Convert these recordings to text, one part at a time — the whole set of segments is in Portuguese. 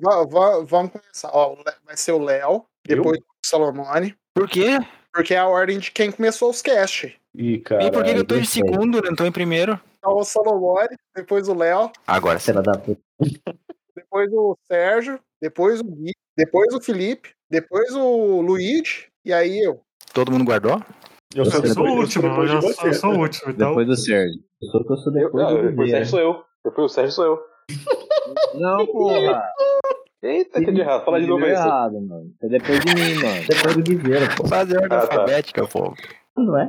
Vamos começar. Ó, vai ser o Léo, depois o Salomone, Por quê? porque é a ordem de quem começou os cast. Ih, cara. e por que, eu tô em segundo, eu não tô em primeiro? Então o Salomone, depois o Léo, Agora. Filha da puta. depois o Sérgio, depois o Gui, depois o Felipe, depois o Luigi, e aí eu. Todo mundo guardou? Eu sou, Eu Eu sou o último, depois eu de já sou, eu sou o último, então. Depois do Sérgio. Eu sou eu sou Eu, depois não, do depois o Guilherme. Sérgio sou eu. Depois o Sérgio sou eu. Não, porra. Eita, entendi errado. Fala de novo aí. Errado, mano. É depois de mim, mano. Depois do Guilherme, pô. Fazer ordem Ah, tá. alfabética, pô. Não é?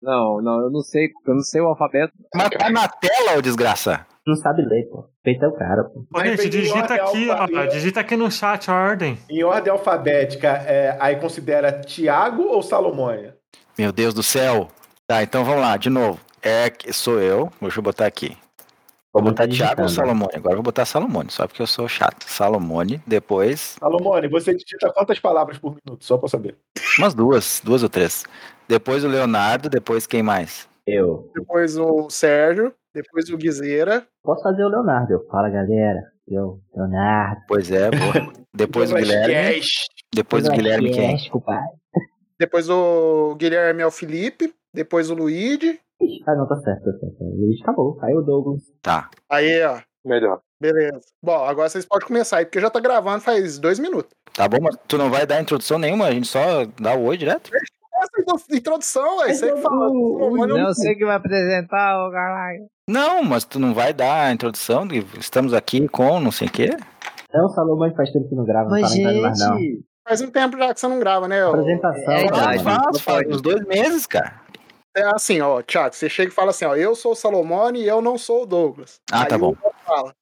Não, não, eu não sei, eu não sei o alfabeto. Mas tá na tela, ô desgraça. Não sabe ler, pô. Feita é o cara, pô. Ô, gente, digita aqui, ó, digita aqui no chat a ordem. Em ordem alfabética, é, aí considera Tiago ou Salomônia? Meu Deus do céu. Tá, então vamos lá, de novo. É, que- sou eu, deixa eu botar aqui. Vou Como botar tá Thiago ou? Salomone? Agora eu vou botar Salomone, só porque eu sou chato. Salomone, depois Salomone, você digita quantas palavras por minuto? Só pra saber. umas duas, duas ou três. Depois o Leonardo, depois quem mais? Eu. Depois o Sérgio, depois o Guizeira, Posso fazer o Leonardo. Eu. Fala, galera. Eu, Leonardo. Pois é, boa. Depois o Guilherme. Depois o Guilherme quem? Depois o Guilherme é o Felipe, depois o Luigi. Ixi, Ah, não, tá certo, tá certo. O Luiz acabou. Aí o Douglas. Tá. Aí, ó, Melhor. beleza. Bom, agora vocês podem começar aí, porque já tá gravando faz dois minutos. Tá bom, mas tu não vai dar introdução nenhuma, a gente só dá o oi direto? Essa introdução, aí você fala. Salomone, eu Não sei que vai apresentar, ô caralho. Não, mas tu não vai dar a introdução de estamos aqui com não sei o quê? É o Salomão que faz tempo que não grava, não tá lembrando mais não. Faz um tempo já que você não grava, né? Apresentação. É idade. Faz, não faz uns dois meses, cara. É assim, ó, Thiago, você chega e fala assim, ó, eu sou o Salomone e eu não sou o Douglas. Ah, Aí tá bom. fala,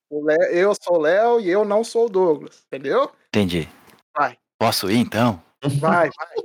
eu sou o Léo e eu não sou o Douglas, entendeu? Entendi. Vai. Posso ir então? Vai, vai.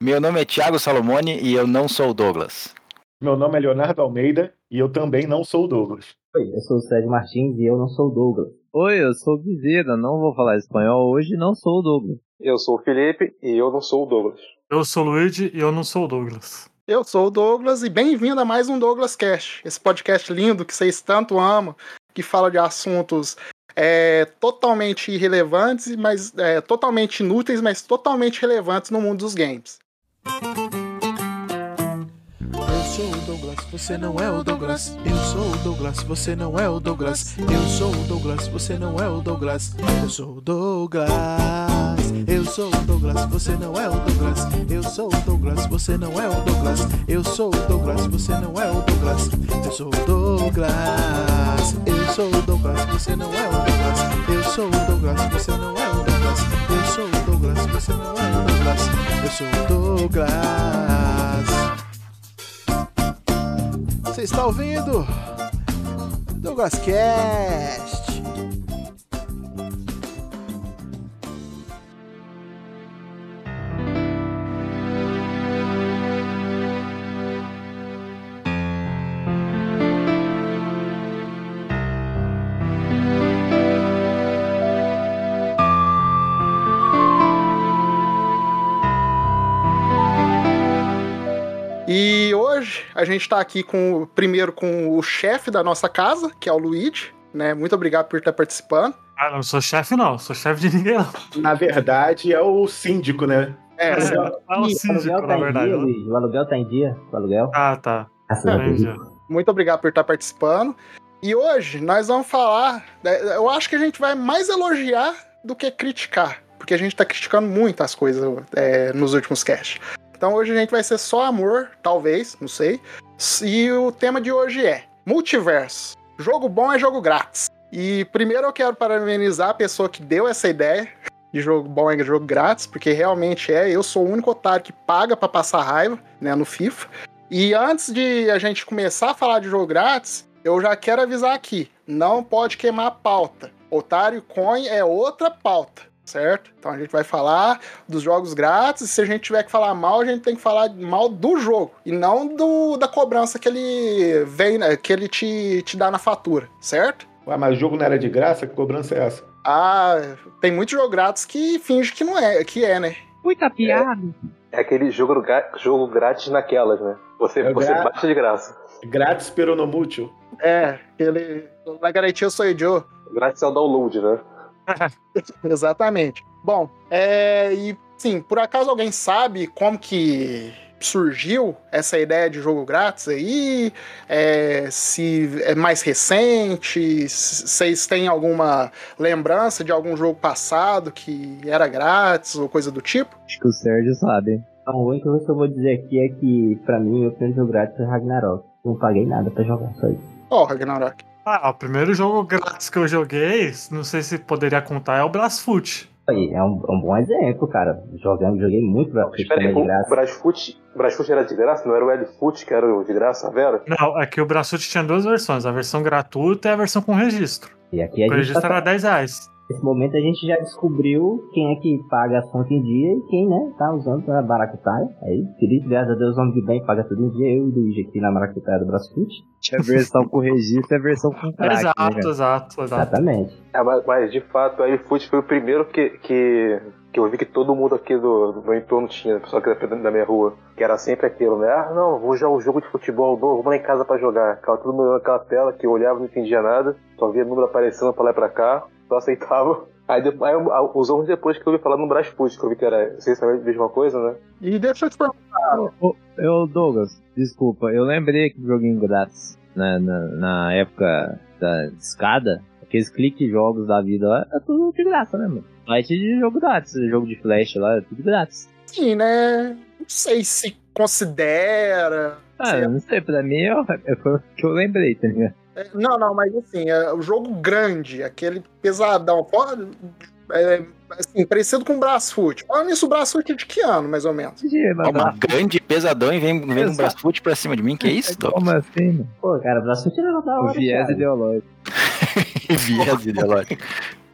Meu nome é Thiago Salomone e eu não sou o Douglas. Meu nome é Leonardo Almeida e eu também não sou o Douglas. Oi, eu sou o Sérgio Martins e eu não sou o Douglas. Oi, eu sou o Bizeira, não vou falar espanhol hoje, não sou o Douglas. Eu sou o Felipe e eu não sou o Douglas. Eu sou o Luigi e eu não sou o Douglas. Eu sou o Douglas e bem-vindo a mais um Douglas Cast, esse podcast lindo que vocês tanto amam, que fala de assuntos é, totalmente irrelevantes, mas é, totalmente inúteis, mas totalmente relevantes no mundo dos games. Eu sou o Douglas, você não é o Douglas. Eu sou o Douglas, você não é o Douglas. Eu sou o Douglas, você não é o Douglas. Eu sou o Douglas. Eu sou o Douglas, você não é o Douglas. Eu sou o Douglas, você não é o Douglas. Eu sou o Douglas, você não é o Douglas. Eu sou o Douglas. Eu sou o Douglas, você não é o Douglas. Eu sou o Douglas, você não é o Douglas. Eu sou o Douglas, você não é o Douglas. Eu sou o Douglas. Você está ouvindo? Douglas Cast. Gente tá aqui com o- primeiro com o chefe da nossa casa, que é o Luigi, né? Muito obrigado por estar participando. Ah, não sou chefe, não. Sou chefe de ninguém, não. Na verdade, é o síndico, né? É, É, é o Ih, o síndico, aluguel na tá em verdade. dia, né? Luiz. O aluguel tá em dia? O aluguel? Ah, tá. Entendi. muito obrigado por estar participando. E hoje nós vamos falar. né, Eu acho que a gente vai mais elogiar do que criticar. Porque a gente tá criticando muito as coisas é, nos últimos casts. Então hoje a gente vai ser só amor, talvez, não sei. E o tema de hoje é multiverso. Jogo bom é jogo grátis. E primeiro eu quero parabenizar a pessoa que deu essa ideia de jogo bom é jogo grátis, porque realmente é. Eu sou o único otário que paga pra passar raiva, né, no FIFA. E antes de a gente começar a falar de jogo grátis, eu já quero avisar aqui: não pode queimar a pauta. Otário Coin é outra pauta, certo? Então a gente vai falar dos jogos grátis. E se a gente tiver que falar mal, a gente tem que falar mal do jogo e não do, da cobrança que ele vem, né, que ele te, te dá na fatura, certo? Ué, mas o jogo não era de graça? Que cobrança é essa? Ah, tem muito jogo grátis que finge que não é, que é, né? Muita piada. É aquele jogo, jogo grátis naquelas, né? Você, É você baixa de graça. Grátis pero no mútil. É, ele. Na garantia eu sou Joe. Grátis é o download, né? Exatamente. Bom, é, e sim, por acaso alguém sabe como que surgiu essa ideia de jogo grátis aí? É, se é mais recente? se Vocês têm alguma lembrança de algum jogo passado que era grátis ou coisa do tipo? Acho que o Sérgio sabe. Então, o único que eu vou dizer aqui é que, pra mim, o primeiro jogo grátis foi Ragnarok. Não paguei nada pra jogar, só isso. Ó, Ragnarok. Ah, o primeiro jogo grátis que eu joguei, não sei se poderia contar, é o Brasfoot. Aí, é um, é um bom exemplo, cara. Jogando, joguei muito Brasfoot Espera aí, também de o graça. Brasfoot, Brasfoot era de graça? Não era o L-Foot que era o de graça, Vera? Não, é que o Brasfoot tinha duas versões, a versão gratuita e a versão com registro. E aqui a O gente registro tá, era 10 reais. Nesse momento a gente já descobriu quem é que paga as contas em dia e quem, né, tá usando pra Maracutaia. Aí, Felipe, graças a Deus, homem de bem, paga tudo em dia. Eu e o Luigi aqui na Maracutaia do Brasfoot. Tinha versão com registro e a versão com crack, né, exato, cara? exato, exato. Exatamente. É, mas, mas, de fato, o L-Foot foi o primeiro que, que, que eu vi que todo mundo aqui do, do meu entorno tinha, pessoal que era da minha rua. Que era sempre aquilo, né? Ah, não, vou jogar um jogo de futebol novo, vamos lá em casa pra jogar. Ficava todo mundo naquela tela que eu olhava e não entendia nada, só via número aparecendo pra lá e pra cá, só aceitava. Aí, depois, aí eu- os anos depois que eu ouvi falar no Brasfoot, que eu vi que era essencialmente a mesma coisa, né? E deixa eu te perguntar. Ô, ô, Douglas, desculpa, eu lembrei que joguinho grátis na, na, na época da escada, aqueles clique jogos da vida lá, é tudo de graça, né, mano? Site de jogo grátis, jogo de flash lá, é tudo grátis. Sim, né? Não sei se considera. Ah, eu não sei, pra mim é, é, foi o que eu lembrei, tá ligado? É, Não, não, mas assim, é o jogo grande, aquele pesadão. Pode, é, assim, parecido com o Brasfoot. Falando nisso, o Brasfoot é de que ano, mais ou menos? Ó, uma grande pesadão e vem, vem um. Brasfoot pra cima de mim, que isso, Douglas? Como assim, mano? Pô, cara, Brasfoot era da O hora, viés cara. ideológico. Viés ideológico.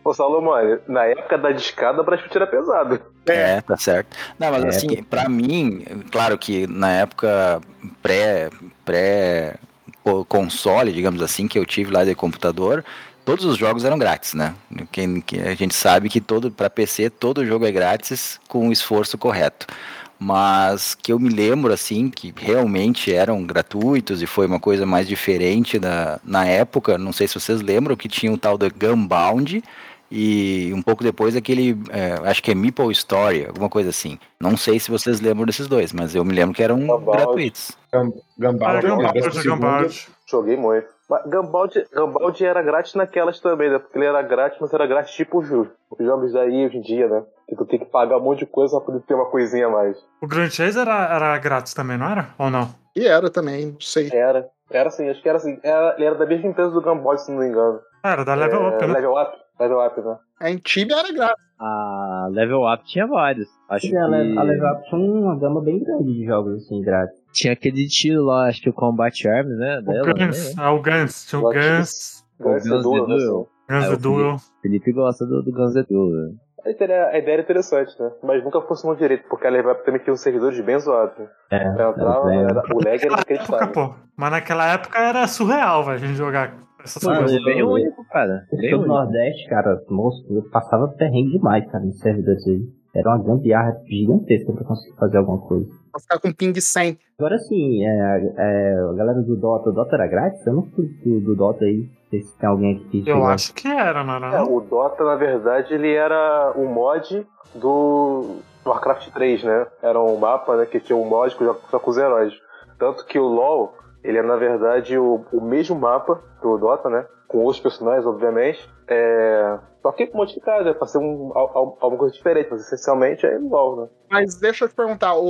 Ô, Salomão, na época da discada, o Brasfoot era pesado. É, tá certo. Não, mas É, assim, pra mim, claro que na época pré, pré console, digamos assim, que eu tive lá de computador, todos os jogos eram grátis, né? Quem, que a gente sabe que todo para PC todo jogo é grátis com o esforço correto. Mas que eu me lembro assim que realmente eram gratuitos e foi uma coisa mais diferente na, na época. Não sei se vocês lembram que tinha um tal do Gunbound e um pouco depois aquele, é, acho que é Meeple Story, alguma coisa assim. Não sei se vocês lembram desses dois, mas eu me lembro que eram gratuitos. Ah, Gambal, Gambard, Gambard. Joguei muito. Mas Gambald, Gambald era grátis naquelas também, né? Porque ele era grátis, mas era grátis tipo os jogos. Os jogos daí hoje em dia, né? Que tu tem que pagar um monte de coisa pra poder ter uma coisinha a mais. O Grand Chase era, era grátis também, não era? Ou não? E era também, não sei. Era. Era assim, acho que era assim. Era, ele era da mesma empresa do Gambald, se não me engano. Era, da Level É, Up, né? Level Up. Level Up, né? A Tibia era grátis. A Level Up tinha vários. Acho que a Level Up tinha uma gama bem grande de jogos, assim, grátis. tinha aquele tiro lá, acho que o Combat Arms, né? O Dela, Guns, né? ah, o Guns, tinha o Guns, Guns Guns Duel, the né? Duel. Guns É, the o Duel. Felipe gosta do, do Guns N' Roses. A ideia, a ideia era interessante, né? Mas nunca funcionou direito, porque a Level Up também tinha uns servidores bem zoados. Né? É, Pra entrar, é, era- o lag era inacreditável. pô. Mas naquela época era surreal, velho, a gente jogar Mano. Mas é bem eu- único, cara. Bem único. Nordeste, cara, moço, eu passava perrengue demais, cara, nos servidores aí. Era uma gambiarra gigantesca pra conseguir fazer alguma coisa. Pra ficar com ping 100. Agora sim, é, é, a galera do Dota, o Dota era grátis? Eu não fui do, do Dota aí. Não sei se tem alguém aqui que Eu chegou. acho que era, era? É, o Dota, na verdade, ele era um mod do Warcraft 3, né? Era um mapa, né, que tinha um mod com- só com os heróis. Tanto que o LoL, ele é, na verdade, o, o mesmo mapa do Dota, né? Com outros personagens, obviamente. É... Só que modificado, é pra ser um, al- al- alguma coisa diferente, mas essencialmente é igual, né? Mas deixa eu te perguntar, o,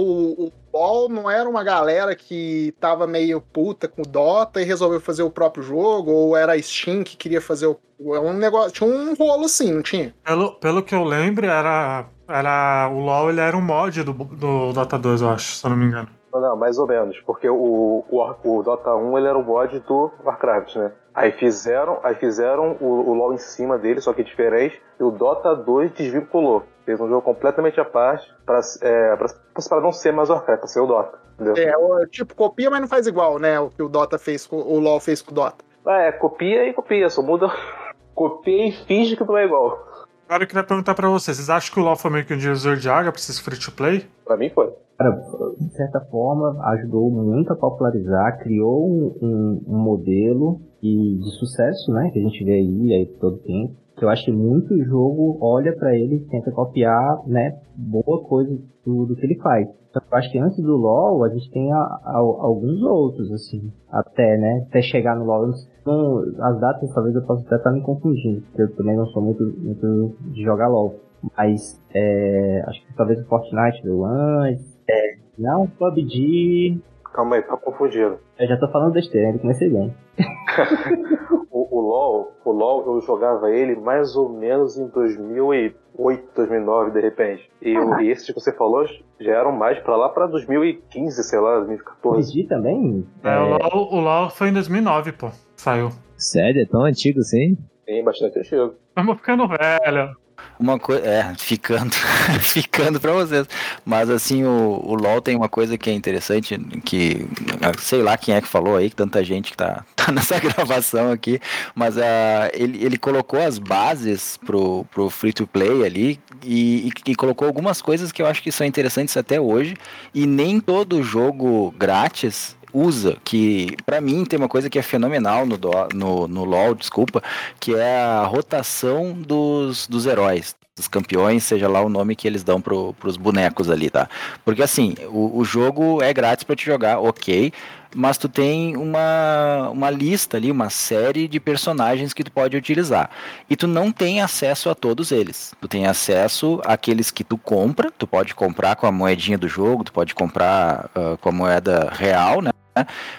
o LoL não era uma galera que tava meio puta com o Dota e resolveu fazer o próprio jogo? Ou era a Steam que queria fazer o. é Um negócio, tinha um rolo assim, não tinha? Pelo, pelo que eu lembro, era, era. O LoL ele era um mod do, do Dota 2, eu acho, se eu não me engano. Não, mais ou menos, porque o, o, o Dota 1 ele era o mod do Warcraft, né? Aí fizeram, aí fizeram o, o LoL em cima dele, só que diferente, e o Dota 2 desvinculou. Fez um jogo completamente à parte pra, é, pra, pra não ser mais Warcraft, pra ser o Dota. Entendeu? É, tipo, copia, mas não faz igual, né? O que o Dota fez com o LoL fez com o Dota. É, copia e copia, só muda. copia e finge que não é igual. Agora eu queria perguntar pra vocês, vocês acham que o LoL foi meio que um divisor de água pra esses free to play? Pra mim foi. Cara, de certa forma, ajudou muito a popularizar, criou um, um- um modelo e de sucesso, né? Que a gente vê aí, aí todo tempo. Eu acho que muito jogo olha pra ele e tenta copiar, né, boa coisa do, do que ele faz. Então, eu acho que antes do LoL, a gente tem a, a, alguns outros, assim, até, né, até chegar no LoL. Então, as datas talvez eu possa até estar me confundindo, porque eu também não sou muito, muito de jogar LoL. Mas, é, acho que talvez o Fortnite veio antes. É, não, PUBG, Calma aí, tá confundindo. eu já tô falando besteira, ainda comecei bem. O, o LoL, o LoL eu jogava ele mais ou menos em 2008, 2009, de repente. E, o- e esses que você falou já eram mais pra lá pra 2015, sei lá, 2014. PUBG também? É, o, LoL, o LoL foi em 2009, pô. Saiu. Sério? É tão antigo assim? Tem bastante antigo. Estamos ficando velho. Uma coisa. É, ficando. ficando pra vocês. Mas assim, o, o LOL tem uma coisa que é interessante, que. ah, Sei lá quem é que falou aí, que tanta gente que tá, tá nessa gravação aqui. Mas ah, ele, ele colocou as bases pro, pro free to play ali e, e- e colocou algumas coisas que eu acho que são interessantes até hoje. E nem todo jogo grátis usa, que pra mim tem uma coisa que é fenomenal no, no, no LoL, desculpa, que é a rotação dos, dos heróis, dos campeões, seja lá o nome que eles dão pro, pros bonecos ali, tá? Porque assim, o, o jogo é grátis pra te jogar, ok, mas tu tem uma, uma lista ali, uma série de personagens que tu pode utilizar. E tu não tem acesso a todos eles. Tu tem acesso àqueles que tu compra, tu pode comprar com a moedinha do jogo, tu pode comprar ah, com a moeda real, né?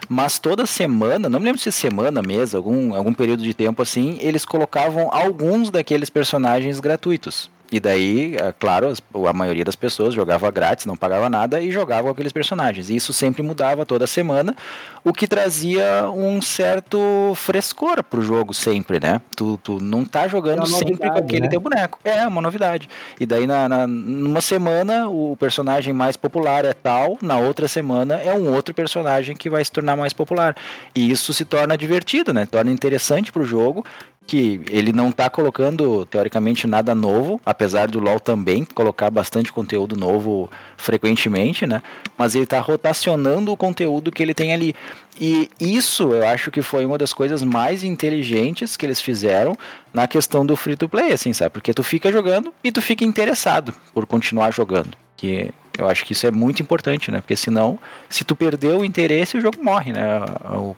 Mas toda semana, não me lembro se semana mesmo, algum, algum período de tempo assim, eles colocavam alguns daqueles personagens gratuitos. E daí, é claro, a maioria das pessoas jogava grátis, não pagava nada e jogava com aqueles personagens. E isso sempre mudava toda semana, o que trazia um certo frescor pro jogo sempre, né? Tu, tu não tá jogando É sempre com aquele né? teu boneco. É, uma novidade. E daí, na, na- numa semana, o personagem mais popular é tal, na outra semana é um outro personagem que vai se tornar mais popular. E isso se torna divertido, né? Torna interessante pro jogo, que ele não tá colocando, teoricamente, nada novo, apesar do LoL também colocar bastante conteúdo novo frequentemente, né? Mas ele tá rotacionando o conteúdo que ele tem ali. E isso eu acho que foi uma das coisas mais inteligentes que eles fizeram na questão do free to play, assim, sabe? Porque tu fica jogando e tu fica interessado por continuar jogando. Que eu acho que isso é muito importante, né? Porque senão, se tu perder o interesse, o jogo morre, né? O-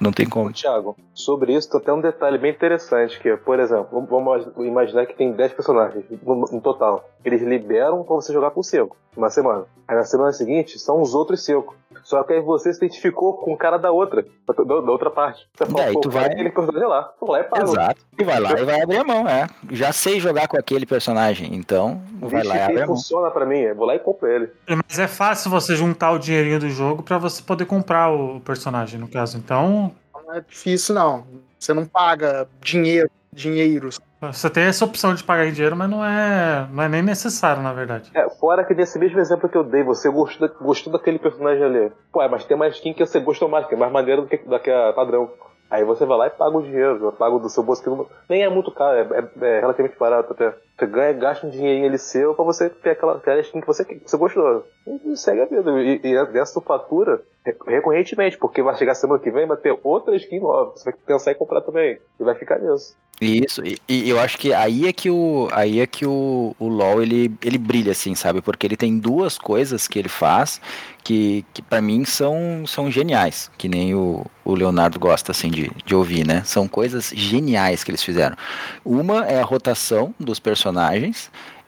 Não tem como. Thiago, sobre isso tem um detalhe bem interessante, que, por exemplo, vamos imaginar que tem 10 personagens no, total. Eles liberam pra você jogar com 5, uma semana. Aí na semana seguinte, são os outros 5. Só que aí você se identificou com o cara da outra, da, da outra parte. Você fala, Daí pô, tu vai- aquele personagem lá, vou lá e pago. Exato. E vai lá e vai abrir a mão, é. Já sei jogar com aquele personagem, então vai lá e abre Vixe, a mão. funciona pra mim, eu vou lá e compro ele. Mas é fácil você juntar o dinheirinho do jogo pra você poder comprar o personagem, no caso. Então, Não é difícil, não. Você não paga dinheiro, dinheiros. Você tem essa opção de pagar em dinheiro, mas não é, não é nem necessário, na verdade. É, fora que nesse mesmo exemplo que eu dei, você gostou, gostou daquele personagem ali. Pô, é, mas tem uma skin que você gostou mais, que é mais maneira do que, que a padrão. Aí você vai lá e paga o dinheiro, paga do seu bolso, que não- nem é muito caro, é, é- é relativamente barato até. Você gasta um dinheirinho ali seu pra você ter aquela, aquela skin que você, que você gostou. E, segue a vida. E, e dessa tu fatura re- recorrentemente, porque vai chegar semana que vem vai ter outra skin nova. Você vai pensar em comprar também. E vai ficar nisso. Isso, e, e eu acho que aí é que o, aí é que o, o LoL ele, ele brilha, assim, sabe? Porque ele tem duas coisas que ele faz que, que para mim são, são geniais, que nem o, o Leonardo gosta, assim, de, de ouvir, né? São coisas geniais que eles fizeram. Uma é a rotação dos personagens,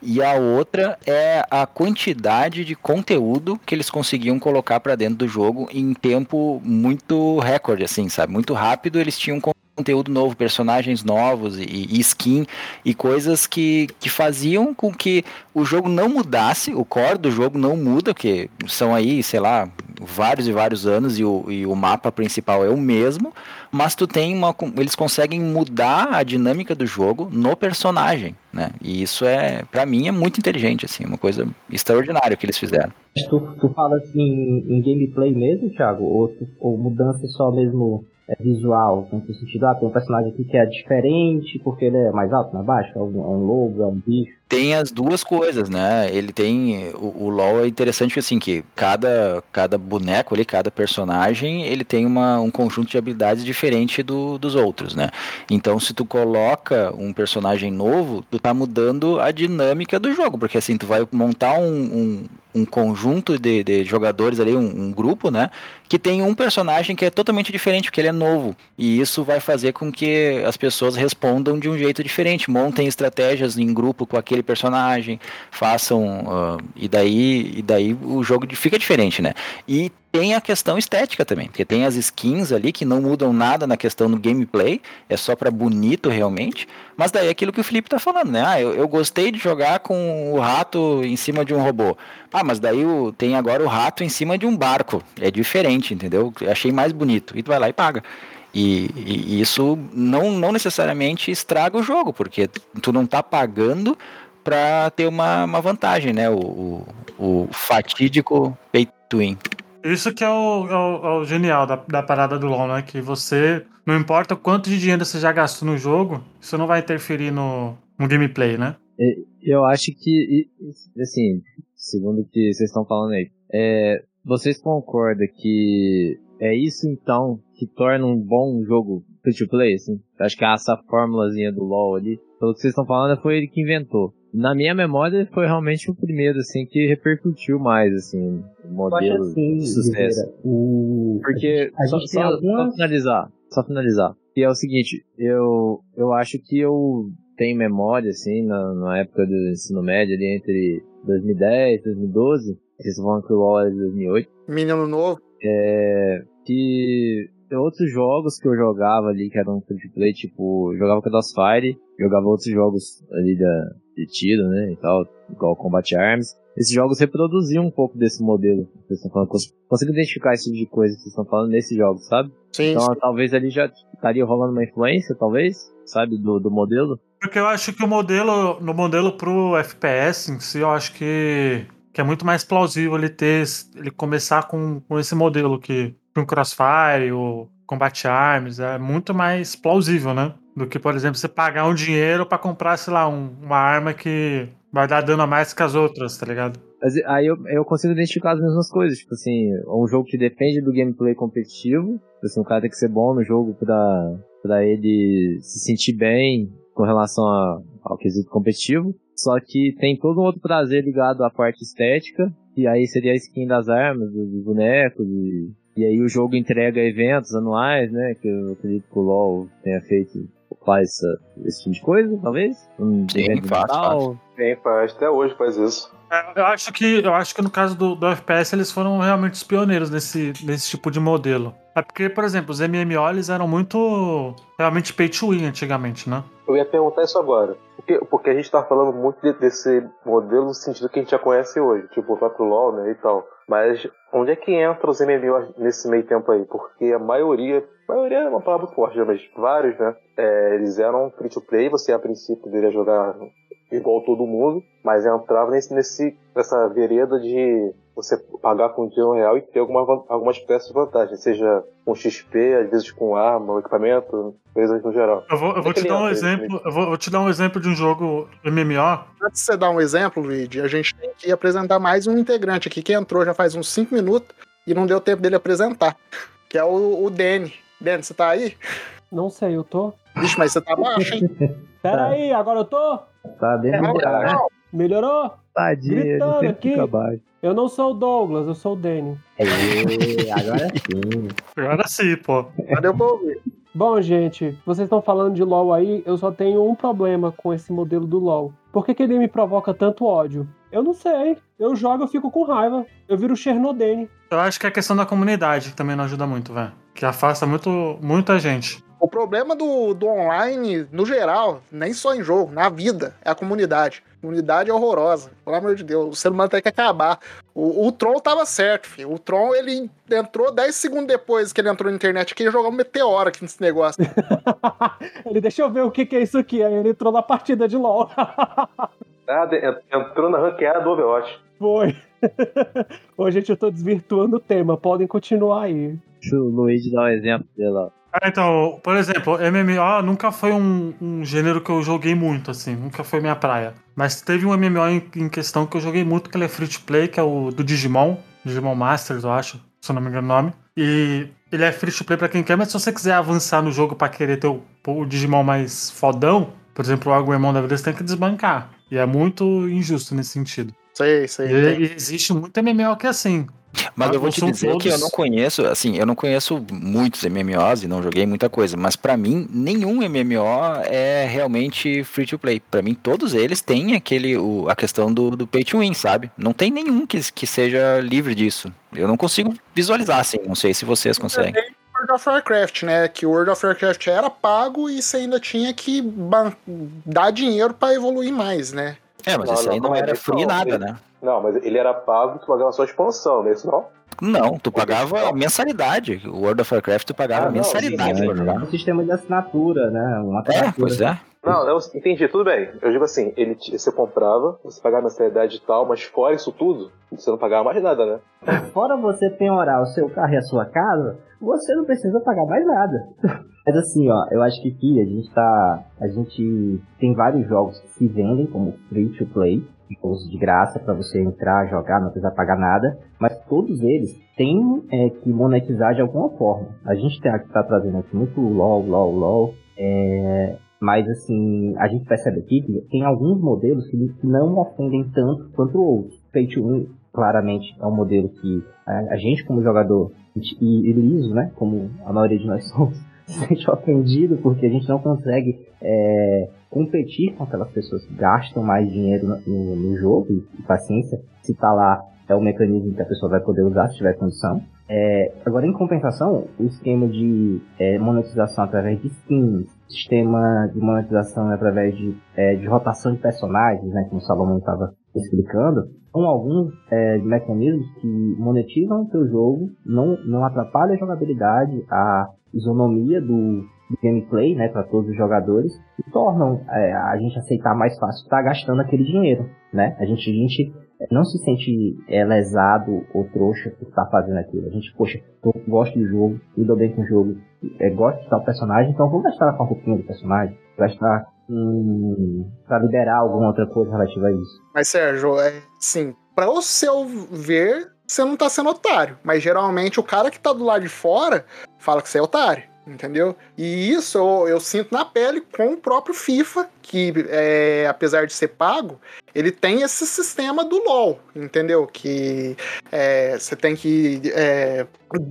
e a outra é a quantidade de conteúdo que eles conseguiam colocar pra dentro do jogo em tempo muito recorde, assim, sabe? Muito rápido, eles tinham conteúdo novo, personagens novos e, e skin e coisas que, que faziam com que o jogo não mudasse, o core do jogo não muda, porque são aí, sei lá, vários e vários anos e o, e o mapa principal é o mesmo, mas tu tem uma. Eles conseguem mudar a dinâmica do jogo no personagem, né? E isso é, para mim, é muito inteligente, assim, uma coisa extraordinária que eles fizeram. Tu, tu fala assim em gameplay mesmo, Thiago? Ou, tu- ou mudança só mesmo é visual, no sentido, ah, tem um personagem aqui que é diferente porque ele é mais alto, mais baixo, é um, é um lobo, é um bicho. Tem as duas coisas, né? Ele tem. O, o LoL é interessante assim, que cada, cada boneco ali, cada personagem, ele tem uma, um conjunto de habilidades diferente do, dos outros, né? Então, se tu coloca um personagem novo, tu tá mudando a dinâmica do jogo, porque assim, tu vai montar um, um, um conjunto de, de jogadores ali, um, um grupo, né? Que tem um personagem que é totalmente diferente, porque ele é novo. E isso vai fazer com que as pessoas respondam de um jeito diferente, montem estratégias em grupo com aquele personagem, façam. Uh, e, daí, e daí o jogo fica diferente, né? E tem a questão estética também, porque tem as skins ali que não mudam nada na questão do gameplay, é só para bonito realmente, mas daí é aquilo que o Felipe tá falando, né? Ah, eu, eu gostei de jogar com o rato em cima de um robô. Ah, mas daí o, tem agora o rato em cima de um barco. É diferente, entendeu? Achei mais bonito. E tu vai lá e paga. E, e isso não, não necessariamente estraga o jogo, porque tu não tá pagando para ter uma, uma vantagem, né? O, o, o fatídico pay to win. Isso que é o, é o, é o genial da, da parada do LoL, né? Que você, não importa quanto de dinheiro você já gastou no jogo, isso não vai interferir no, no gameplay, né? Eu acho que, assim, segundo o que vocês estão falando aí, é, vocês concordam que é isso então que torna um bom jogo free to play, assim? Acho que essa formulazinha do LoL ali, pelo que vocês estão falando, foi ele que inventou na minha memória foi realmente o primeiro assim que repercutiu mais assim o modelo assim, de sucesso. O... porque a gente, a gente só, algumas... só, finalizar só finalizar e é o seguinte eu eu acho que eu tenho memória assim na, na época do ensino médio ali entre 2010 2012 vocês vão que o LoL era de 2008 menino novo. É que outros jogos que eu jogava ali que eram free to play tipo jogava Crossfire jogava outros jogos ali da de tiro, né, e tal, igual Combat Arms. Esses jogos reproduziam um pouco desse modelo que vocês estão falando. Consigo identificar esse tipo de coisa que vocês estão falando nesses jogos, sabe? Sim, então sim. talvez ali já estaria rolando uma influência, talvez, sabe, do, do modelo. Porque eu acho que o modelo, no modelo pro FPS em si, eu acho que, que é muito mais plausível ele ter, ele começar com, com esse modelo que um Crossfire ou Combat Arms, é muito mais plausível, né? Do que, por exemplo, você pagar um dinheiro para comprar, sei lá, um, uma arma que vai dar dano a mais que as outras, tá ligado? Mas aí eu, eu consigo identificar as mesmas coisas, tipo assim, é um jogo que depende do gameplay competitivo, tipo assim, o cara tem que ser bom no jogo pra, pra ele se sentir bem com relação a, ao quesito competitivo, só que tem todo um outro prazer ligado à parte estética, e aí seria a skin das armas, dos bonecos, e, e aí o jogo entrega eventos anuais, né, que eu acredito que o LoL tenha feito faz essa, esse tipo de coisa, talvez? Um Sim, faz, faz. Sim, faz. Até hoje faz isso. É, eu acho que, eu acho que no caso do, do FPS eles foram realmente os pioneiros nesse, nesse tipo de modelo. É porque, por exemplo, os MMO eles eram muito realmente pay to win antigamente, né? Eu ia perguntar isso agora. Porque, porque a gente tá falando muito de, desse modelo no sentido que a gente já conhece hoje, tipo o próprio LoL, né, e tal. Mas onde é que entra os MMOs nesse meio tempo aí? Porque a maioria, maioria é uma palavra forte, mas vários, né, é, eles eram free to play, você a princípio deveria jogar igual todo mundo, mas entrava nesse, nesse, nessa vereda de você pagar com dinheiro real e ter alguma, algumas peças de vantagem, seja com XP, às vezes com arma, equipamento, coisas no geral. Eu vou, eu vou te dar um exemplo, eu vou, vou, te dar um exemplo de um jogo MMO. Antes de você dar um exemplo, Luigi, a gente tem que apresentar mais um integrante aqui que entrou já faz uns 5 minutos e não deu tempo dele apresentar, que é o, o Danny. Danny, você tá aí? Não sei, eu tô. Vixe, mas você tá baixo, hein? Pera aí, agora eu tô? Tá bem melhorado. Melhorou? Tadinho, Gritando aqui. fica baixo. Eu não sou o Douglas, eu sou o Danny. Aê, agora sim. Agora sim, pô. Cadê o ouvir? Bom, gente, vocês estão falando de LoL aí, eu só tenho um problema com esse modelo do LoL. Por que, que ele me provoca tanto ódio? Eu não sei. Eu jogo, eu fico com raiva. Eu viro Chernodene. Eu acho que é a questão da comunidade que também não ajuda muito, velho. Que afasta muito, muita gente. O problema do, do online, no geral, nem só em jogo, na vida, é a comunidade. A comunidade é horrorosa. Pelo amor de Deus, o ser humano tem que acabar. O, o Tron tava certo, filho. O Tron, ele entrou 10 segundos depois que ele entrou na internet, que ia jogar um meteoro aqui nesse negócio. ele, deixa eu ver o que, que é isso aqui. Aí ele entrou na partida de LoL. Nada, entrou na ranqueada do Overwatch. Foi. Gente, eu tô desvirtuando o tema. Podem continuar aí. Deixa o Luigi dar um exemplo dela. Então, por exemplo, MMO nunca foi um, um gênero que eu joguei muito, assim, nunca foi minha praia. Mas teve um MMO em, em questão que eu joguei muito, que ele é free to play, que é o do Digimon, Digimon Masters, eu acho, se eu não me engano o nome. E ele é free to play pra quem quer, mas se você quiser avançar no jogo pra querer ter o, o Digimon mais fodão, por exemplo, o Agumon da vida, você tem que desbancar. E é muito injusto nesse sentido. Sei, sei. E, e existe muito MMO que é assim. Mas Ah, eu vou te dizer que eu todos- não conheço, assim, eu não conheço muitos MMOs e não joguei muita coisa, mas pra mim nenhum MMO é realmente free to play. Pra mim todos eles têm aquele o, a questão do, do pay to win, sabe? Não tem nenhum que, que seja livre disso. Eu não consigo visualizar assim, não sei se vocês conseguem. World of Warcraft, né? Que o World of Warcraft era pago e você ainda tinha que ban- dar dinheiro pra evoluir mais, né? É, mas isso aí não, não não, era free nada, ele- né? Não, mas ele era pago, tu pagava só expansão, não é isso não? Não, tu pagava mensalidade. O World of Warcraft tu pagava Ah, não, mensalidade sim, pra jogar. um sistema de assinatura, né? Uma É, pois é. Não, eu entendi, tudo bem. Eu digo assim, ele, te- você comprava, você pagava mensalidade e tal, mas fora isso tudo, você não pagava mais nada, né? Fora você penhorar o seu carro e a sua casa, você não precisa pagar mais nada. Mas assim, ó, eu acho que aqui a gente tá. A gente tem vários jogos que se vendem como free to play, jogos de graça pra você entrar, jogar, não precisar pagar nada. Mas todos eles têm é, que monetizar de alguma forma. A gente tem, tá trazendo aqui muito LOL, LOL, LOL. É, mas assim, a gente percebe aqui que tem alguns modelos que não ofendem tanto quanto outros. Pay to win, claramente, é um modelo que a, a gente como jogador, e, e liso, né, como a maioria de nós somos, se sente ofendido porque a gente não consegue é, competir com aquelas pessoas que gastam mais dinheiro no, no- no jogo, e, paciência, se tá lá, é o mecanismo que a pessoa vai poder usar se tiver condição. É, agora, em compensação, o esquema de é, monetização através de skins, sistema de monetização através de, é, de rotação de personagens, né, como o Salomão estava explicando, são alguns é, mecanismos que monetizam o seu jogo, não, não atrapalham a jogabilidade, a isonomia do gameplay, né, para todos os jogadores, e tornam é, a gente aceitar mais fácil estar gastando aquele dinheiro, né? A gente, a gente não se sente é, lesado ou trouxa por estar fazendo aquilo. A gente, poxa, eu gosto do jogo, me bem com o jogo, é, gosto de tal personagem, então vou gastar com a roupinha do personagem, gastar hum, para liberar alguma outra coisa relativa a isso. Mas, Sérgio, é assim, pra o seu ver, você não tá sendo otário. Mas geralmente o cara que tá do lado de fora fala que você é otário. Entendeu? E isso eu, eu sinto na pele com o próprio FIFA, que é, apesar de ser pago, ele tem esse sistema do LoL, entendeu? Que é, você tem que. é,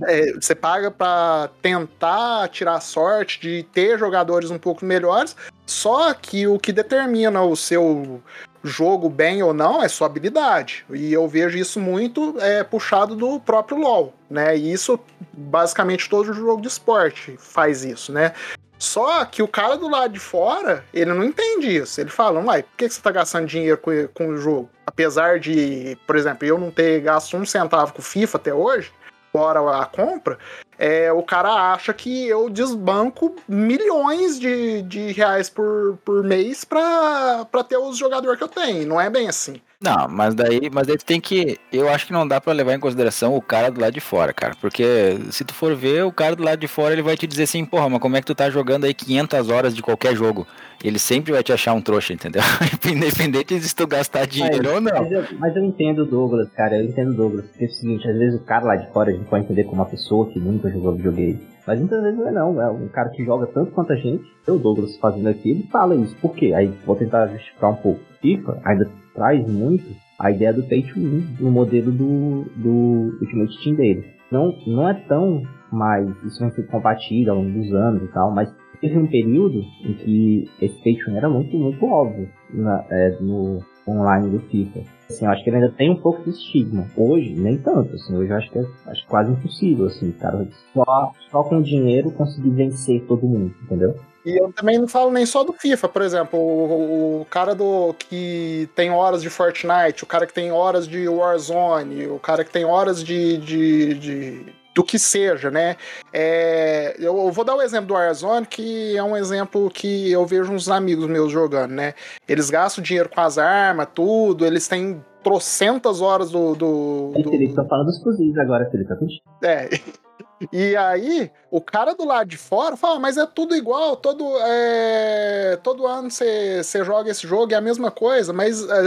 é, você paga pra tentar tirar sorte de ter jogadores um pouco melhores, só que o que determina o seu jogo bem ou não é sua habilidade. E eu vejo isso muito é, puxado do próprio LoL, né? E isso, basicamente, todo jogo de esporte faz isso, né? Só que o cara do lado de fora, ele não entende isso. Ele fala, uai, por que você tá gastando dinheiro com, com o jogo? Apesar de, por exemplo, eu não ter gasto um centavo com FIFA até hoje, fora a compra, é, o cara acha que eu desbanco milhões de, de reais por, por mês pra, pra ter os jogadores que eu tenho. Não é bem assim. Não, mas daí, mas daí tu tem que. Eu acho que não dá pra levar em consideração o cara do lado de fora, cara. Porque se tu for ver, o cara do lado de fora ele vai te dizer assim, porra, mas como é que tu tá jogando aí 500 horas de qualquer jogo? Ele sempre vai te achar um trouxa, entendeu? Independente de tu gastar dinheiro ou não. Mas eu, mas eu entendo o Douglas, cara, eu entendo o Douglas. Porque é o seguinte, às vezes o cara lá de fora a gente pode entender como uma pessoa que nunca jogou videogame. Mas muitas vezes não é não, é um cara que joga tanto quanto a gente, eu, Douglas, fazendo aqui, ele fala isso. Por quê? Aí vou tentar justificar um pouco. FIFA ainda traz muito a ideia do pay to win no modelo do, do Ultimate Team dele. Não, não é tão mais, isso vem sendo combatido ao longo dos anos e tal, mas teve um período em que esse pay to win era muito, muito óbvio na- é, no online do FIFA. Assim, eu acho que ele ainda tem um pouco de estigma. Hoje, nem tanto, assim, hoje eu acho que é acho quase impossível, assim, cara, só, só com dinheiro conseguir vencer todo mundo, entendeu? E eu também não falo nem só do FIFA, por exemplo, o, o cara do que tem horas de Fortnite, o cara que tem horas de Warzone, o cara que tem horas de, de, de- do que seja, né? É, eu, vou dar o exemplo do Warzone, que é um exemplo que eu vejo uns amigos meus jogando, né? Eles gastam dinheiro com as armas, tudo, eles têm trocentas horas do. do, E do- Felipe, falando dos fuzis agora, Felipe, tá é. E aí, o cara do lado de fora fala, mas é tudo igual, todo, é, todo ano você joga esse jogo, é a mesma coisa, mas a,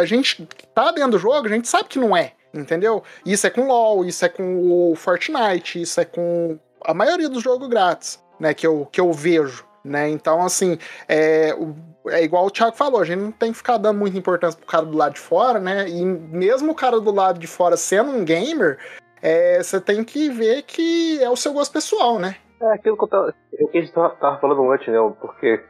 a gente que tá dentro do jogo, a gente sabe que não é, entendeu? Isso é com LoL, isso é com o Fortnite, isso é com a maioria dos jogos grátis, né, que eu, que eu vejo, né? Então, assim, é, é igual o Thiago falou, a gente não tem que ficar dando muita importância pro cara do lado de fora, né? E mesmo o cara do lado de fora sendo um gamer, é, você tem que ver que é o seu gosto pessoal, né? É aquilo que, eu tava, a gente tava, falando antes, né? Porque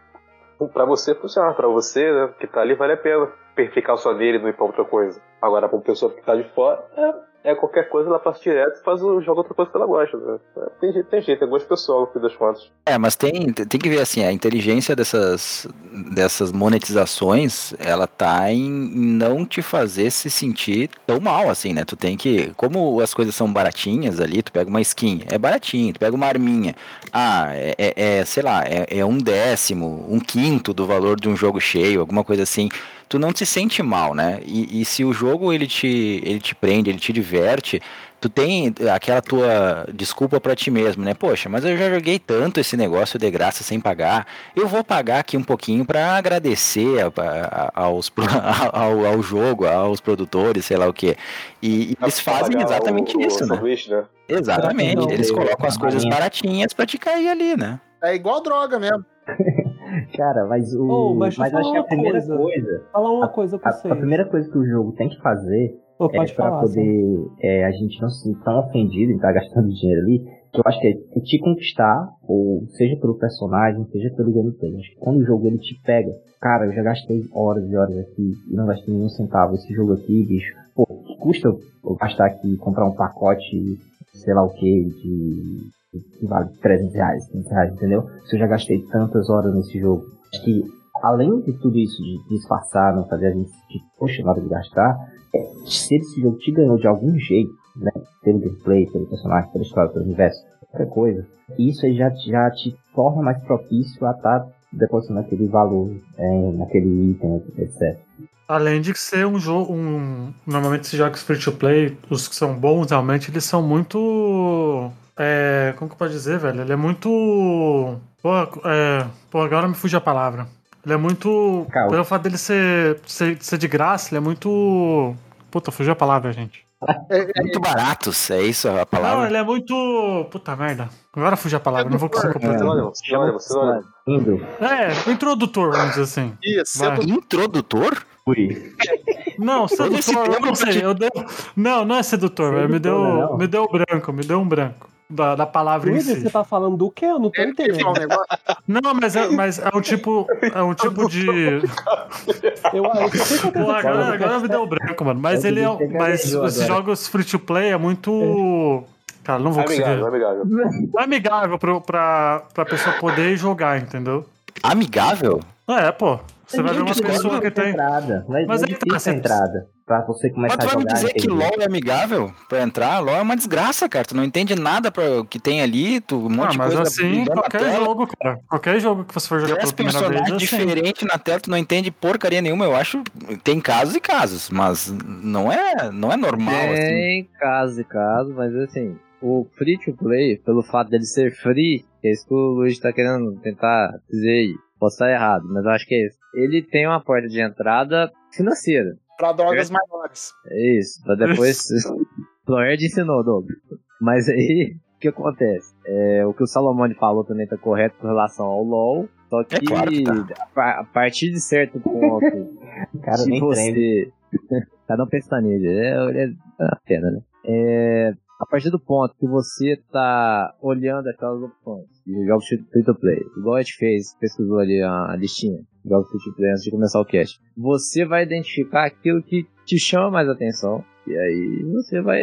pra você funciona, pra você né, que tá ali vale a pena ficar só nele e não ir pra outra coisa. Agora, pra uma pessoa que tá de fora, é, é qualquer coisa, ela passa direto e faz o jogo outra coisa que ela gosta. Né? Tem, jeito, tem jeito, é gosto pessoal no fim das contas. É, mas tem, tem que ver assim, a inteligência dessas, dessas monetizações, ela tá em não te fazer se sentir tão mal assim, né? Tu tem que, como as coisas são baratinhas ali, tu pega uma skin, é baratinho, tu pega uma arminha, ah, é, é, é sei lá, é, é um décimo, um quinto do valor de um jogo cheio, alguma coisa assim tu não se sente mal, né? E, e, se o jogo ele te, ele te prende, ele te diverte, tu tem aquela tua desculpa para ti mesmo, né? Poxa, mas eu já joguei tanto esse negócio de graça sem pagar, eu vou pagar aqui um pouquinho para agradecer a, a, aos, ao, ao, jogo, aos produtores, sei lá o que. E, e eles fazem exatamente o, isso, o né? né? Exatamente, eles colocam as coisas baratinhas para te cair ali, né? É igual droga mesmo. Cara, mas o. Oh, mas mas acho que a primeira coisa. coisa. Falar uma coisa com a, você. a primeira coisa que o jogo tem que fazer Pô, é falar, poder é, a gente não se sentir tão ofendido em estar gastando dinheiro ali. Que eu acho que é te conquistar, ou seja pelo personagem, seja pelo gameplay. Acho que quando o jogo ele te pega, cara, eu já gastei horas e horas aqui e não gastei nenhum centavo. Esse jogo aqui, bicho, pô, custa eu gastar aqui, comprar um pacote, sei lá o que, de que vale 300 reais, 500 reais, entendeu? Se eu já gastei tantas horas nesse jogo. Acho que, além de tudo isso, de disfarçar, não fazer a gente sentir, poxa, de gastar, é, se esse jogo te ganhou de algum jeito, né? Pelo gameplay, pelo personagem, pela história, pelo universo, qualquer coisa, isso aí já, já te torna mais propício a estar tá depositando aquele valor é, naquele item, etc. Além de ser um jogo. Um, normalmente esses jogos free to play, os que são bons realmente, eles são muito é, como que pode dizer, velho? Ele é muito. Pô, é, pô, agora me fugiu a palavra. Ele é muito. Calma. Pelo fato dele ser, ser, ser de graça, ele é muito. Puta, fugiu a palavra, gente. É, muito baratos, é isso a palavra? Não, ele é muito. Puta merda. Agora fugiu a palavra, não vou conseguir completar. Você olha, você olha. É, o introdutor, vamos dizer assim. Isso, Vai. Introdutor? Ui. Não, sedutor, eu não sei. Eu deu... Não, não é sedutor, velho. me Sedutor, deu, não. me deu branco, me deu um branco da, da palavra em Luiz, si. você tá falando do quê? Eu não tô que fala um entendendo. negócio. Não, mas é, mas é um tipo. É um tipo de. Eu, certeza Pô, que agora, agora me deu branco, mano. Mas ele é. ter Mas esses jogos free to play é muito. Cara, não vou conseguir. Amigável, amigável. É amigável pro, pra, pra pessoa poder jogar, entendeu? Amigável? É, pô. Você vai ver uma Ninguém pessoa que tem. Entrada. Mas, Mas é aí tá, difícil você- a entrada. Pra você começar Mas tu a vai me jogar. dizer que? LOL é amigável pra entrar? LOL é uma desgraça, cara. Tu não entende nada pra, que tem ali, tu, um monte Ah, de mas coisa assim, qualquer tela. jogo, cara. Qualquer jogo que você for jogar pela primeira vez. personagens é assim. diferentes na tela, tu não entende porcaria nenhuma. Eu acho. Tem casos e casos, mas não é, não é normal, assim. Tem casos e casos, mas assim, o free to play, pelo fato dele ser free, que é isso que o Luiz tá querendo tentar dizer aí. Posso estar errado, mas eu acho que é isso. Ele tem uma porta de entrada financeira. Pra drogas maiores. É isso. Pra depois. Floerd ensinou, Douglas. Mas aí, o que acontece? É, o que o Salomone falou também tá correto com relação ao LoL. Só que, É claro que tá. a par- a partir de certo ponto, Cara, se nem você. Cada um pensa nele. É, é, é uma pena, né? É, a partir do ponto que você tá olhando aquelas opções de jogos free to play, igual a gente fez, pesquisou ali a, listinha jogos free to play antes de começar o cast, você vai identificar aquilo que te chama mais atenção. E aí você vai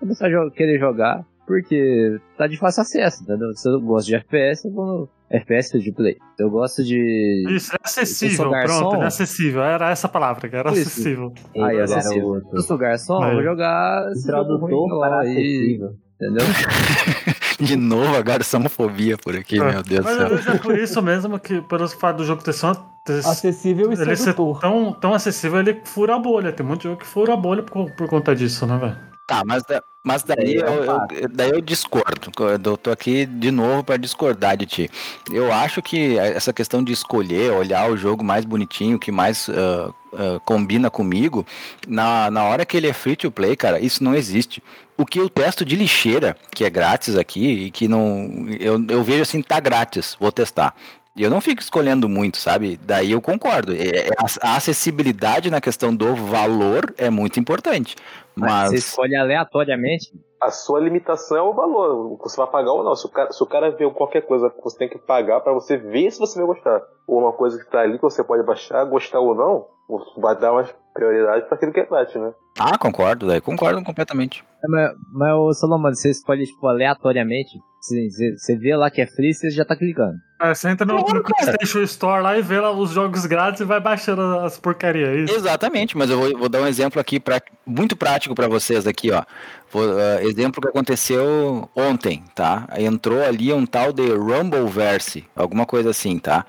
começar a jo- querer jogar, porque tá de fácil acesso, entendeu? Se eu gosto de FPS, eu vou no FPS free to play. Se eu gosto de. Isso, é acessível. garçom? Pronto, é acessível. Era essa palavra, que era Isso. acessível. Aí, Ei, acessível. Se eu sou garçom, eu vou jogar. Tradutor para acessível. Entendeu? De novo, a garçomofobia por aqui, meu Deus do Mas céu. vezes é por isso mesmo que, pelo fato do jogo ter só. Ter, Acessível e ele ser sedutor. tão, tão acessível, ele fura a bolha. Tem muito jogo que fura a bolha por, por conta disso, né, velho? Tá, mas, mas daí, eu, eu- daí eu discordo. Eu tô aqui de novo para discordar de ti. Eu acho que essa questão de escolher, olhar o jogo mais bonitinho, que mais ah, ah, combina comigo, na, na hora que ele é free to play, cara, isso não existe. O que eu testo de lixeira, que é grátis aqui, e que não. Eu, eu vejo assim, tá grátis, vou testar. E eu não fico escolhendo muito, sabe? Daí eu concordo. É- é- a- acessibilidade na questão do valor é muito importante. Mas Mas. você escolhe aleatoriamente. A sua limitação é o valor, você vai pagar ou não. Se o cara, se o cara vê qualquer coisa que você tem que pagar pra você ver se você vai gostar, ou uma coisa que tá ali que você pode baixar, gostar ou não, você vai dar uma prioridade pra aquilo que é grátis, né? Ah, concordo, daí concordo completamente. É, Mas, mas ô, Solomon, você escolhe tipo, aleatoriamente. Você, vê lá que é free, você já tá clicando. É, você entra no, Claro, no. PlayStation Store lá e vê lá os jogos grátis e vai baixando as porcarias. é Isso. Exatamente, mas eu vou, vou dar um exemplo aqui pra, muito prático pra vocês aqui, ó. Vou, ah, exemplo que aconteceu ontem, tá? Entrou ali um tal de Rumbleverse, alguma coisa assim, tá?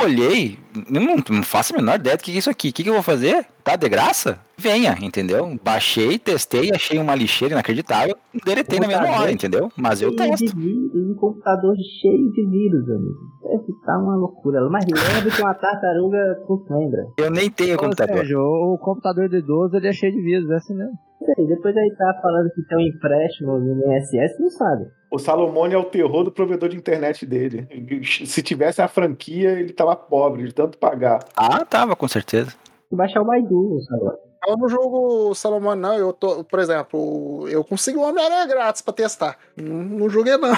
Eu olhei, eu não, não faço a menor ideia do que é isso aqui. O que, que eu vou fazer? Tá de graça? Venha, entendeu? Baixei, testei, achei uma lixeira inacreditável, deletei na mesma hora, entendeu? Mas eu Cheio de testo. vírus, um computador cheio de vírus, amigo. Deve tá uma loucura. Mais leve que uma tartaruga com lembra. Eu nem tenho Ô, computador. Sérgio, o computador de idoso ele é cheio de vírus, é assim mesmo. Peraí, depois aí tá falando que tem um empréstimo no INSS, não sabe. O Salomone é o terror do provedor de internet dele. Se tivesse a franquia, ele tava pobre de tanto pagar. Ah, tava, com certeza. Baixar o Baidu, sabe? Eu não jogo Salomão, não. Eu tô, por exemplo, eu consigo o Homem-Aranha grátis pra testar. Não, não joguei, não.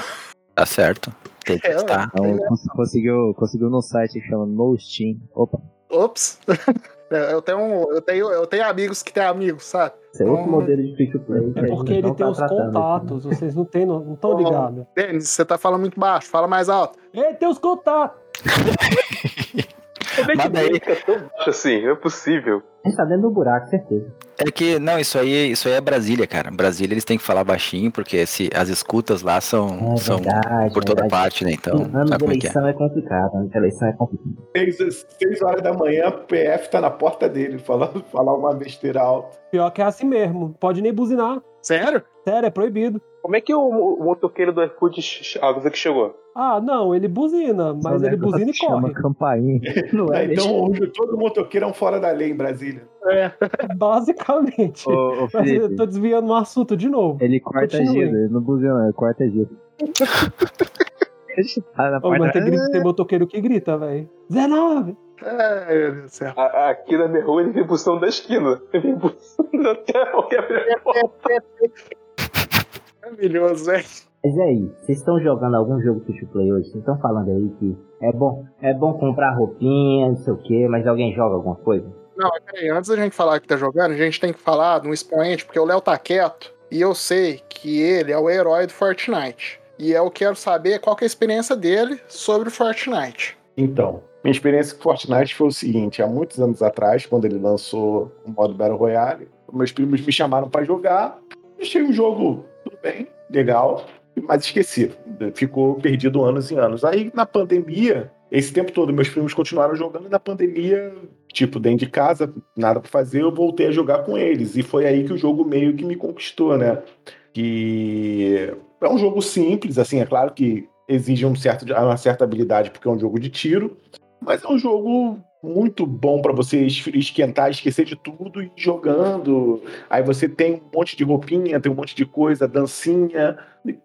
Tá certo. Tem que É, testar. Então, cons- conseguiu, conseguiu no site que chama No Steam. Opa. Ops. Eu tenho, eu, tenho, eu tenho amigos que têm amigos, sabe? Esse é outro Hum. modelo de free to play. É porque ele tá tem os tratando aqui. contatos, vocês não tem, não estão ligados. Denis, você tá falando muito baixo, fala mais alto. Ele tem os contatos! Como é que daí- fica tão baixo assim? Não é possível. A gente tá dentro do buraco, certeza. É que, não, isso aí, isso aí é Brasília, cara. Brasília eles têm que falar baixinho, porque se, as escutas lá são, É são verdade. por toda verdade. parte, né? Então, ano sabe de é é? eleição é complicado. Ano de eleição é complicado. Seis, seis horas da manhã, o PF tá na porta dele, falando, falar uma besteira alta. Pior que é assim mesmo. Pode nem buzinar. Sério? Sério, é proibido. Como é que o, o motoqueiro do iFood avisa que chegou? Ah, não, ele buzina, mas Só ele buzina e chama corre. campainha. Não é, então, hoje todo motoqueiro é um fora da lei em Brasília. Basicamente. Ô, ô Mas eu Felipe, tô desviando um assunto de novo. ele corta Continue. giro, ele não buzina, não, ele corta giro. Tá na Ô, mas porta. tem, grito, tem motoqueiro que grita, velho. 19! É, meu Deus do céu. A- aqui na minha rua ele vem buscando da esquina. Ele vem buscando até qualquer Maravilhoso, velho. Mas e aí, vocês estão jogando algum jogo free play hoje? Vocês estão falando aí que é bom, é bom comprar roupinha, não sei o que, mas alguém joga alguma coisa? Não, peraí, antes da gente falar que tá jogando, a gente tem que falar de um expoente, porque o Léo tá quieto e eu sei que ele é o herói do Fortnite. E eu quero saber qual que é a experiência dele sobre o Fortnite. Então, minha experiência com Fortnite foi o seguinte: há muitos anos atrás, quando ele lançou o modo Battle Royale, meus primos me chamaram pra jogar. Achei um jogo tudo bem, legal, mas esqueci. Ficou perdido anos e anos. Aí na pandemia, esse tempo todo, meus primos continuaram jogando e na pandemia, tipo, dentro de casa, nada pra fazer, eu voltei a jogar com eles. E foi aí que o jogo meio que me conquistou, né? Que é um jogo simples, assim, é claro que exige um certo, uma certa habilidade porque é um jogo de tiro, mas é um jogo muito bom para você es- esquentar, esquecer de tudo e ir jogando. Aí você tem um monte de roupinha, tem um monte de coisa, dancinha.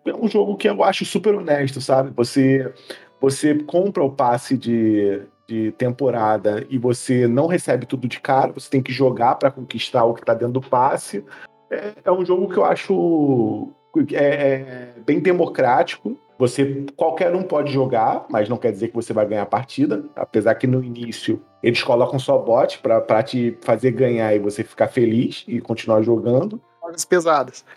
É um jogo que eu acho super honesto, sabe? Você você compra o passe de, de temporada e você não recebe tudo de cara, você tem que jogar para conquistar o que tá dentro do passe. É, é um jogo que eu acho é, é bem democrático. Você qualquer um pode jogar, mas não quer dizer que você vai ganhar a partida. Apesar que no início eles colocam só bot pra pra te fazer ganhar e você ficar feliz e continuar jogando. Jogos pesadas.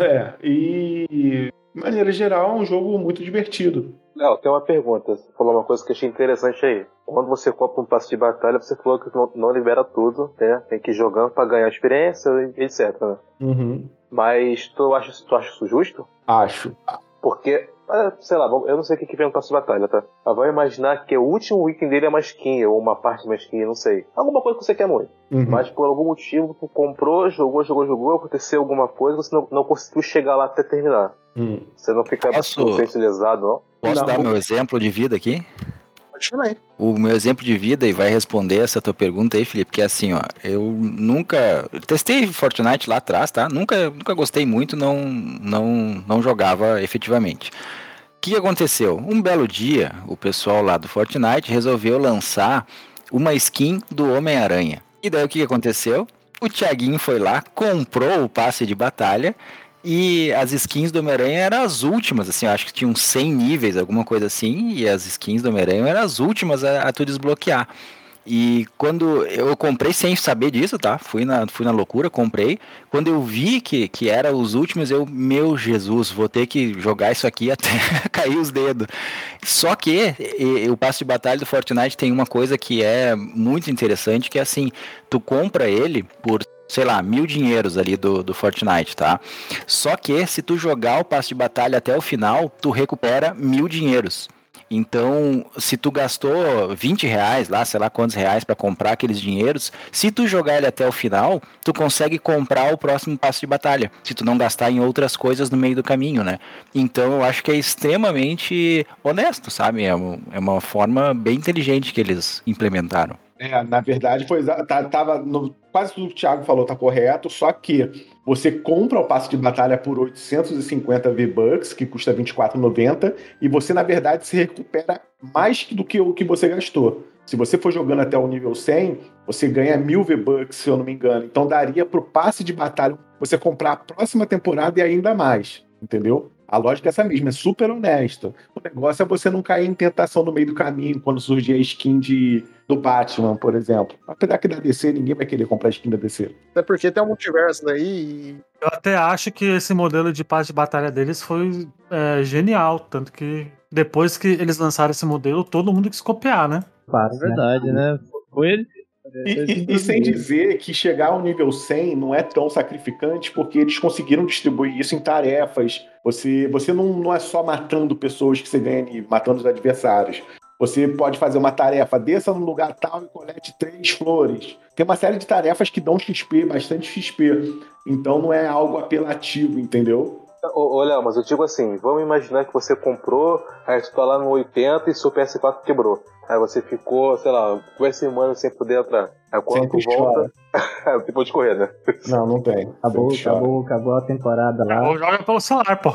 É, e de maneira geral é um jogo muito divertido. Léo, tem uma pergunta. Você falou uma coisa que eu achei interessante aí. Quando você compra um passe de batalha, você falou que não, não libera tudo, né? Tem que ir jogando pra ganhar experiência, etc. Né? Uhum. Mas tu acha, tu acha isso justo? Acho. Porque sei lá, eu não sei o que que vem no passo de batalha, tá? Mas vamos imaginar que o último item dele é uma skin, ou uma parte de uma skin, não sei. Alguma coisa que você quer muito. Uhum. Mas por algum motivo, tu comprou, jogou, jogou, jogou, aconteceu alguma coisa, você não, não conseguiu chegar lá até terminar. Hum. Você não fica Posso- consciente lesado, não? Posso Não. dar meu exemplo de vida aqui? O meu exemplo de vida e vai responder essa tua pergunta aí, Felipe, que é assim, ó, eu nunca testei Fortnite lá atrás, tá? Nunca, nunca gostei muito, não, não, não jogava efetivamente. O que aconteceu? Um belo dia, o pessoal lá do Fortnite resolveu lançar uma skin do Homem-Aranha. E daí o que aconteceu? O Thiaguinho foi lá, comprou o passe de batalha e as skins do Homem-Aranha eram as últimas, assim, acho que tinham 100 níveis, alguma coisa assim, e as skins do Homem-Aranha eram as últimas a, a tu desbloquear. E quando eu comprei sem saber disso, tá? Fui na, fui na loucura, comprei. Quando eu vi que, que era os últimos, eu, meu Jesus, vou ter que jogar isso aqui até cair os dedos. Só que e- o passe de batalha do Fortnite tem uma coisa que é muito interessante, que é assim, tu compra ele por, sei lá, mil dinheiros ali do, do Fortnite, tá? Só que se tu jogar o passe de batalha até o final, tu recupera mil dinheiros. Então, se tu gastou 20 reais lá, sei lá quantos reais para comprar aqueles dinheiros, se tu jogar ele até o final, tu consegue comprar o próximo passo de batalha. Se tu não gastar em outras coisas no meio do caminho, né? Então, eu acho que é extremamente honesto, sabe? É, é uma forma bem inteligente que eles implementaram. É, na verdade, foi, tá- tava no- quase tudo que o Thiago falou tá correto, só que você compra o passe de batalha por 850 V-Bucks, que custa 24,90, e você, na verdade, se recupera mais do que o que você gastou. Se você for jogando até o nível 100, você ganha mil V-Bucks, se eu não me engano. Então daria pro passe de batalha você comprar a próxima temporada e ainda mais, entendeu? A lógica é essa mesma, é super honesta. O negócio é você não cair em tentação no meio do caminho quando surgir a skin de, do Batman, por exemplo. Apesar que da DC, ninguém vai querer comprar a skin da DC. Até porque tem um multiverso daí e Eu até acho que esse modelo de passe de batalha deles foi é, genial. Tanto que depois que eles lançaram esse modelo, todo mundo quis copiar, né? É Passe, né? verdade, né? Foi ele. E, e- e sem dizer que chegar ao nível 100 não é tão sacrificante, porque eles conseguiram distribuir isso em tarefas. Você, você não, não é só matando pessoas que você ganha ali, matando os adversários. Você pode fazer uma tarefa, desça num lugar tal e colete três flores. Tem uma série de tarefas que dão XP, bastante XP. Então não é algo apelativo, entendeu? Léo, mas eu digo assim, vamos imaginar que você comprou, aí tu tá lá no 80 e seu PS4 quebrou. Aí você ficou, sei lá, duas semanas sem poder entrar. Aí quando Sempre tu volta, você pode correr, né? Não, não tem. Acabou, chora. acabou, acabou a temporada lá. Ou joga pelo celular, pô.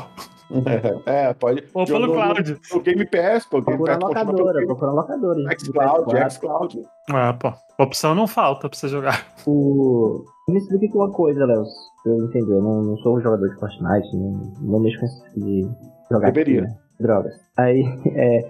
É, pode. Ou pelo cloud. No Game Pass, pô. Game Procura Pass locadora, pelo procura locadora. Xcloud, Do PS4. Xcloud. É, pô. Opção não falta pra você jogar. O... Me explica aqui uma coisa, Léo, pra eu entender. Eu não, não sou um jogador de Fortnite, não, não mexo com esse tipo de jogar Deveria. né? Drogas. Aí, é,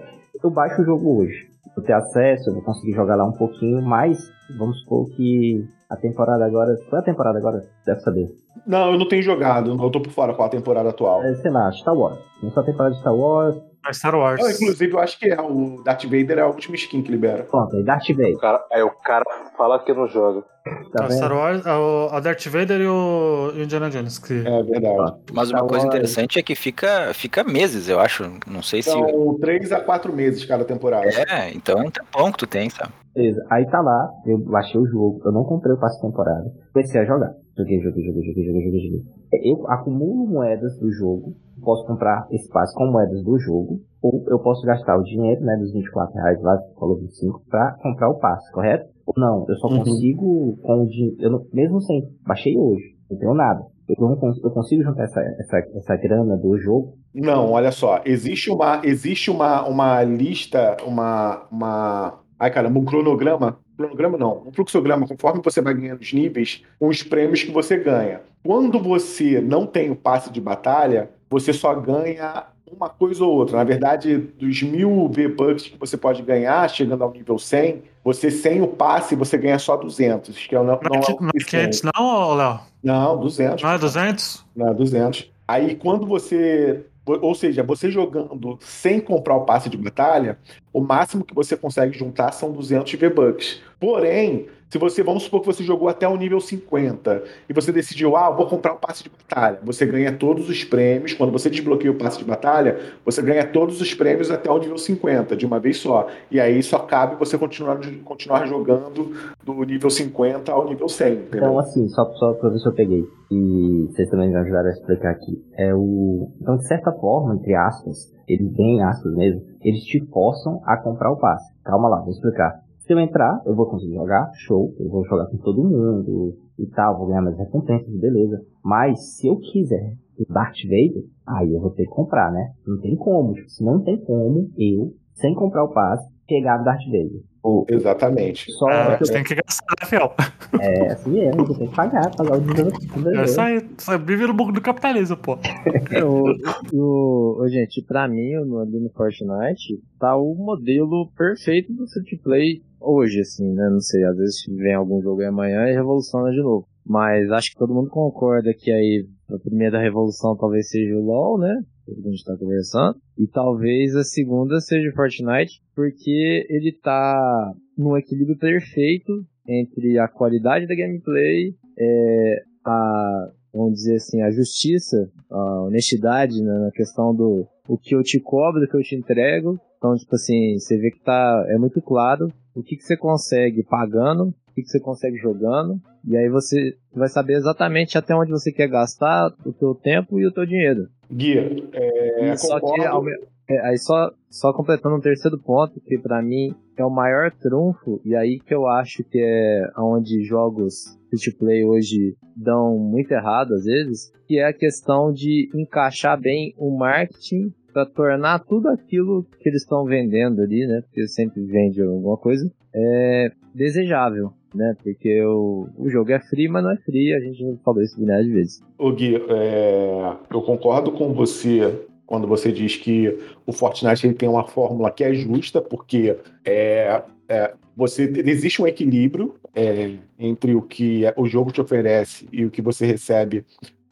eu baixo o jogo hoje. Vou ter acesso, eu vou conseguir jogar lá um pouquinho, mas vamos supor que a temporada agora. Qual é a temporada agora? Deve saber. Não, eu não tenho jogado, eu tô por fora com a temporada atual. É, sei lá, Star Wars. Começou a temporada de Star Wars. É Star Wars. Não, inclusive, eu acho que é o Darth Vader é a última skin que libera. Pronto, aí Darth Vader. O cara, aí o cara fala que não joga. Tá É? Star Wars, é o, a Darth Vader e o e o Indiana Jones. Que... É verdade. Mas uma Star coisa Wars. interessante é que fica, fica meses, eu acho. Não sei se. São três a quatro meses cada temporada. É, então é um tempão que tu tem, sabe? Beleza. Aí tá lá, eu baixei o jogo, eu não comprei o passe de temporada. Comecei a jogar. Joguei, joguei, joguei, joguei, joguei, joguei, joguei. Eu acumulo moedas do jogo, posso comprar esse passe com moedas do jogo, ou eu posso gastar o dinheiro, né, dos 24 reais lá, que falou 25, pra comprar o passe, correto? Ou não, eu só Uhum. consigo com o dinheiro, mesmo sem, baixei hoje, não tenho nada. Eu, não eu consigo juntar essa, essa, essa grana do jogo Não, olha só, existe uma, existe uma, uma lista, uma, uma, ai caramba, um cronograma, cronograma não, um fluxograma, conforme você vai ganhando os níveis, com os prêmios que você ganha. Quando você não tem o passe de batalha, você só ganha uma coisa ou outra. Na verdade, dos mil V-Bucks que você pode ganhar, chegando ao nível 100, você sem o passe, você ganha só 200, que é não, Não, não é, é o não é suficiente. 500 não, ô, Léo? Não, 200. Não é 200? Não, 200. Aí quando você. Ou seja, você jogando sem comprar o passe de batalha, o máximo que você consegue juntar são 200 V-Bucks. Porém, se você, vamos supor que você jogou até o nível 50 e você decidiu, ah, vou comprar o passe de batalha. Você ganha todos os prêmios. Quando você desbloqueia o passe de batalha, você ganha todos os prêmios até o nível 50, de uma vez só. E aí só cabe você continuar, continuar jogando do nível 50 ao nível 100. Entendeu? Então, assim, só, só pra ver se eu peguei. E vocês também me ajudaram a explicar aqui. É o. Então, de certa forma, entre aspas, eles bem aspas mesmo, eles te forçam a comprar o passe. Calma lá, vou explicar. Se eu entrar, eu vou conseguir jogar, show, eu vou jogar com todo mundo e tal, vou ganhar mais recompensas, beleza. Mas se eu quiser o Darth Vader, aí eu vou ter que comprar, né? Não tem como, tipo, se não tem como eu, sem comprar o passe, pegar o Darth Vader. Ou, Exatamente. só É, que eu você tem que gastar, né, fiel? É assim mesmo, você tem que pagar, pagar o dinheiro. É aí. Você vive no mundo do capitalismo, pô. o, o, o- gente, pra mim, no, ali no Fortnite, tá o modelo perfeito do free to play hoje, assim, né? Não sei, às vezes vem algum jogo aí amanhã e revoluciona de novo. Mas acho que todo mundo concorda que aí a primeira revolução talvez seja o LoL, né? Que a gente tá conversando. E talvez a segunda seja o Fortnite, porque ele tá num equilíbrio perfeito entre a qualidade da gameplay, é, a, vamos dizer assim, a justiça, a honestidade né, na questão do o que eu te cobro, o que eu te entrego. Então, tipo assim, você vê que tá, é muito claro o que, que você consegue pagando, o que, que você consegue jogando, e aí você vai saber exatamente até onde você quer gastar o teu tempo e o teu dinheiro. Guia, é, só que, concordo. é, aí só, só completando um terceiro ponto, que pra mim é o maior trunfo, e aí que eu acho que é onde jogos free to play hoje dão muito errado às vezes, que é a questão de encaixar bem o marketing para tornar tudo aquilo que eles estão vendendo ali, né? Porque sempre vende alguma coisa, é desejável, né? Porque o, o jogo é free, mas não é free, a gente já falou isso milhares de vezes. Ô Gui, é, eu concordo com você quando você diz que o Fortnite ele tem uma fórmula que é justa, porque é, é, você existe um equilíbrio é, entre o que o jogo te oferece e o que você recebe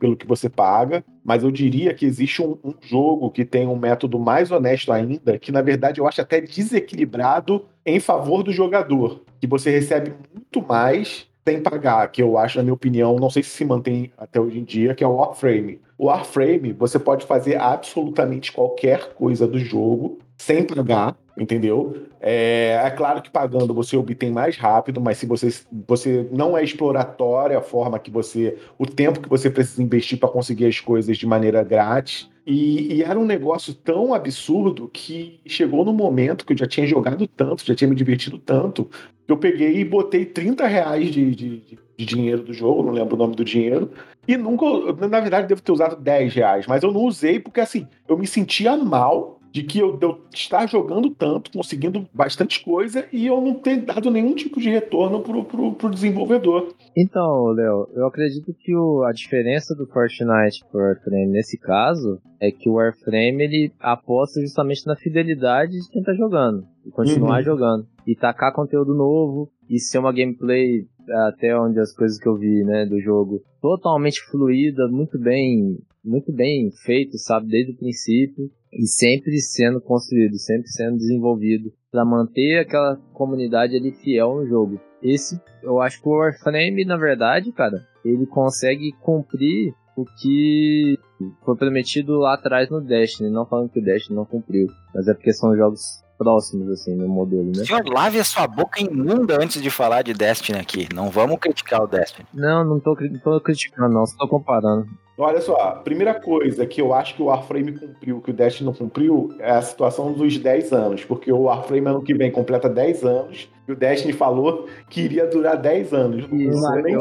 pelo que você paga, mas eu diria que existe um, um jogo que tem um método mais honesto ainda, que na verdade eu acho até desequilibrado em favor do jogador, que você recebe muito mais sem pagar, que eu acho, na minha opinião, não sei se se mantém até hoje em dia, que é o Warframe. O Warframe, você pode fazer absolutamente qualquer coisa do jogo sem pagar, entendeu? É, é claro que pagando você obtém mais rápido, mas se você, você não é exploratória a forma que você, o tempo que você precisa investir para conseguir as coisas de maneira grátis. E, e era um negócio tão absurdo que chegou no momento que eu já tinha jogado tanto, já tinha me divertido tanto, que eu peguei e botei 30 reais de, de, de- dinheiro do jogo, não lembro o nome do dinheiro, e nunca, na verdade, devo ter usado 10 reais, mas eu não usei porque assim, eu me sentia mal de que eu, de eu estar jogando tanto, conseguindo bastante coisa, e eu não ter dado nenhum tipo de retorno pro, pro, pro desenvolvedor. Então, Léo, eu acredito que o- a diferença do Fortnite pro Warframe nesse caso é que o Warframe ele aposta justamente na fidelidade de quem tá jogando, e continuar Uhum. jogando, e tacar conteúdo novo, e ser uma gameplay até onde as coisas que eu vi, né, do jogo, totalmente fluida, muito bem, muito bem feito, sabe, desde o princípio, e sempre sendo construído, sempre sendo desenvolvido para manter aquela comunidade ali fiel no jogo. Esse, eu acho que o Warframe, na verdade, cara, ele consegue cumprir o que foi prometido lá atrás no Destiny. Não falando que o Destiny não cumpriu, mas é porque são jogos próximos, assim, no modelo, né? Senhor, lave a sua boca imunda antes de falar de Destiny aqui. Não vamos criticar o Destiny. Não, não tô, não tô criticando, não, só tô comparando. Olha só, a primeira coisa que eu acho que o Warframe cumpriu, que o Destiny não cumpriu, é a situação dos 10 anos, porque o Warframe ano que vem completa 10 anos, e o Destiny falou que iria durar 10 anos. Não Isso, sei nem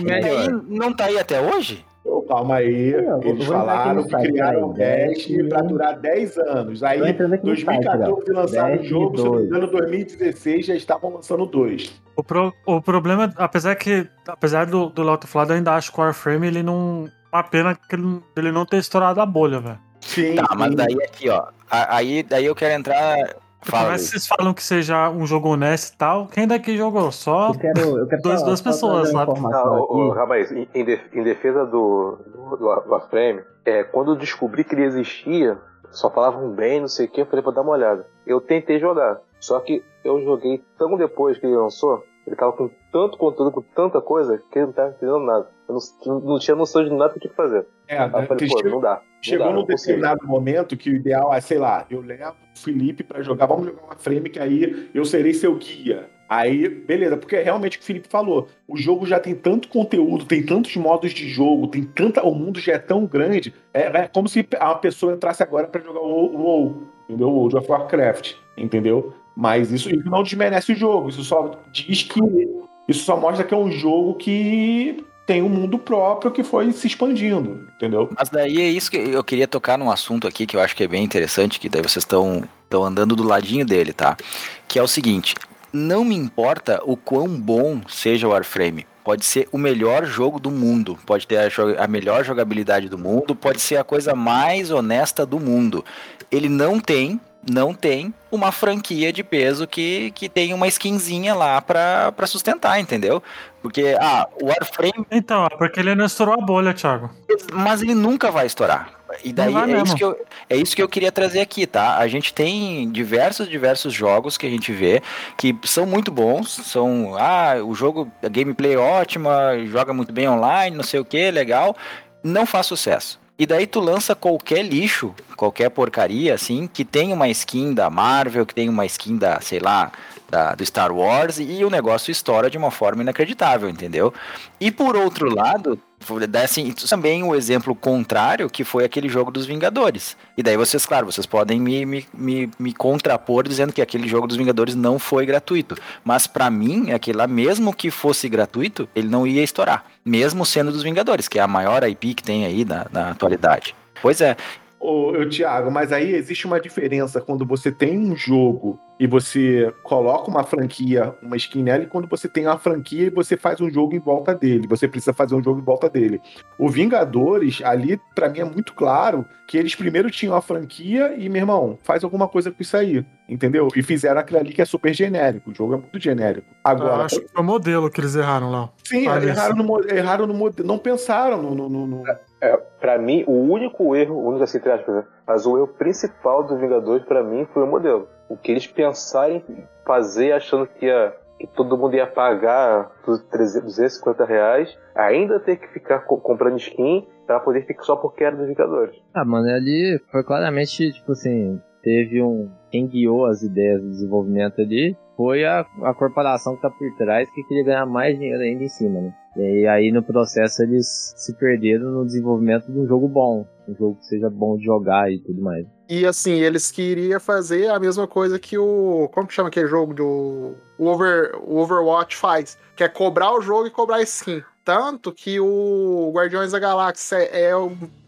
e melhor. aí, não tá aí até hoje? Ô, calma aí, Eu eles falaram que criaram o Destiny- para durar 10 anos. Aí, Tô entrando aqui no site, 2014 lançaram o jogo, se eu não me 2. engano, 2016 já estavam lançando dois. O, pro- o problema, apesar que, apesar do, do falado, eu ainda acho que o Warframe, ele não. Uma pena que ele, ele não ter estourado a bolha, velho. Sim, Tá, mas daí aqui, ó. a- Aí daí eu quero entrar. Fala. mais Luiz. que vocês falam que seja um jogo honesto e tal, quem daqui jogou? Só. Eu quero, eu quero Dois- só- duas só pessoas, sabe? Não, aqui. rapaz, em, em def- em defesa do, do, do Warframe, é, quando eu descobri que ele existia, só falavam bem, não sei o que, eu falei pra dar uma olhada. Eu tentei jogar, só que eu joguei tão depois que ele lançou, ele tava com tanto conteúdo, com tanta coisa, que ele não tava entendendo nada. Eu não, não tinha noção de nada do que fazer. É, Aí eu falei, pô, chegou, não dá. chegou num não consigo. determinado momento que o ideal é, sei lá, eu levo o Felipe pra jogar, vamos jogar uma frame que aí eu serei seu guia. Aí, beleza, porque é realmente o que o Felipe falou. O jogo já tem tanto conteúdo, tem tantos modos de jogo, tem tanta. O mundo já é tão grande. É, é como se uma pessoa entrasse agora pra jogar o WoW, entendeu? O World of Warcraft, entendeu? Mas isso, isso não desmerece o jogo. Isso só diz que. Isso só mostra que é um jogo que tem um mundo próprio que foi se expandindo, entendeu? Mas daí é isso que eu queria tocar num assunto aqui que eu acho que é bem interessante, que daí vocês estão andando do ladinho dele, tá? Que é o seguinte, não me importa o quão bom seja o Warframe. Pode ser o melhor jogo do mundo, pode ter a, a melhor jogabilidade do mundo, pode ser a coisa mais honesta do mundo. Ele não tem, não tem uma franquia de peso que, que tem uma skinzinha lá pra, pra sustentar, entendeu? Porque, ah, o Warframe Então, é porque ele não estourou a bolha, Thiago. mas ele nunca vai estourar. E daí é isso, que eu, é isso que eu queria trazer aqui, tá? A gente tem diversos, diversos jogos que a gente vê que são muito bons, são, ah, o jogo, a gameplay é ótima, joga muito bem online, não sei o que, legal, não faz sucesso. E daí tu lança qualquer lixo, qualquer porcaria, assim, que tem uma skin da Marvel, que tem uma skin da, sei lá, da, do Star Wars, e o negócio estoura de uma forma inacreditável, entendeu? E por outro lado, assim, também o exemplo contrário, que foi aquele jogo dos Vingadores. E daí vocês, claro, vocês podem me, me, me, me contrapor dizendo que aquele jogo dos Vingadores não foi gratuito. Mas pra mim, aquele lá, mesmo que fosse gratuito, ele não ia estourar. Mesmo sendo dos Vingadores, que é a maior IP que tem aí na, na atualidade. Pois é, Ô, ô, Thiago, mas aí existe uma diferença quando você tem um jogo e você coloca uma franquia, uma skin nela, e quando você tem uma franquia e você faz um jogo em volta dele. Você precisa fazer um jogo em volta dele. O Vingadores, ali, pra mim é muito claro que eles primeiro tinham a franquia e, meu irmão, faz alguma coisa com isso aí. Entendeu? E fizeram aquele ali que é super genérico. O jogo é muito genérico. Eu Agora, acho que foi o modelo que eles erraram lá. sim, Olha erraram no, erraram no modelo. Não pensaram no- no- no- no, É, pra mim, o único erro, o único assim, entre aspas, né? mas o erro principal dos Vingadores, pra mim, foi o modelo. O que eles pensarem em fazer achando que, ia, que todo mundo ia pagar os 300, 250 reais, ainda ter que ficar co- comprando skin pra poder ficar só porque era dos Vingadores. Ah, mano, ali foi claramente, tipo assim, teve um. Quem guiou as ideias do desenvolvimento ali foi a, a corporação que tá por trás que queria ganhar mais dinheiro ainda em cima, né? E aí no processo eles se perderam no desenvolvimento de um jogo bom. Um jogo que seja bom de jogar e tudo mais. E assim, eles queriam fazer a mesma coisa que o. Como que chama aquele jogo do. O, Over, o Overwatch faz. Que é cobrar o jogo e cobrar skin. Tanto que o Guardiões da Galáxia é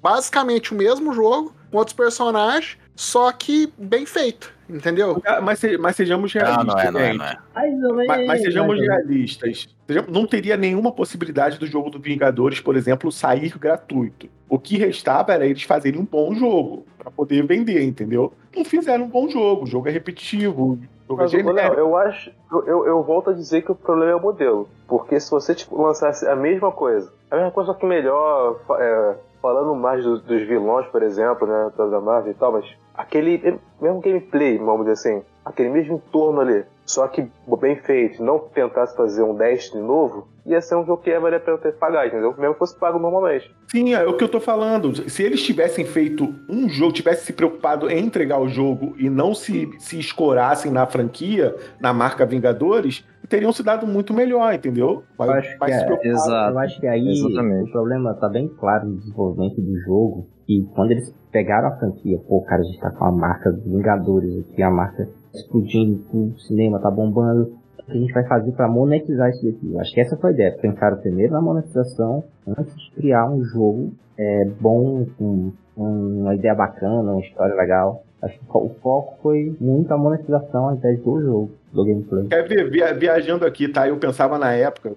basicamente o mesmo jogo, com outros personagens, só que bem feito, entendeu? Ah, Mas, mas sejamos não, realistas. não é, não é, não é. Mais ou menos. Mas, mas sejamos realistas. Não teria nenhuma possibilidade do jogo do Vingadores, por exemplo, sair gratuito. O que restava era eles fazerem um bom jogo pra poder vender, entendeu? Não fizeram um bom jogo. O jogo é repetitivo. Jogo Mas, é ô, Léo, eu acho. Eu, eu, eu volto a dizer que o problema é o modelo. Porque se você tipo, lançasse a mesma coisa, a mesma coisa só que melhor, é, falando mais dos, dos vilões, por exemplo, né? Da Marvel e tal, mas aquele mesmo gameplay, vamos dizer assim, aquele mesmo entorno ali, só que bem feito, não tentasse fazer um Destiny novo, ia ser um jogo que ia valer a pena ter pagar, entendeu? Mesmo que fosse pago normalmente. Sim, é o que eu tô falando. Se eles tivessem feito um jogo, tivessem se preocupado em entregar o jogo e não se, se escorassem na franquia, na marca Vingadores, teriam se dado muito melhor, entendeu? Eu acho mas que se é, Exato. Eu acho que aí Exatamente. o problema tá bem claro no desenvolvimento do jogo. E quando eles pegaram a franquia, pô, cara, a gente tá com a marca dos Vingadores aqui, a marca explodindo, o cinema tá bombando. O que a gente vai fazer pra monetizar isso daqui? Eu acho que essa foi a ideia. Pensaram primeiro na monetização antes de criar um jogo é, bom, com, com uma ideia bacana, uma história legal. Acho que o foco foi muito a monetização ao invés do jogo, do gameplay. Quer ver, via- viajando aqui, tá? Eu pensava na época,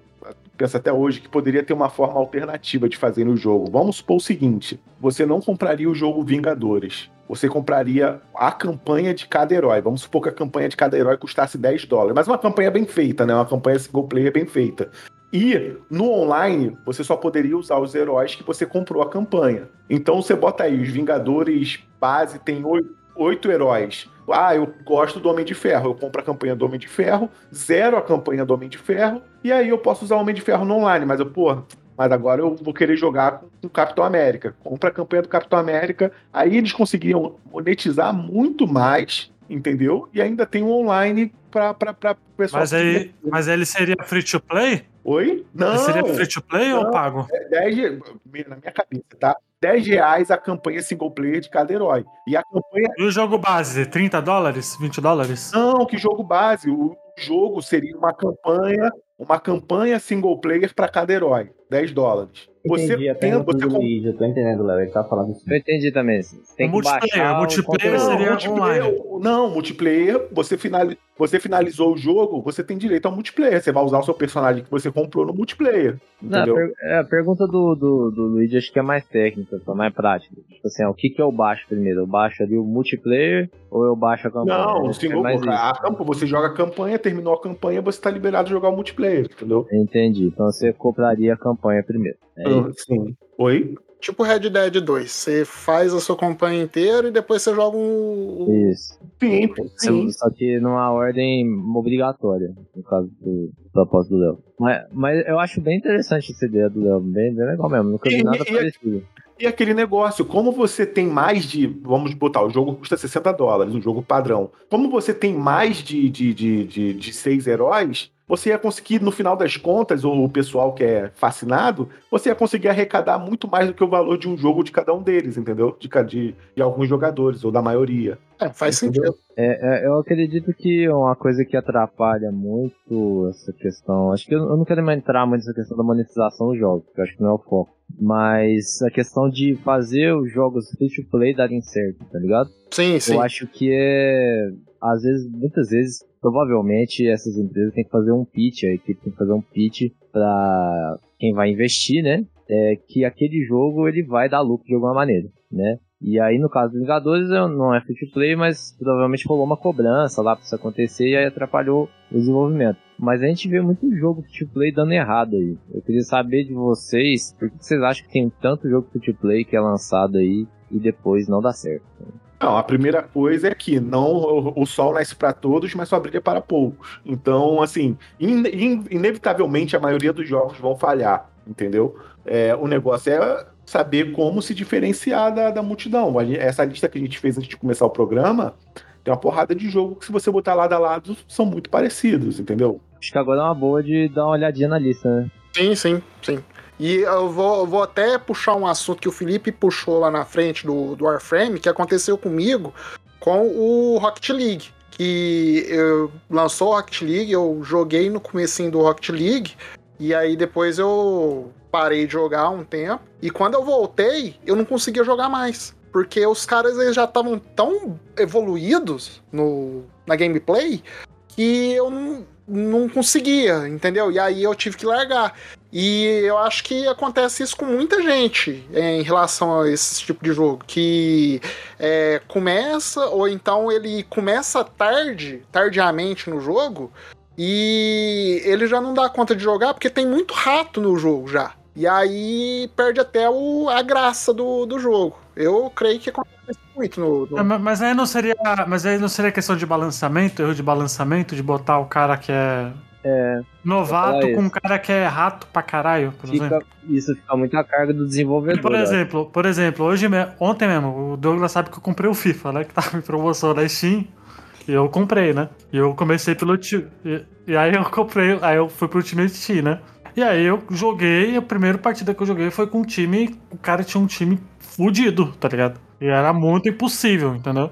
penso até hoje, que poderia ter uma forma alternativa de fazer no jogo. Vamos supor o seguinte: você não compraria o jogo Vingadores. Você compraria a campanha de cada herói. Vamos supor que a campanha de cada herói custasse 10 dólares. Mas uma campanha bem feita, né? Uma campanha single player bem feita. E no online, você só poderia usar os heróis que você comprou a campanha. Então você bota aí, os Vingadores base tem oito, heróis. Ah, eu gosto do Homem de Ferro, eu compro a campanha do Homem de Ferro, zero a campanha do Homem de Ferro, e aí eu posso usar o Homem de Ferro no online, mas eu, pô, mas agora eu vou querer jogar com o Capitão América. Compra a campanha do Capitão América. Aí eles conseguiriam monetizar muito mais, entendeu? E ainda tem um online pra, pra, pessoal. Mas aí, mas ele seria free to play? Oi? Não. Ele seria free to play ou Não. pago? É 10, re- na minha cabeça, tá? 10 reais a campanha single player de cada herói. E a campanha. E o jogo base, 30 dólares? 20 dólares? Não, que jogo base. O jogo seria uma campanha, uma campanha single player para cada herói. 10 dólares. Você Entendi tem, você com- eu tô entendendo, Léo. Ele tá falando isso. Eu entendi também. Você tem O que multiplayer, baixar o multiplayer seria- multiplayer, online. Não, multiplayer, você, finali- você finalizou o jogo, você tem direito ao multiplayer. Você vai usar o seu personagem que você comprou no multiplayer. Não, a, Entendeu? per- é, a pergunta do, do, do Luigi acho que é mais técnica, só mais prática. Tipo assim, ó, o que, que eu baixo primeiro? Eu baixo ali o multiplayer ou eu baixo a campanha? Não, o É single, mais isso. a campo, você joga a campanha, terminou a campanha, você tá liberado de jogar o multiplayer, entendeu? Entendi. Então você compraria a campanha primeiro. É isso. Sim. Oi? Tipo Red Dead 2. Você faz a sua campanha inteira e depois você joga um. Isso. Sim, sim. Só que numa ordem obrigatória, no caso do, propósito do Léo. Mas, mas eu acho bem interessante essa ideia do Léo, bem, bem legal mesmo. Nunca vi nada e- parecido. E aquele negócio, como você tem mais de. Vamos botar, o jogo custa 60 dólares, um jogo padrão. Como você tem mais de, de, de, de, de seis heróis, você ia conseguir, no final das contas, ou o pessoal que é fascinado, você ia conseguir arrecadar muito mais do que o valor de um jogo de cada um deles, entendeu? De, de, de alguns jogadores, ou da maioria. É, faz Entendeu? sentido. É, é, eu acredito que uma coisa que atrapalha muito essa questão. Acho que eu, eu não quero entrar muito nessa questão da monetização dos jogos, porque eu acho que não é o foco. Mas a questão de fazer os jogos free to play darem certo, tá ligado? Sim, sim. Eu acho que é. Às vezes, muitas vezes, provavelmente essas empresas têm que fazer um pitch, a equipe tem que fazer um pitch pra quem vai investir, né? É, que aquele jogo ele vai dar lucro de alguma maneira, né? E aí, no caso dos Vingadores, não é free to play, mas provavelmente rolou uma cobrança lá pra isso acontecer e aí atrapalhou o desenvolvimento. Mas a gente vê muito jogo free to play dando errado aí. Eu queria saber de vocês, por que vocês acham que tem tanto jogo free to play que é lançado aí e depois não dá certo? Não, a primeira coisa é que não o, o sol nasce para todos, mas só brilha para poucos. Então, assim, in- in- inevitavelmente a maioria dos jogos vão falhar, entendeu? É, o negócio é saber como se diferenciar da, da multidão. Essa lista que a gente fez antes de começar o programa tem uma porrada de jogo que, se você botar lado a lado, são muito parecidos, entendeu? Acho que agora é uma boa de dar uma olhadinha na lista, né? Sim, sim, sim. E eu vou, eu vou até puxar um assunto que o Felipe puxou lá na frente do, do Warframe, que aconteceu comigo com o Rocket League. Que eu, lançou o Rocket League, eu joguei no comecinho do Rocket League, e aí depois eu parei de jogar um tempo. E quando eu voltei, eu não conseguia jogar mais. Porque os caras eles já estavam tão evoluídos no, na gameplay que eu não, não conseguia, entendeu? E aí eu tive que largar. E eu acho que acontece isso com muita gente é, em relação a esse tipo de jogo. Que é, começa, ou então ele começa tarde, tardiamente no jogo, e ele já não dá conta de jogar porque tem muito rato no jogo já. E aí perde até o, a graça do, do jogo. Eu creio que acontece muito no. no- É, ma- Mas aí não seria. Mas aí não seria questão de balançamento, erro de balançamento, de botar o cara que é É, novato com um cara que é rato pra caralho, por exemplo. fica, isso fica muito a carga do desenvolvedor. Por exemplo, por exemplo, hoje me- ontem mesmo, o Douglas sabe que eu comprei o FIFA, né? Que tava em promoção na Steam. E eu comprei, né? E eu comecei pelo time. E, e aí eu comprei, aí eu fui pro time Steam, né? E aí eu joguei, a primeira partida que eu joguei foi com um time. O cara tinha um time fudido, tá ligado? E era muito impossível, entendeu?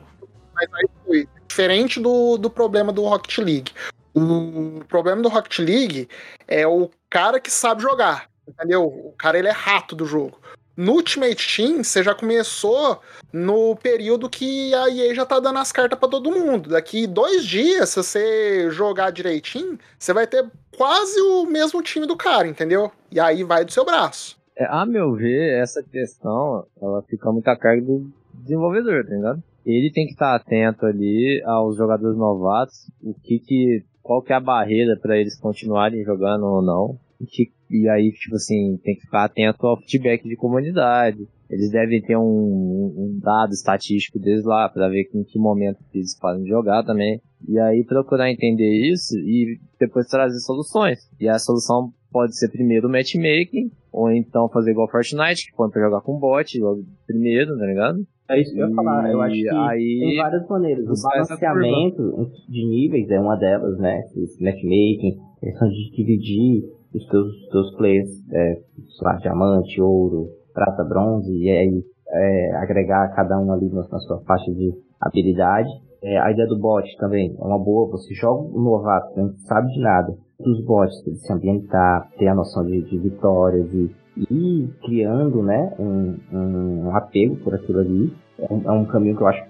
Mas aí foi diferente do, do problema do Rocket League. O problema do Rocket League é o cara que sabe jogar, entendeu? O cara ele é rato do jogo. No Ultimate Team, você já começou no período que a EA já tá dando as cartas pra todo mundo. Daqui dois dias, se você jogar direitinho, você vai ter quase o mesmo time do cara, entendeu? E aí vai do seu braço. É, a meu ver, essa questão, ela fica muito a carga do desenvolvedor, tá ligado? Ele tem que estar atento ali aos jogadores novatos, o que que, qual que é a barreira para eles continuarem jogando ou não. que- e aí, tipo assim, tem que ficar atento ao feedback de comunidade. Eles devem ter um, um dado estatístico deles lá pra ver em que momento que eles podem jogar também. E aí procurar entender isso e depois trazer soluções. E a solução pode ser primeiro o matchmaking, ou então fazer igual Fortnite, que põe pra jogar com bot logo primeiro, tá ligado? É isso que eu ia falar. Eu acho que aí- tem várias maneiras. O balanceamento de níveis é uma delas, né? Esse matchmaking, questão de dividir os teus, teus players, é, sei lá, diamante, ouro, prata, bronze, e aí é, agregar cada um ali na, na sua faixa de habilidade. É, a ideia do bot também é uma boa. Você joga um novato não sabe de nada dos bots, ele se ambientar, ter a noção de, de vitórias e ir criando né, um, um apego por aquilo ali. É um, é um caminho que eu acho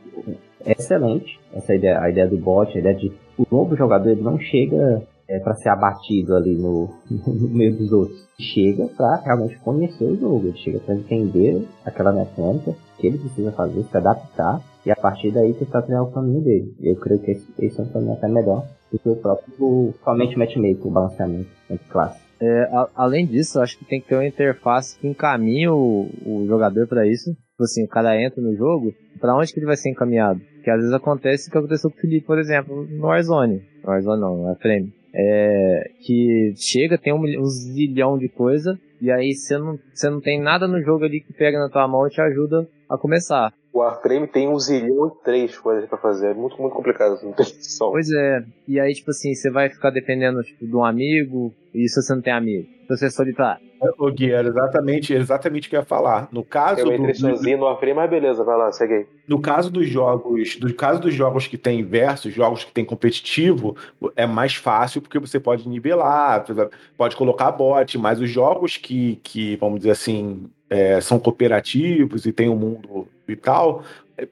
excelente. Essa ideia, a ideia do bot, a ideia de o novo jogador ele não chega para ser abatido ali no, no meio dos outros. Chega para realmente conhecer o jogo, ele chega para entender aquela mecânica que ele precisa fazer, se adaptar e a partir daí tentar treinar o caminho dele. Eu creio que esse, esse é um caminho até melhor do que o próprio somente matchmaking, o balanceamento entre classes. É, a- além disso, acho que tem que ter uma interface que encaminhe o, o jogador pra isso. Tipo assim, o cara entra no jogo, pra onde que ele vai ser encaminhado? Porque às vezes acontece o que aconteceu com o Felipe, por exemplo, no Warzone. No Warzone não, no Frame. É, que chega, tem um, um zilhão de coisa, e aí você não, você não tem nada no jogo ali que pega na tua mão e te ajuda a começar. O Warframe tem um zilhão e três coisas pra fazer. É muito, muito complicado. Não tem. Pois é, e aí tipo assim, você vai ficar dependendo tipo, de um amigo, e se você não tem amigo? Você é solitário. Ô, Gui, era exatamente, exatamente o que eu ia falar. No caso, Eu do, entrei do- sozinho no Warframe, mas beleza, vai lá, segue aí. no caso dos jogos, do caso dos jogos que tem versus, jogos que tem competitivo, é mais fácil porque você pode nivelar, pode colocar bot, mas os jogos que, que vamos dizer assim, é, são cooperativos e tem um mundo e tal,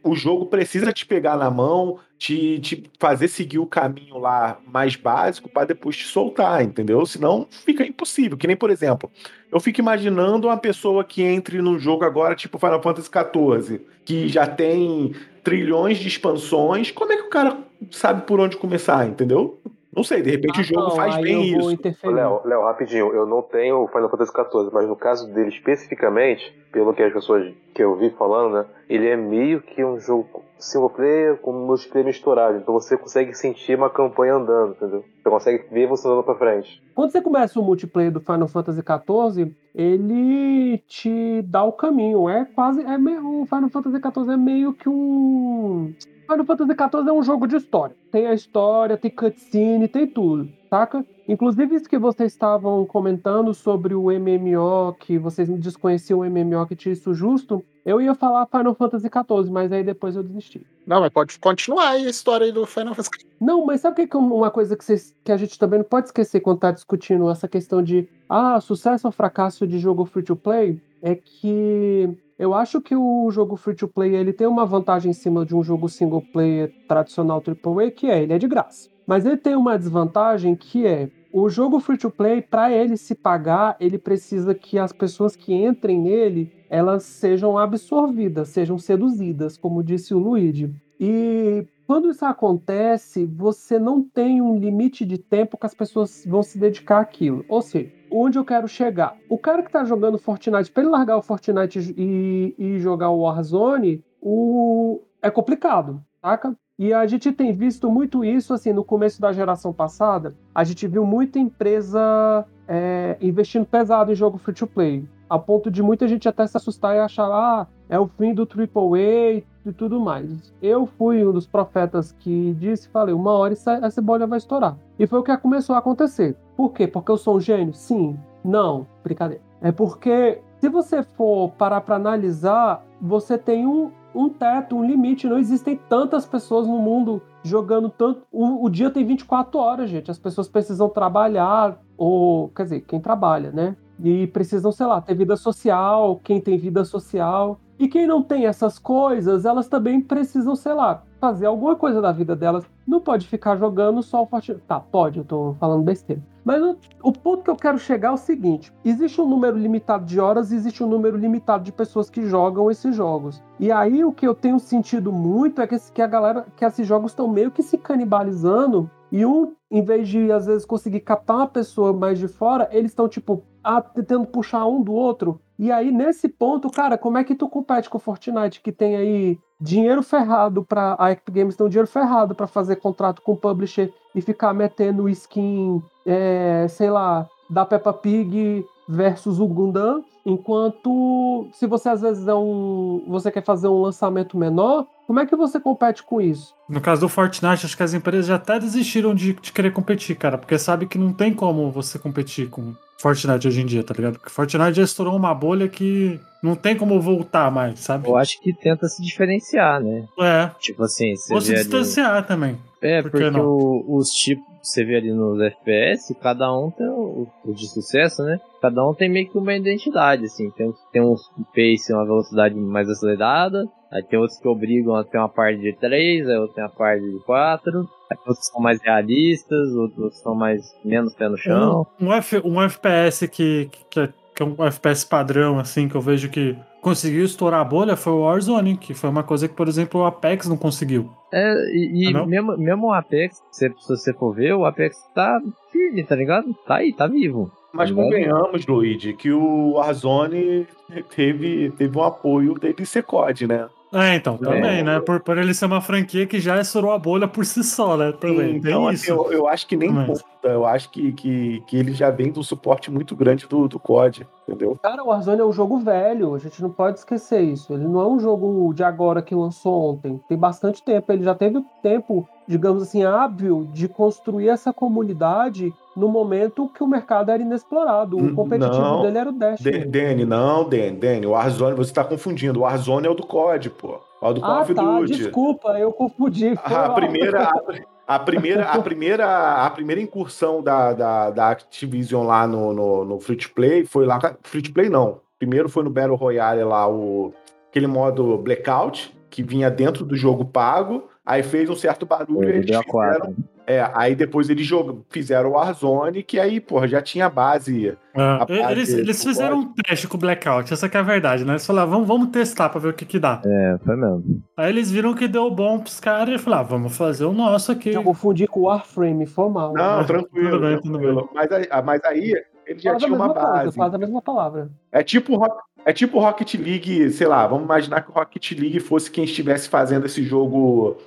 o jogo precisa te pegar na mão, te, te fazer seguir o caminho lá mais básico para depois te soltar, entendeu? Senão fica impossível. Que nem, por exemplo, eu fico imaginando uma pessoa que entre num jogo agora, tipo Final Fantasy XIV, que já tem trilhões de expansões, como é que o cara sabe por onde começar, entendeu? Não sei, de repente Ah, o jogo não, faz bem isso. Léo, Léo, rapidinho, eu não tenho o Final Fantasy XIV, mas no caso dele especificamente, pelo que as pessoas que eu vi falando, né, ele é meio que um jogo single player com multiplayer misturado, então você consegue sentir uma campanha andando, entendeu? Você consegue ver você andando pra frente. Quando você começa o multiplayer do Final Fantasy XIV, ele te dá o caminho. É quase. É meio, o Final Fantasy XIV é meio que um. Final Fantasy XIV é um jogo de história. Tem a história, tem cutscene, tem tudo, saca? Inclusive isso que vocês estavam comentando sobre o MMO, que vocês desconheciam o MMO que tinha isso justo, eu ia falar Final Fantasy XIV, mas aí depois eu desisti. Não, mas pode continuar aí a história aí do Final Fantasy. Não, mas sabe o que é uma coisa que, vocês- que a gente também não pode esquecer quando tá discutindo essa questão de ah, sucesso ou fracasso de jogo free to play? É que eu acho que o jogo free to play ele tem uma vantagem em cima de um jogo single player tradicional AAA, que é ele é de graça. Mas ele tem uma desvantagem que é o jogo free to play, para ele se pagar, ele precisa que as pessoas que entrem nele elas sejam absorvidas, sejam seduzidas, como disse o Luigi. E quando isso acontece, você não tem um limite de tempo que as pessoas vão se dedicar àquilo. Ou seja, onde eu quero chegar? O cara que tá jogando Fortnite, para ele largar o Fortnite e, e jogar o Warzone, o... é complicado, saca? E a gente tem visto muito isso, assim, no começo da geração passada, a gente viu muita empresa é, investindo pesado em jogo free-to-play, a ponto de muita gente até se assustar e achar, ah, é o fim do AAA e tudo mais. Eu fui um dos profetas que disse, falei, uma hora essa, bolha vai estourar. E foi o que começou a acontecer. Por quê? Porque eu sou um gênio? Sim. Não. Brincadeira. É porque se você for parar para analisar, você tem um, um teto, um limite. Não existem tantas pessoas no mundo jogando tanto. O, o dia tem 24 horas, gente. As pessoas precisam trabalhar, ou quer dizer, quem trabalha, né? E precisam, sei lá, ter vida social, quem tem vida social. E quem não tem essas coisas, elas também precisam, sei lá, fazer alguma coisa da vida delas. Não pode ficar jogando só o Fortnite. Tá, pode, eu tô falando besteira. Mas o, o ponto que eu quero chegar é o seguinte: existe um número limitado de horas existe um número limitado de pessoas que jogam esses jogos. E aí o que eu tenho sentido muito é que, que a galera, que esses jogos estão meio que se canibalizando. E um, em vez de às vezes conseguir captar uma pessoa mais de fora, eles estão tipo ah, tentando puxar um do outro. E aí nesse ponto, cara, como é que tu compete com o Fortnite que tem aí dinheiro ferrado para a Epic Games tem um dinheiro ferrado para fazer contrato com o publisher e ficar metendo skin, é, sei lá, da Peppa Pig versus o Gundam, enquanto se você às vezes é um, você quer fazer um lançamento menor, como é que você compete com isso? No caso do Fortnite, acho que as empresas já até desistiram de, de querer competir, cara, porque sabe que não tem como você competir com Fortnite hoje em dia, tá ligado? Porque Fortnite já estourou uma bolha que não tem como voltar mais, sabe? Eu acho que tenta se diferenciar, né? É, Tipo assim, você ou se vê ali... distanciar também. É, Por que porque o- os tipos, você vê ali nos FPS, cada um tem o, o de sucesso, né? Cada um tem meio que uma identidade, assim. Tem, uns- tem uns pace, uma velocidade mais acelerada, aí tem outros que obrigam a ter uma parte de 3, aí outros tem a parte de 4, aí outros são mais realistas, outros são mais menos pé no chão. Um, um, F- um FPS que, que, é, que é um FPS padrão, assim, que eu vejo que conseguiu estourar a bolha foi o Warzone, que foi uma coisa que, por exemplo, o Apex não conseguiu. É, e, e Ah, mesmo, mesmo o Apex, se, se você for ver, o Apex tá firme, tá ligado? Tá aí, tá vivo. Mas Tá convenhamos, Luigi, que o Warzone teve, teve um apoio dele ser COD, né? É, então, também, É. né? Por, por ele ser uma franquia que já estourou a bolha por si só, né? Também. então, tem assim, isso. eu, eu acho que nem Mas- conta. Eu acho que, que, que ele já vem um suporte muito grande do, do COD, entendeu? Cara, o Warzone é um jogo velho, a gente não pode esquecer isso. Ele não é um jogo de agora que lançou ontem. Tem bastante tempo. Ele já teve tempo, digamos assim, hábil de construir essa comunidade no momento que o mercado era inexplorado. O N- competitivo não. dele era o Destiny. D- Danny, não, Danny, Danny. O Warzone, você tá confundindo. O Warzone é o do COD, pô. É o do Call Ah, of tá, Duty. desculpa, eu confundi. Foi A primeira, a primeira, a primeira, a primeira incursão da, da, da Activision lá no, no, no Free to Play foi lá. Free to Play não. Primeiro foi no Battle Royale lá, o, aquele modo Blackout, que vinha dentro do jogo pago. Aí fez um certo barulho e eles fizeram, A4. É, aí depois eles jogam, fizeram o Warzone, que aí, porra, já tinha base. É, a parte eles, eles fizeram um teste com o Blackout, essa que é a verdade, né? Eles falaram, vamos, vamos testar pra ver o que que dá. É, foi mesmo. Aí eles viram que deu bom pros caras e falaram, ah, vamos fazer o nosso aqui. Eu confundi com o Warframe, foi mal. Não, Ah, tranquilo, tudo bem, tudo tranquilo. Mas, aí, ah, mas aí ele já a tinha uma mesma coisa, base. faz a mesma palavra. É tipo, Rock- é tipo Rocket League, sei lá, vamos imaginar que o Rocket League fosse quem estivesse fazendo esse jogo.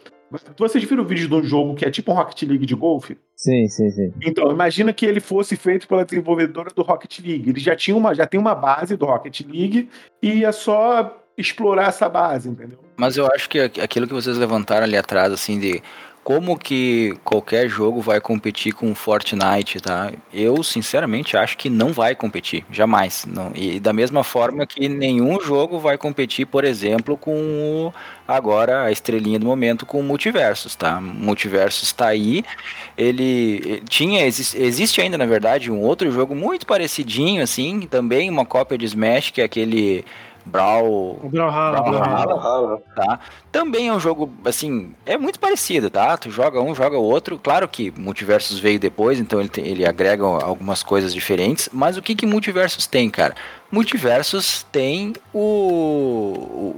Vocês viram o vídeo de um jogo que é tipo um Rocket League de golfe? Sim, sim, sim. Então, imagina que ele fosse feito pela desenvolvedora do Rocket League. Ele já tinha uma, já tem uma base do Rocket League e é só explorar essa base, entendeu? Mas eu acho que aqu- aquilo que vocês levantaram ali atrás, assim, de como que qualquer jogo vai competir com Fortnite, tá? Eu, sinceramente, acho que não vai competir, jamais. Não. E da mesma forma que nenhum jogo vai competir, por exemplo, com o, agora a estrelinha do momento, com o Multiversus, tá? Multiversus tá aí, ele eh, tinha, exis- existe ainda, na verdade, um outro jogo muito parecidinho, assim, também uma cópia de Smash, que é aquele Brawl... Brawlhalla. Brawlhalla. tá? Também é um jogo, assim, é muito parecido, tá? Tu joga um, joga o outro. Claro que Multiversus veio depois, então ele, tem- ele agrega algumas coisas diferentes. Mas o que que Multiversus tem, cara? Multiversus tem o,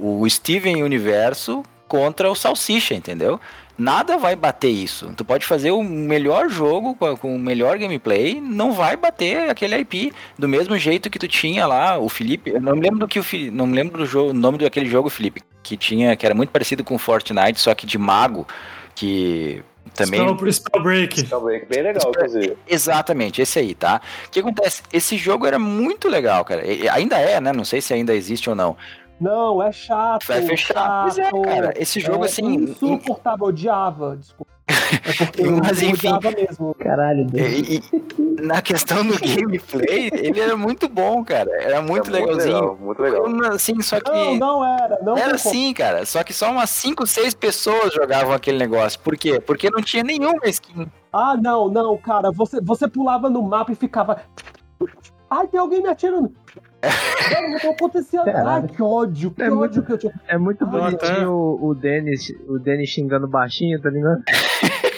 o, o Steven Universo contra o Salsicha, entendeu? Nada vai bater isso. Tu pode fazer o melhor jogo com, com o melhor gameplay, não vai bater aquele IP do mesmo jeito que tu tinha lá, o Felipe. Eu não me lembro do que o não me lembro do jogo, o nome daquele jogo, Felipe, que tinha, que era muito parecido com Fortnite, só que de mago, que também Spell, Spellbreak. Também, bem legal, inclusive. Exatamente, esse aí, tá? O que acontece? Esse jogo era muito legal, cara. E- ainda é, né? Não sei se ainda existe ou não. Não, é chato. Vai fechar. Pois é, cara. Esse jogo, é assim. Insuportável, odiava, desculpa. É porque Mas, eu enfim. odiava mesmo. Caralho. E, e- na questão do gameplay, ele era muito bom, cara. Era muito É muito legalzinho. legal, muito legal. Assim, só que. Não, não era. Não Era assim, cara. Só que só umas 5, 6 pessoas jogavam aquele negócio. Por quê? Porque não tinha nenhuma skin. Ah, não, não, cara. Você, você pulava no mapa e ficava. Ai, tem alguém me atirando. Não que ódio, que É muito- ódio que eu tinha. É muito Ah, bonitinho o, o Dennis, o Dennis xingando baixinho, tá ligado?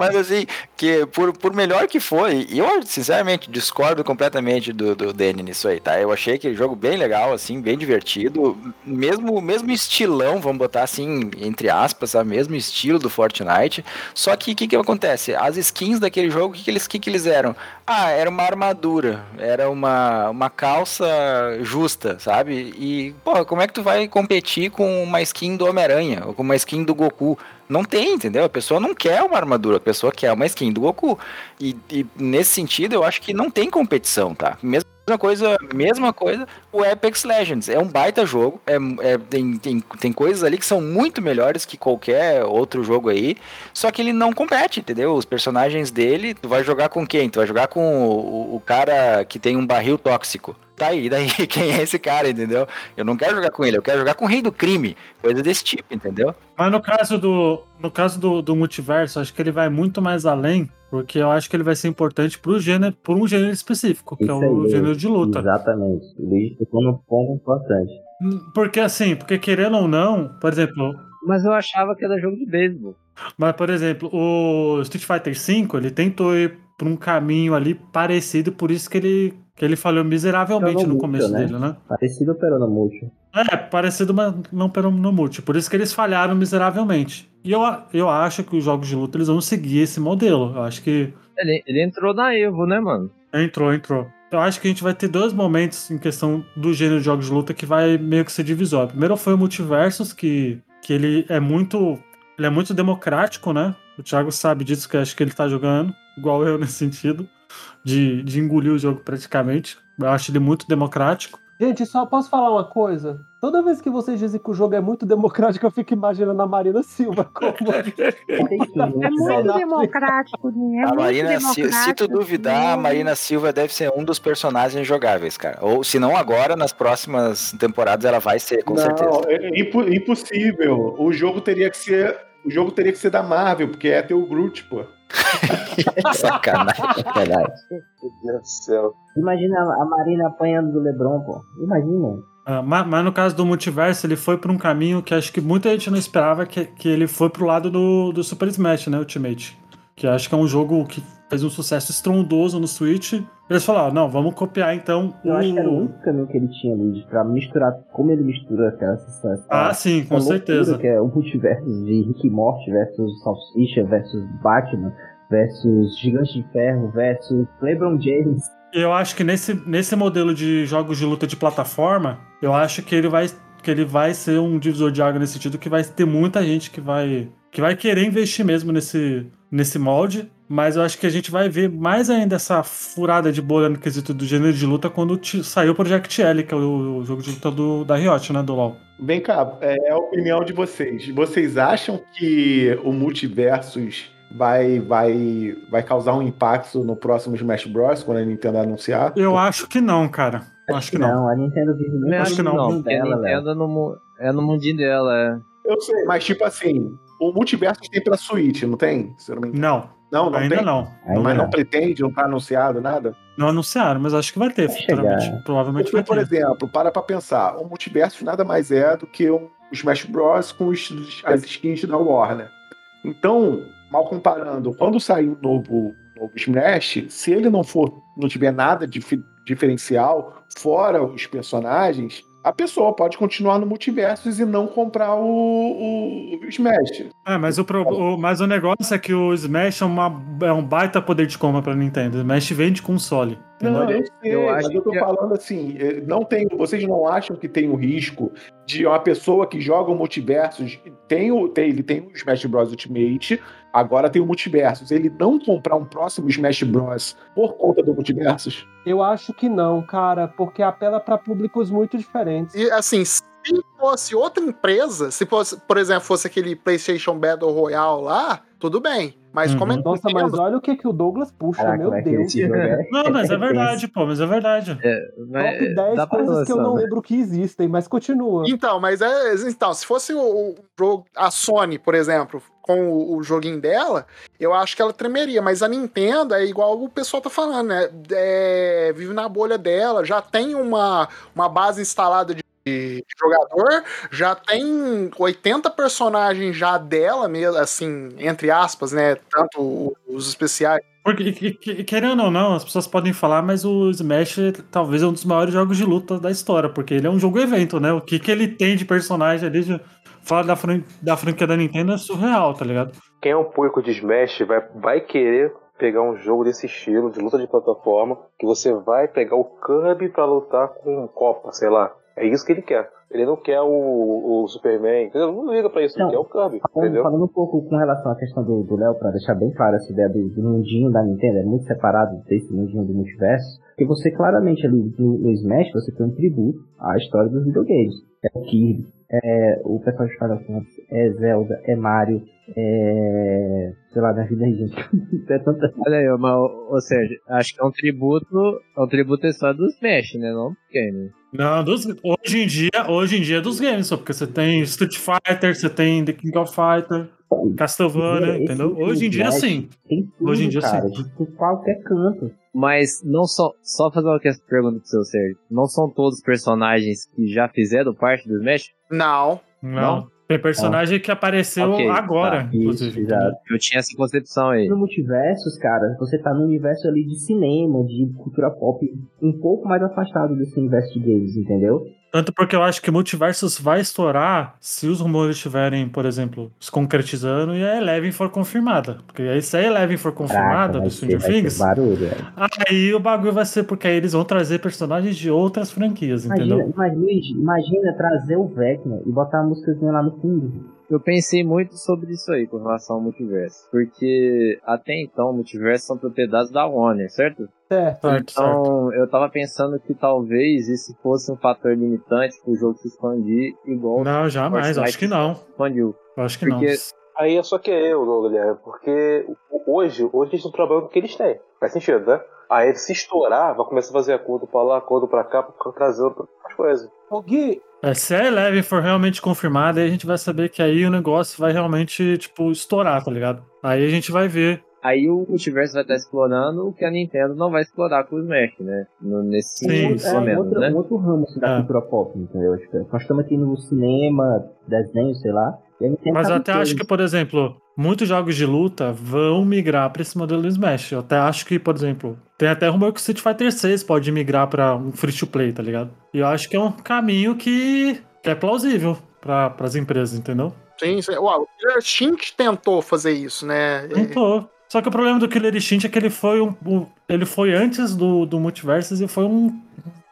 Mas assim, que por, por melhor que foi, eu sinceramente discordo completamente do, do Danny nisso aí, tá? Eu achei aquele jogo bem legal, assim, bem divertido. Mesmo, mesmo estilão, vamos botar assim, entre aspas, o mesmo estilo do Fortnite. Só que o que, que acontece? As skins daquele jogo, o que, que, eles, que, que eles eram? Ah, era uma armadura, era uma, uma calça justa, sabe? E, pô, como é que tu vai competir com uma skin do Homem-Aranha ou com uma skin do Goku? Não tem, entendeu? A pessoa não quer uma armadura, a pessoa quer uma skin do Goku. E, e nesse sentido, eu acho que não tem competição, tá? Mesma coisa, mesma coisa, o Apex Legends. É um baita jogo, é, é, tem, tem, tem coisas ali que são muito melhores que qualquer outro jogo aí, só que ele não compete, entendeu? Os personagens dele, tu vai jogar com quem? Tu vai jogar com o, o cara que tem um barril tóxico tá aí, daí quem é esse cara, entendeu? Eu não quero jogar com ele, eu quero jogar com o rei do crime, coisa desse tipo, entendeu? Mas no caso do, no caso do, do multiverso, acho que ele vai muito mais além, porque eu acho que ele vai ser importante pro gênero, por um gênero específico, que Isso é o aí, gênero de luta. Exatamente. O Luigi tocou num ponto importante. Porque assim, porque querendo ou não, por exemplo, Mas eu achava que era jogo de beisebol. mas por exemplo, o Street Fighter V, ele tentou ir por um caminho ali parecido, por isso que ele que ele falhou miseravelmente no começo né? dele, né? Parecido operou no multi. É, parecido, mas não pelo no multi. Por isso que eles falharam miseravelmente. E eu, eu acho que os jogos de luta eles vão seguir esse modelo. Eu acho que Ele, ele entrou na Evo, né, mano? entrou, entrou. Eu acho que a gente vai ter dois momentos em questão do gênero de jogos de luta que vai meio que ser divisório. Primeiro foi o Multiversus, que, que ele é muito. Ele é muito democrático, né? O Thiago sabe disso, que eu acho que ele tá jogando, igual eu nesse sentido, de, de engolir o jogo praticamente. Eu acho ele muito democrático. Gente, só posso falar uma coisa? Toda vez que vocês dizem que o jogo é muito democrático, eu fico imaginando a Marina Silva como. É muito democrático, né? É a Marina, se, se tu duvidar, a né? Marina Silva deve ser um dos personagens jogáveis, cara. Ou se não agora, nas próximas temporadas ela vai ser, com não, certeza. é impo- impossível. O jogo teria que ser. O jogo teria que ser da Marvel, porque é ter o Groot, pô. Sacanagem. Verdade. Meu Deus do céu. Imagina a Marina apanhando do Lebron, pô. Imagina. Ah, ma- mas, no caso do multiverso, ele foi por um caminho que acho que muita gente não esperava, que, que ele foi pro lado do, do Super Smash, né, Ultimate. Que acho que é um jogo que fez um sucesso estrondoso no Switch. Eles falaram, não, vamos copiar então Eu acho que era o o... único caminho que ele tinha, Luigi, pra misturar como ele mistura aquela sensação. Ah, sim, com loucura certeza. Que é o multiverso de Rick e Morty versus Salsicha versus Batman versus Gigante de Ferro versus LeBron James. Eu acho que nesse, nesse modelo de jogos de luta de plataforma, eu acho que ele vai que ele vai ser um divisor de água nesse sentido que vai ter muita gente que vai que vai querer investir mesmo nesse nesse molde, mas eu acho que a gente vai ver mais ainda essa furada de bolha no quesito do gênero de luta quando saiu o Project L, que é o, jogo de luta do, da Riot, né, do LoL. Vem cá, é a opinião de vocês. Vocês acham que o multiversus vai, vai, vai causar um impacto no próximo Smash Bros. quando a Nintendo anunciar? Eu acho que não, cara. Eu acho que não. a Nintendo vive muito Eu acho que acho não. não, porque a dela, Nintendo é no, é no mundinho dela, é. Eu sei, mas tipo assim, o multiverso tem pra Switch, não tem? Não. Não, Não, não ainda tem. não. Ainda Mas não. não pretende, não tá anunciado nada? Não anunciaram, mas acho que vai ter Vai futuramente. Provavelmente Porque, vai por ter. exemplo, para pra pensar, o multiverso nada mais é do que um Smash Bros. com os- as skins da Warner. Então, mal comparando, quando sair um novo, novo Smash, se ele não for, não tiver nada de diferencial, fora os personagens, a pessoa pode continuar no multiversos e não comprar o, o, o Smash. É, mas o, pro- o- mas o negócio é que o Smash é, uma, é um baita poder de compra pra Nintendo. O Smash vende console. Não, eu sei, eu mas acho eu tô que- falando assim, eh, não tem, vocês não acham que tem o risco de uma pessoa que joga o multiversos, tem o, tem, ele tem o Smash Bros Ultimate, agora tem o multiversos, ele não comprar um próximo Smash Bros por conta do multiversos? Eu acho que não, cara, porque apela pra públicos muito diferentes. E assim, se fosse outra empresa, se fosse, por exemplo, fosse aquele PlayStation Battle Royale lá, tudo bem. Mas como é Uhum. Nossa, mas olha o que, que o Douglas puxa, Caraca, meu é Deus. é? Não, mas é verdade, pô, mas é verdade. Mas Top 10 dá pra coisas que eu não relacionar. lembro que existem, mas continua. Então, mas é. Então, se fosse o, o jogo. A Sony, por exemplo, com o, o joguinho dela, eu acho que ela tremeria. Mas a Nintendo é igual o pessoal tá falando, né? É, vive na bolha dela, já tem uma, uma base instalada de, de jogador, já tem 80 personagens já dela mesmo, assim, entre aspas, né? Tanto os especiais. Porque, que- que- querendo ou não, as pessoas podem falar, mas o Smash talvez é um dos maiores jogos de luta da história, porque ele é um jogo evento, né? O que, que ele tem de personagem ali, de, fora da, fran- da franquia da Nintendo, é surreal, tá ligado? Quem é um público de Smash vai, vai querer pegar um jogo desse estilo, de luta de plataforma, que você vai pegar o Kirby pra lutar com um Copa, sei lá. É isso que ele quer. Ele não quer o, o Superman, entendeu? Não liga pra isso, ele Não. quer o Kirby, Falando, entendeu? falando um pouco com relação à questão do Léo, pra deixar bem clara essa ideia do, do mundinho da Nintendo, é muito separado desse mundinho do multiverso, porque você claramente ali no, no Smash você tem um tributo à história dos videogames. É o Kirby, é o pessoal de Final Fantasy, é Zelda, é Mario, é. sei lá, minha vida aí, gente. é tanta. Olha aí, mas, ou seja, acho que é um tributo, é um tributo só do Smash, né? Não do game. Não, dos- hoje em dia, hoje em dia é dos games, só porque você tem Street Fighter, você tem The King of Fighter, Castlevania, Esse entendeu? último Hoje em dia sim. Tem tudo, Hoje em dia, cara, sim. de qualquer canto. Mas não só, só fazer uma questão- pergunta pro seu Sérgio. Não são todos personagens que já fizeram parte do Smash? Não. Não. Tem personagem que apareceu Ok, agora, tá. inclusive. Exato. Eu tinha essa concepção aí. No multiversos, cara, você tá no universo ali de cinema, de cultura pop, um pouco mais afastado desse universo de games, entendeu? Tanto porque eu acho que Multiversus vai estourar se os rumores estiverem, por exemplo, se concretizando e a Eleven for confirmada. Porque aí se a Eleven for confirmada vai do Stranger Things, barulho, aí o bagulho vai ser porque aí eles vão trazer personagens de outras franquias, Imagina, entendeu? Luigi, imagina trazer o Vecna e botar a músicazinha lá no fundo. Eu pensei muito sobre isso aí com relação ao multiverso. Porque até então, multiversos são propriedades da Warner, certo? Certo. Certo, certo. Então, eu tava pensando que talvez isso fosse um fator limitante pro jogo se expandir igual Não, jamais, acho que não. expandiu. Acho que Porque- não. Aí é só que eu, Guilherme, porque hoje, hoje eles estão trabalhando com o que eles têm. Faz sentido, né? Aí se estourar, vai começar a fazer acordo pra lá, acordo pra cá, pra trazer outras coisas. Ô, Gui, É, se a Eleven for realmente confirmada, aí a gente vai saber que aí o negócio vai realmente, tipo, estourar, tá ligado? Aí a gente vai ver. Aí o multiverso vai estar explorando o que a Nintendo não vai explorar com o Smash, né? No- nesse Sim, pelo é um outro, né? um outro ramo assim, da É. cultura pop, entendeu? Tipo, nós estamos aqui no cinema, desenho, sei lá. Mas eu até acho que, por exemplo, muitos jogos de luta vão migrar pra esse modelo do Smash. Eu até acho que, por exemplo, tem até rumor que o Street Fighter 6 pode migrar pra um free to play, tá ligado? E eu acho que é um caminho que, que é plausível para as empresas, entendeu? Sim, sim. Uau, o Killer Instinct tentou fazer isso, né? Tentou. Só que o problema do Killer Instinct é que ele foi um, um- ele foi antes do, do Multiversus e foi um,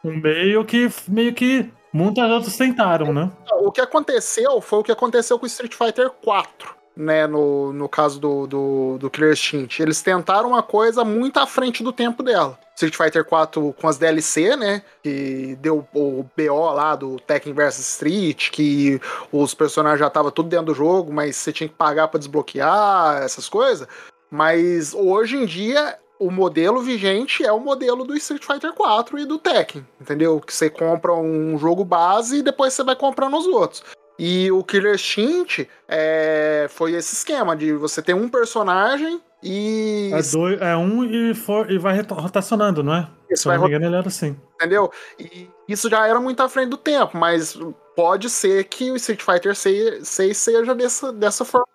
um meio que meio que muitas outras tentaram, né? O que aconteceu foi o que aconteceu com Street Fighter 4, né? No, no caso do, do, do Killer Instinct. Eles tentaram uma coisa muito à frente do tempo dela. Street Fighter 4 com as DLC, né? Que deu o BO lá do Tekken vs Street, que os personagens já estavam tudo dentro do jogo, mas você tinha que pagar pra desbloquear, essas coisas. Mas hoje em dia o modelo vigente é o modelo do Street Fighter 4 e do Tekken, entendeu? Que você compra um jogo base e depois você vai comprando os outros. E o Killer Instinct é, foi esse esquema de você ter um personagem e É, dois, é um e, for, e vai rota- rotacionando, não é? Isso Se vai não me engano, ele era assim. entendeu? E isso já era muito à frente do tempo, mas pode ser que o Street Fighter 6 seja dessa, dessa forma.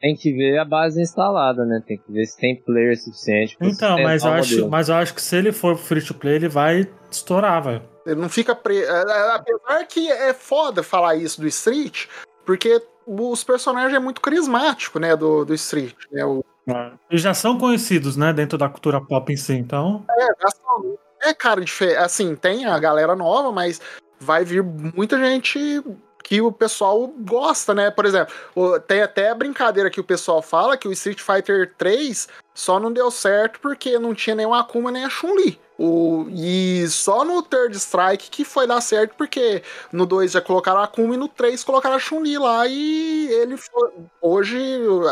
Tem que ver a base instalada, né? Tem que ver se tem player suficiente pra Então, mas eu, acho, modelo. mas eu acho que se ele for free to play, ele vai estourar, velho. Ele não fica preso. Apesar que é foda falar isso do Street, porque os personagens é muito carismático, né, do, do Street. Né? O, E já são conhecidos, né, dentro da cultura pop em si, então. é, já são- é, cara, assim, tem a galera nova, mas vai vir muita gente que o pessoal gosta, né? Por exemplo, tem até a brincadeira que o pessoal fala que o Street Fighter 3 só não deu certo porque não tinha nem o Akuma nem a Chun-Li. O, e só no Third Strike que foi dar certo, porque no 2 já colocaram a Akuma e no 3 colocaram a Chun-Li lá e ele foi. Hoje,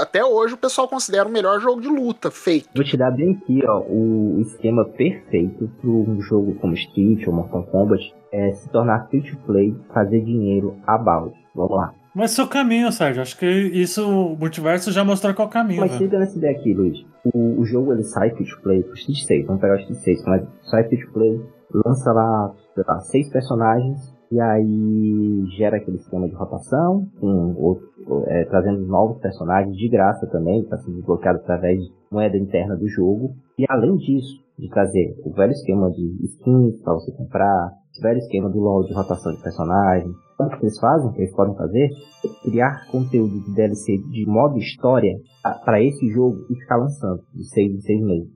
até hoje, o pessoal considera o melhor jogo de luta feito. Vou te dar bem aqui, ó, o esquema perfeito para um jogo como Street ou Mortal Kombat é se tornar free to play, fazer dinheiro a balde. Vamos lá. Mas seu caminho, Sérgio. Acho que isso, o multiverso já mostrou qual é o caminho, Mas velho. fica nessa ideia aqui, Luiz. O, o jogo ele sai free to play pro Street 6. Vamos pegar o Street 6, mas sai free to play, lança lá, sei lá, seis personagens E aí gera aquele esquema de rotação, com outro, é, trazendo novos personagens de graça também, está sendo desbloqueado através de moeda interna do jogo. E além disso, de trazer o velho esquema de skins para você comprar, o velho esquema do LoL de rotação de personagem. Sabe o que eles fazem? Que eles podem fazer? Criar conteúdo de DLC de modo história para esse jogo e ficar lançando de seis em seis meses.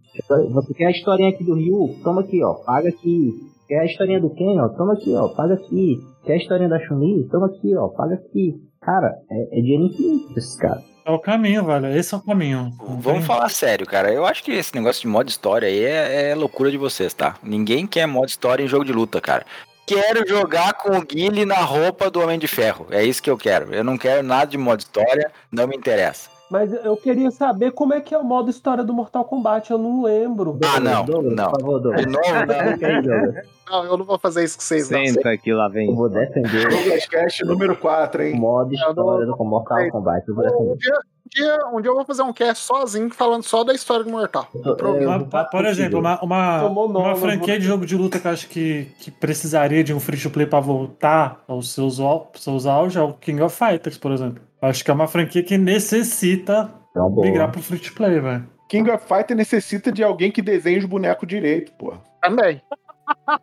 Você quer a historinha aqui do Ryu? Toma aqui, ó. Paga aqui. Quer a historinha do Ken, ó? Toma aqui, ó. Paga aqui. Quer a historinha da Chun-Li? Toma aqui, ó. Paga aqui. Cara, é, é dinheiro infinito esses caras. É o caminho, velho. Esse é o caminho. Vamos falar sério, cara. Eu acho que esse negócio de modo história aí é, é loucura de vocês, tá? Ninguém quer modo história em jogo de luta, cara. Quero jogar com o Guile na roupa do Homem de Ferro. É isso que eu quero. Eu não quero nada de modo história, não me interessa. Mas eu queria saber como é que é o modo história do Mortal Kombat, eu não lembro. Ah, não, Douglas, não. Por favor, Douglas. De novo, não. Douglas. Não, eu não vou fazer isso com vocês, não. Senta aqui, lá vem. Eu vou defender Douglas Cast número 4, o hein? modo história do Mortal Kombat. Eu vou defender. Um dia, um, dia, um dia eu vou fazer um cast sozinho falando só da história do Mortal. Mas, vou por- exemplo, uma, uma, uma franquia vou- de jogo de luta que eu acho que, que precisaria de um free to play pra voltar aos seus, seus auge é o King of Fighters, por exemplo. Acho que é uma franquia que necessita É migrar pro free to play, velho. King of Fighter necessita de alguém que desenhe os bonecos direito, pô. Também.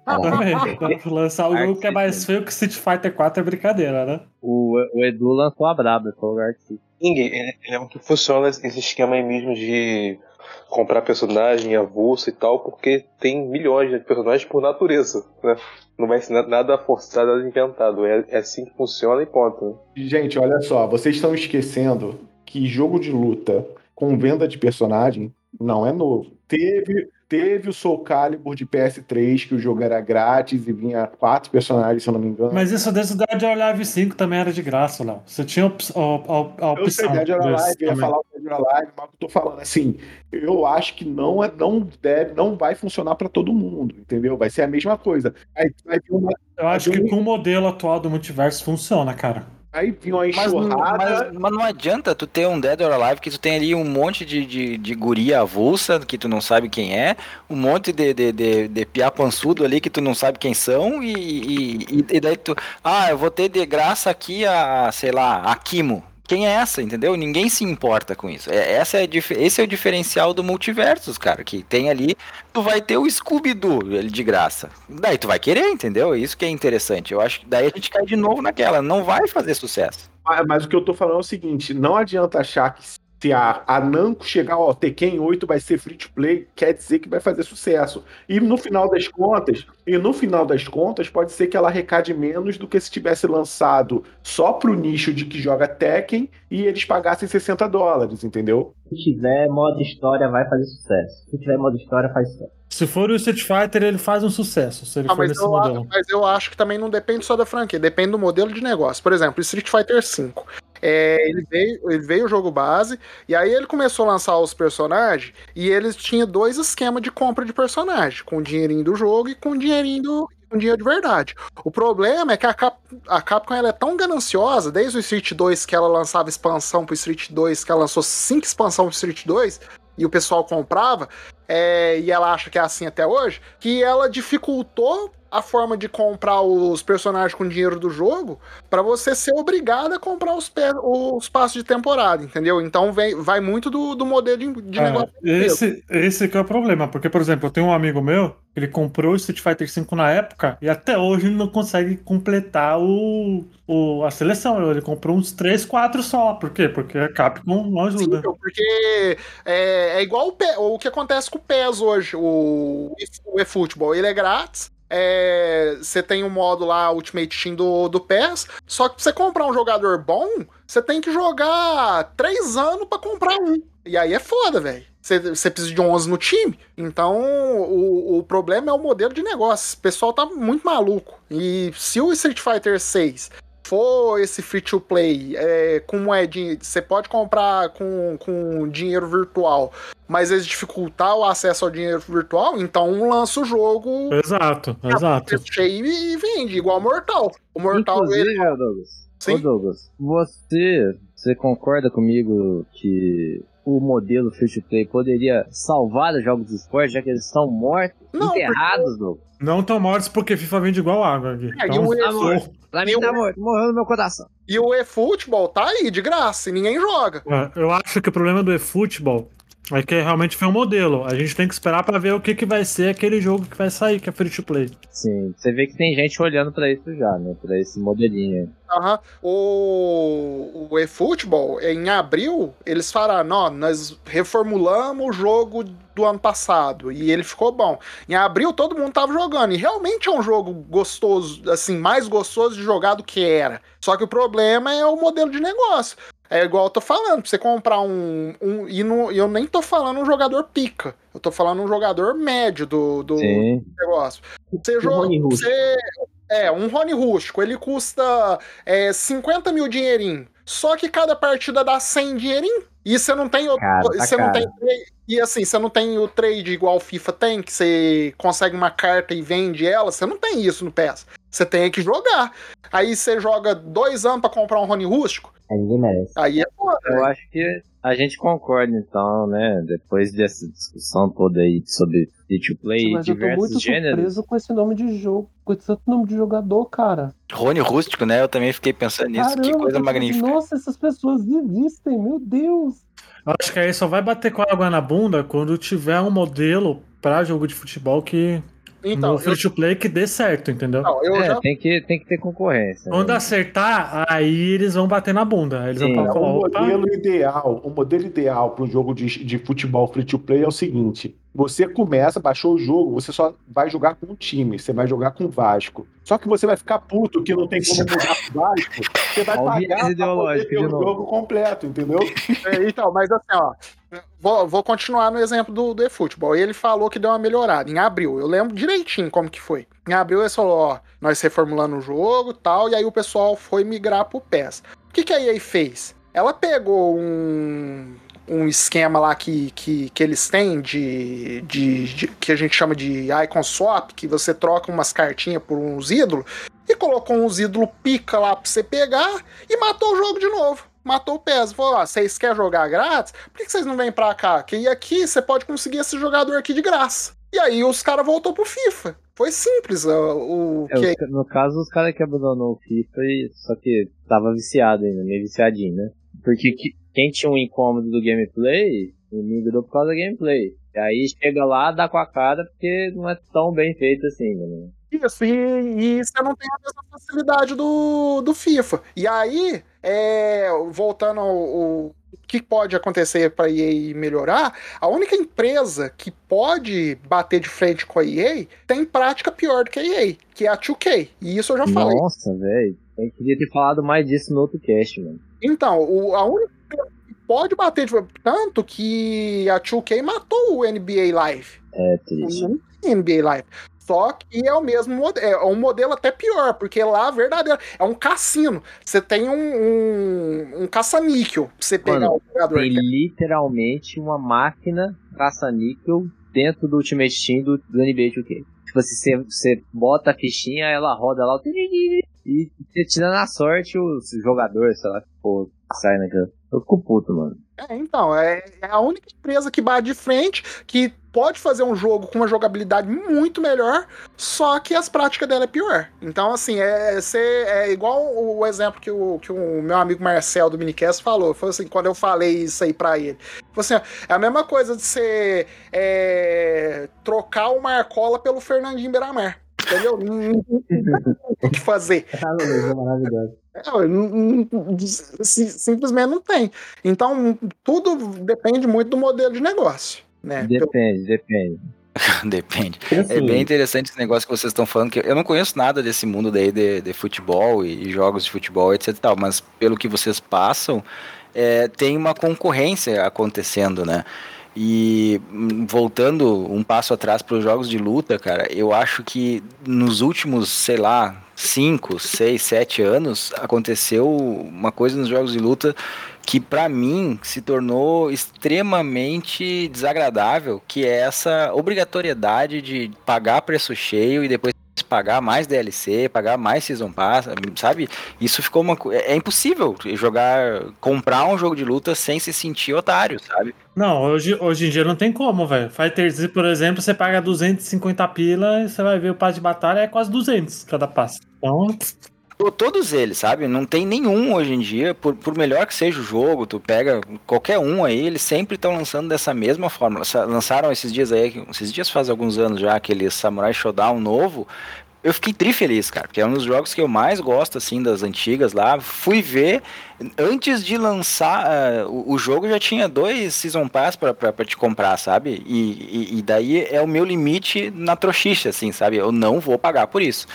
Também. Lançar o jogo que é mais feio que Street Fighter 4 é brincadeira, né? O, o Edu lançou a braba, falou o Arc Six. Ninguém. É, é o que funciona esse esquema aí mesmo de comprar personagem avulso e tal, porque tem milhões de personagens por natureza, né? Não vai ser na- nada forçado, nada inventado. É, é assim que funciona e ponto. né? Gente, olha só, vocês estão esquecendo que jogo de luta com venda de personagem não é novo. Teve, teve o Soul Calibur de PS3, que o jogo era grátis e vinha quatro personagens, se eu não me engano. Mas isso desde o Dead or Alive 5 também era de graça, Léo. Você tinha a, op- a- a- a Eu sei, opção. Dead or Alive, eu ia também. falar o Dead or Alive, mas eu tô falando assim, eu acho que não é, não deve, não vai funcionar pra todo mundo, entendeu? Vai ser a mesma coisa. Aí vai uma, Eu acho que com o modelo atual do multiverso funciona, cara. Aí vir uma Mas, enxurrada. mas- mas não adianta tu ter um Dead or Alive que tu tem ali um monte de, de, de guria avulsa que tu não sabe quem é, um monte de, de, de, de piá pançudo ali que tu não sabe quem são, e, e, e daí tu. Ah, eu vou ter de graça aqui a, sei lá, a Kimo. Quem é essa, entendeu? Ninguém se importa com isso. É, essa é esse é o diferencial do multiversos, cara. Que tem ali, tu vai ter o Scooby-Doo de graça. Daí tu vai querer, entendeu? Isso que é interessante. Eu acho que daí a gente cai de novo naquela. Não vai fazer sucesso. Mas, mas o que eu tô falando é o seguinte: não adianta achar que se a, a Namco chegar, ó, Tekken 8 vai ser free to play, quer dizer que vai fazer sucesso. E no final das contas, e no final das contas, pode ser que ela arrecade menos do que se tivesse lançado só pro nicho de que joga Tekken e eles pagassem 60 dólares, entendeu? Se tiver modo história, vai fazer sucesso. Se tiver modo história, faz sucesso. Se for o Street Fighter, ele faz um sucesso. Se ele Ah, for mas, nesse eu, modelo. mas eu acho que também não depende só da franquia, depende do modelo de negócio. Por exemplo, Street Fighter V. É, ele, veio, ele veio o jogo base, e aí ele começou a lançar os personagens, e eles tinham dois esquemas de compra de personagem, com o dinheirinho do jogo e com o dinheirinho do. Com dinheiro de verdade. O problema é que a, Cap, a Capcom ela é tão gananciosa, desde o Street 2 que ela lançava expansão pro Street 2, que ela lançou cinco expansões pro Street 2, e o pessoal comprava, é, e ela acha que é assim até hoje, que ela dificultou a forma de comprar os personagens com dinheiro do jogo para você ser obrigado a comprar os, os passos de temporada, entendeu? Então vem, vai muito do, do modelo de, de É, negócio. esse, esse que é o problema, porque, por exemplo, eu tenho um amigo meu, ele comprou o Street Fighter V na época e até hoje ele não consegue completar o, o, a seleção. Ele comprou uns 3, 4 só. Por quê? Porque a Capcom não ajuda. Sim, porque é, é igual o, o que acontece com o PES hoje, o, o eFootball, ele é grátis. É, Você tem o modo lá, Ultimate Team do, do PES. Só que pra você comprar um jogador bom, você tem que jogar três anos pra comprar um. E aí é foda, velho. Você precisa de 11 no time. Então, o, o problema é o modelo de negócio. O pessoal tá muito maluco. E se o Street Fighter 6 for esse free to play é, com moedinha, você pode comprar com, com dinheiro virtual, mas eles dificultar o acesso ao dinheiro virtual, então lança o jogo Exato, exato. cheio e vende, igual Mortal. O Mortal, ele. Inclusive, ô Douglas. Sim. Ô Douglas, você, você concorda comigo que o modelo free to play poderia salvar os jogos de esporte, já que eles estão mortos, Não, enterrados, Douglas? Não tão mortos porque FIFA vende igual água aqui. É, e Então, Pra mim tá morto, morreu no meu coração. E o eFootball tá aí, de graça, e ninguém joga. é, eu acho que o problema do eFootball é que realmente foi um modelo. A gente tem que esperar pra ver o que, que vai ser aquele jogo que vai sair, que é free to play. Sim, você vê que tem gente olhando pra isso já, né? Pra esse modelinho aí. Aham. O, o eFootball, em abril, eles falaram, ó, nós reformulamos o jogo do ano passado e ele ficou bom. Em abril todo mundo tava jogando e realmente é um jogo gostoso, assim, mais gostoso de jogar do que era. Só que o problema é o modelo de negócio. É igual eu tô falando, pra você comprar um. um e não- eu nem tô falando um jogador pica. Eu tô falando um jogador médio do, do Sim. negócio. Você joga. É, um Rony Rústico. Ele custa é, 50 mil dinheirinho. Só que cada partida dá 100 dinheirinho. E você não tem. o- Cara, tá você não caro. tem trade- e assim, você não tem o trade igual o FIFA tem, que você consegue uma carta e vende ela. Você não tem isso no PES. Você tem que jogar. Aí você joga dois anos pra comprar um Rony Rústico. Aí ninguém merece. Aí é foda. Eu acho que a gente concorda, então, né? Depois dessa discussão toda aí sobre free to play e Mas eu tô diversos muito gêneros. surpreso com esse nome de jogo, com esse tanto nome de jogador, cara. Rony Rústico, né? Eu também fiquei pensando nisso. que Caramba, coisa eu tô- magnífica. Nossa, essas pessoas existem, meu Deus. Eu acho que aí só vai bater com a água na bunda quando tiver um modelo pra jogo de futebol que. Então, no eu, free to play que dê certo, entendeu? não, eu É, já. tem, que, tem que ter concorrência. Quando né? acertar, aí eles vão bater na bunda. Eles Sim, vão falar, o modelo ideal, o modelo ideal para um jogo de, de futebol free to play é o seguinte: você começa, baixou o jogo, você só vai jogar com um time, você vai jogar com o Vasco. Só que você vai ficar puto que não tem como mudar pro Vasco, você vai o viés pagar pra poder ter o jogo completo, entendeu? É, Então, mas assim, ó. Vou, vou continuar no exemplo do, do eFootball. Ele falou que deu uma melhorada em abril. Eu lembro direitinho como que foi. Em abril ele falou, ó, nós reformulando o jogo e tal, e aí o pessoal foi migrar pro PES. O que, que a EA fez? Ela pegou um, um esquema lá que, que, que eles têm de, de, de- que a gente chama de icon swap, que você troca umas cartinhas por uns ídolos, e colocou uns ídolos pica lá pra você pegar e matou o jogo de novo. Matou o PES. Falou, ó, vocês querem jogar grátis? Por que vocês não vêm pra cá? Que aqui você pode conseguir esse jogador aqui de graça. E aí os caras voltou pro FIFA. Foi simples ó, o É, que no caso, os caras que abandonou o FIFA, e, só que tava viciado ainda, meio viciadinho, né? Porque que- quem tinha um incômodo do gameplay, migrou por causa do gameplay. E aí chega lá, dá com a cara, porque não é tão bem feito assim, né? Isso, e, e você não tem a mesma facilidade do, do FIFA. E aí, é, voltando ao, ao- que pode acontecer para a EA melhorar, a única empresa que pode bater de frente com a EA tem prática pior do que a EA, que é a 2K. E isso eu já falei. Nossa, velho. Eu queria ter falado mais disso no outro cast, mano. Então, o- a única pode bater de tanto que a 2K matou o NBA Live. É triste. Não tem NBA Live. Só que é o mesmo modelo, é um modelo até pior, porque lá, verdadeiro, é um cassino. Você tem um, um, um caça-níquel pra você pegar Mano, o jogador. Tem literalmente uma máquina caça-níquel dentro do Ultimate Team do, do NBA 2K. Tipo assim, você, bota a fichinha, ela roda lá, e você tira na sorte o jogador, sei lá, que for, sai naquela. Eu fico puto, mano. É, então, é, é a única empresa que bate de frente, que pode fazer um jogo com uma jogabilidade muito melhor, só que as práticas dela é pior. Então, assim, é, ser, é igual o exemplo que o, que o meu amigo Marcel do Minicast falou. Foi assim, quando eu falei isso aí pra ele. Foi assim, é a mesma coisa de você é, trocar o Marcola pelo Fernandinho Beiramar. Entendeu? O que fazer. Ah, beleza, maravilhoso. É, não- si- simplesmente não tem. Então, tudo depende muito do modelo de negócio. Né? Depende, depende. Depende. Porque, É assim, bem interessante esse negócio que vocês estão falando, que eu não conheço nada desse mundo daí de, de futebol e, e jogos de futebol, etc e tal, mas pelo que vocês passam, é, tem uma concorrência acontecendo, né? E hum, voltando um passo atrás para os jogos de luta, cara, eu acho que nos últimos, sei lá, 5, 6, 7 anos, aconteceu uma coisa nos jogos de luta que para mim se tornou extremamente desagradável, que é essa obrigatoriedade de pagar preço cheio e depois pagar mais DLC, pagar mais Season Pass, sabe? Isso ficou uma. É impossível jogar. comprar um jogo de luta sem se sentir otário, sabe? Não, hoje, hoje em dia não tem como, velho. Fighter Z, por exemplo, você paga 250 pila e você vai ver o passe de batalha é quase 200 cada passe. Então, Todos eles, sabe? Não tem nenhum hoje em dia, por, por melhor que seja o jogo, tu pega qualquer um aí, eles sempre estão lançando dessa mesma forma. Lança- Lançaram esses dias aí, esses dias faz alguns anos já, aquele Samurai Showdown novo. Eu fiquei tri feliz, cara, porque é um dos jogos que eu mais gosto, assim, das antigas lá. Fui ver, antes de lançar ah, o, o jogo já tinha dois Season Pass pra, pra, pra te comprar, sabe? E, e, e daí é o meu limite na trouxice, assim, sabe? Eu não vou pagar por isso.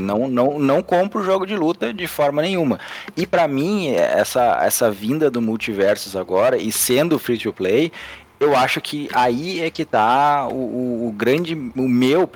Não, não, não compro jogo de luta de forma nenhuma. E pra mim, essa, essa vinda do multiversos agora, e sendo free to play, eu acho que aí é que tá o, o, o grande, o meu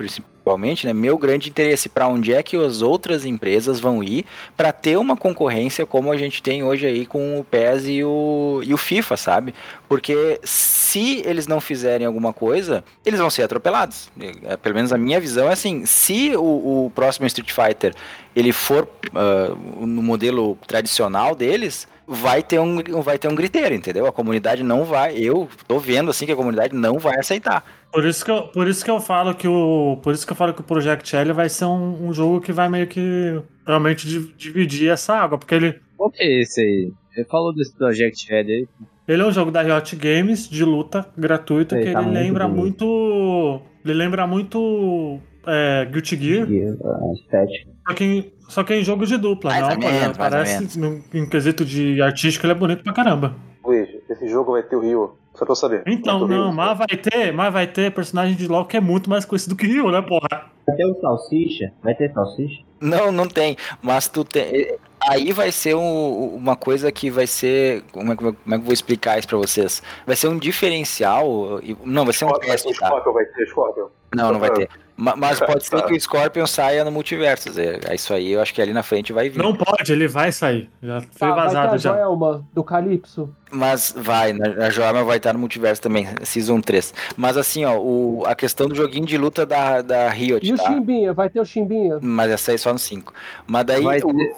principalmente, né, meu grande interesse para onde é que as outras empresas vão ir para ter uma concorrência como a gente tem hoje aí com o PES e o, e o FIFA, sabe? Porque se eles não fizerem alguma coisa, eles vão ser atropelados. É, Pelo menos a minha visão é assim, se o, o próximo Street Fighter ele for ah, no modelo tradicional deles, vai ter um vai ter um griteiro, entendeu? A comunidade não vai, eu tô vendo assim que a comunidade não vai aceitar. por isso que eu, por isso que eu falo que o, por isso que eu falo que o Project L vai ser um, um jogo que vai meio que realmente di- dividir essa água, porque ele Qual que é esse aí? Ele falou desse Project Red aí. Ele é um jogo da Riot Games de luta gratuito Ele que tá ele muito lembra bonito. muito. Ele lembra muito. É, Guilty Gear, A estética. só que, só que em jogo de dupla, Mais não? ou menos, parece, no, em quesito de artístico, ele é bonito pra caramba. Luiz, esse jogo vai ter o Rio. Só pra eu saber. Então, não, mas vai ter, mas vai ter personagem de LoL que é muito mais conhecido que Ryu, né, porra? Vai ter o salsicha? Vai ter salsicha? Não, não tem. Mas tu tem. Aí vai ser um- uma coisa que vai ser. Como é, que eu- como é que eu vou explicar isso pra vocês? Vai ser um diferencial. Não, vai ser um Scorpion, teste, tá? Scorpion vai ter, Scorpion. Não, não vai ter. Ma- Mas pode ser Tá. que o Scorpion saia no multiverso. Zé. É Isso aí eu acho que ali na frente vai vir. Não pode, ele vai sair. Já foi Tá, vai ter vazado a já. Joelma do Calypso. Mas vai, na- a Joelma vai estar no multiverso também, Season 3. Mas assim, ó, o, a questão do joguinho de luta da, da Riot, E o tá? Chimbinha? Vai ter o Chimbinha? Mas essa aí só no 5. Mas daí. Vai o- ter.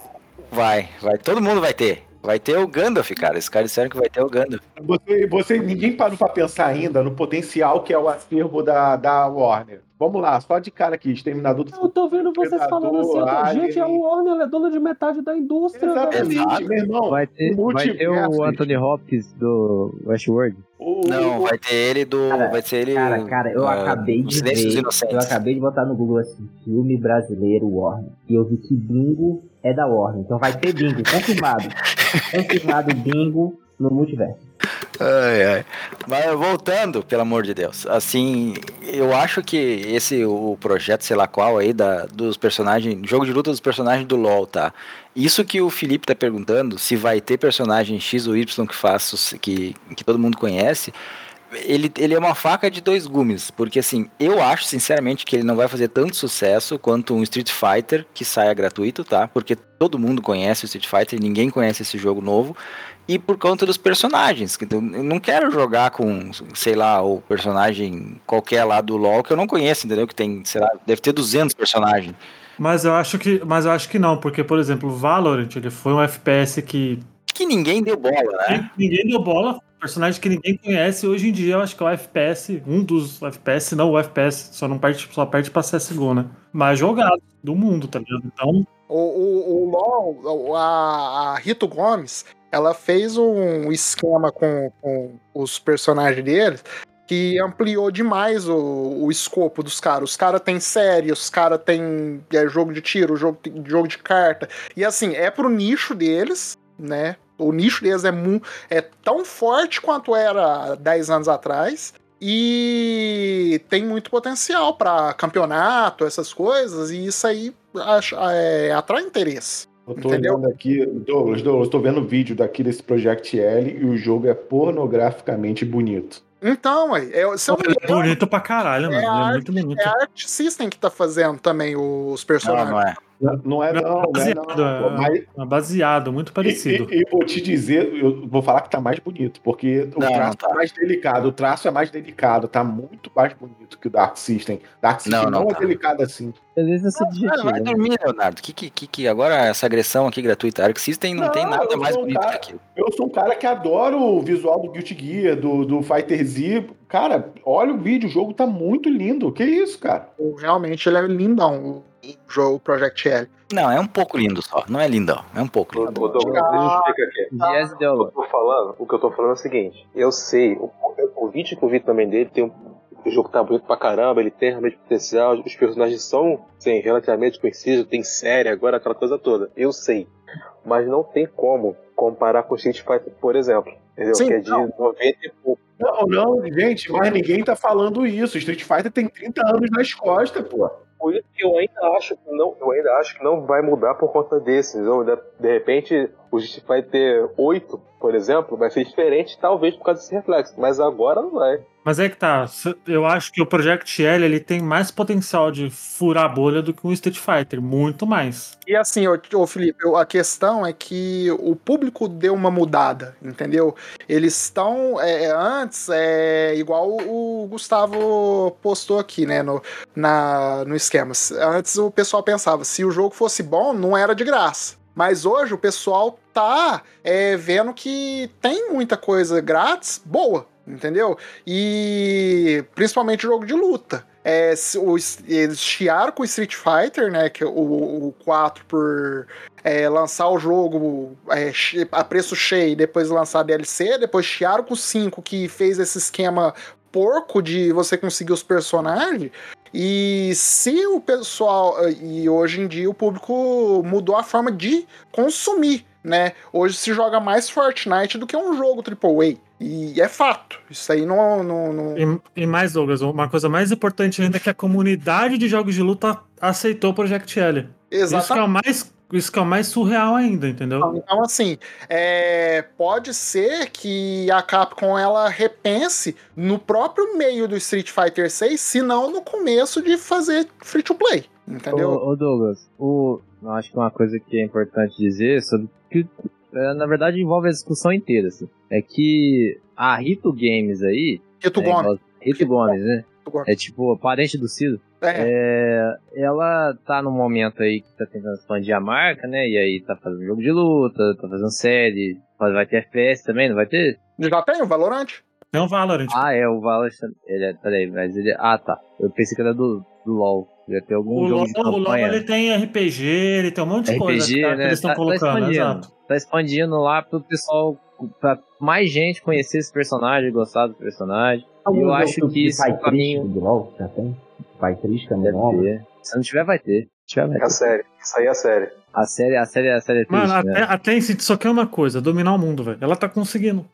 vai, vai, todo mundo vai ter. Vai ter o Gandalf, cara. Esses caras disseram que vai ter o Gandalf. Você, você, ninguém parou pra pensar ainda no potencial que é o acervo da, da Warner. Vamos lá, só de cara aqui, Exterminador do Eu tô vendo vocês falando assim, Alien. gente, a Warner é dona de metade da indústria, velho. Exatamente, Exato. meu irmão. Vai ter, o vai ter o Anthony Hopkins do Westworld. o- Não, vai ter ele do. Cara, vai ser ele. Cara, cara, eu ah, acabei de ver. Eu acabei de botar no Google assim, filme brasileiro Warner. E eu vi que bingo é da Warner. Então vai ter bingo, confirmado. confirmado bingo no multiverso. Ai, ai. Mas voltando, pelo amor de Deus. Assim, eu acho que esse o projeto, sei lá qual aí, da, dos personagens. Jogo de luta dos personagens do LoL, tá? Isso que o Felipe tá perguntando, se vai ter personagem X ou Y que faço, que, que todo mundo conhece. Ele, ele é uma faca de dois gumes, porque assim, eu acho sinceramente que ele não vai fazer tanto sucesso quanto um Street Fighter que saia gratuito, tá? Porque todo mundo conhece o Street Fighter ninguém conhece esse jogo novo e por conta dos personagens. que Eu não quero jogar com, sei lá, o personagem qualquer lá do LoL que eu não conheço, entendeu? Que tem, sei lá, deve ter 200 personagens. Mas eu acho que, mas eu acho que não, porque por exemplo, o Valorant, ele foi um FPS que Que ninguém deu bola, né? ninguém deu bola, personagem que ninguém conhece. Hoje em dia, eu acho que é o FPS, um dos FPS, não o FPS, só não perde, só perde pra CSGO, né? Mais jogado do mundo, tá ligado? Então, O, o, o LOL, a, a Rito Gomes, ela fez um esquema com, com os personagens deles que ampliou demais o, o escopo dos caras. Os caras têm série, os caras têm é, jogo de tiro, jogo, jogo de carta. E assim, é pro nicho deles, né? O nicho deles é, é tão forte quanto era 10 anos atrás. E tem muito potencial para campeonato, essas coisas, e isso aí acho- é, atrai interesse. Eu tô Entendeu? olhando aqui, Douglas, Douglas, tô vendo o vídeo daqui desse Project L e o jogo é pornograficamente bonito. Então, aí, é, se eu não é engano, bonito pra caralho, mano. É Ele a é muito bonito. é a Art System que tá fazendo também os Não, personagens. não é. Não é não, não é Baseado, não. é- Mas, é baseado, muito parecido. E, e- e vou te dizer, eu vou falar que tá mais bonito, porque o Não, traço não tá. é mais delicado, o traço é mais delicado, tá muito mais bonito que o Dark System. Dark System Não, não, não é tá. delicado assim. Às vezes é subjetivo. vai né? dormir, Leonardo. Que, que, que, que agora essa agressão aqui gratuita. Arc System não, Não, tem nada mais um bonito que cara- aquilo. Eu sou um cara que adora o visual do Guilty Gear, do, do Fighter Z. Cara, olha o vídeo, o jogo tá muito lindo. Que isso, cara? Realmente ele é lindão, o jogo Project L. Não, é um pouco lindo só. Não é lindão, é um pouco Ô, lindo. Douglas, deixa eu explicar aqui. Viés O que eu tô falando, o que eu tô falando é o seguinte, eu sei, o, o vídeo que eu vi também dele tem um. O jogo tá bonito pra caramba, ele tem realmente potencial, os personagens são, sim, relativamente conhecidos, tem série agora, aquela coisa toda. Eu sei. Mas não tem como comparar com Street Fighter, por exemplo. Entendeu? Sim, que é de não. 90 e pouco. Não, não, gente, mas ninguém tá falando isso. Street Fighter tem 30 anos nas costas, pô. Por isso que eu ainda acho que não, eu ainda acho que não vai mudar por conta desse. entendeu? De, de repente, o Street Fighter 8, por exemplo, vai ser diferente, talvez por causa desse reflexo. Mas agora não vai. Mas é que tá. Eu acho que o Project L ele tem mais potencial de furar a bolha do que o Street Fighter. Muito mais. E assim, ô, ô Felipe, a questão é que o público deu uma mudada, entendeu? Eles estão. é, antes, é igual o Gustavo postou aqui, né? No, na, no esquema. Antes o pessoal pensava, se o jogo fosse bom, não era de graça. Mas hoje o pessoal tá é, vendo que tem muita coisa grátis boa, entendeu? E principalmente jogo de luta. É, eles chiaram com o Street Fighter, né? Que é o, o 4 por é, lançar o jogo é, a preço cheio depois lançar DLC. Depois chiaram com o 5 que fez esse esquema porco de você conseguir os personagens. E se o pessoal. E hoje em dia o público mudou a forma de consumir, né? Hoje se joga mais Fortnite do que um jogo AAA. E é fato. Isso aí não. não, não... E, e mais, Douglas, uma coisa mais importante ainda é que a comunidade de jogos de luta aceitou o Project L. Isso que é Exatamente. o mais, isso que é o mais surreal ainda, entendeu? Então, assim, é, pode ser que a Capcom ela repense no próprio meio do Street Fighter 6, se não no começo de fazer free to play. Entendeu? Ô, ô, Douglas, o, eu acho que uma coisa que é importante dizer sobre que é, na verdade envolve a discussão inteira, assim, é que a Rito Games aí, Rito é, Gomes. Rito Gomes, né? É tipo parente do Cido. É, É, ela tá num momento aí que tá tentando expandir a marca, né? E aí tá fazendo jogo de luta, tá fazendo série, vai ter FPS também, não vai ter? já tem o Valorant. Tem o Valorant. Ah, é, o Valorant. Ele é, peraí, mas ele. Ah, tá. Eu pensei que era do, do LoL. Ia ter algum o jogo LoL, de o LoL campanha. ele tem RPG, ele tem um monte de coisa RPG, que, tá- que né? eles estão Tá- tá colocando, expandindo. exato. Tá expandindo lá pro pessoal, pra mais gente conhecer esse personagem, gostar do personagem. E eu acho que isso é o caminho. do LoL já tem? Pai triste também, Deve. Se não tiver, vai ter. Se tiver, vai É a ter. série. Isso aí é a série. A série, a série, a série é triste, Mano, né? a Tencent só quer uma coisa, dominar o mundo, velho. Ela tá conseguindo.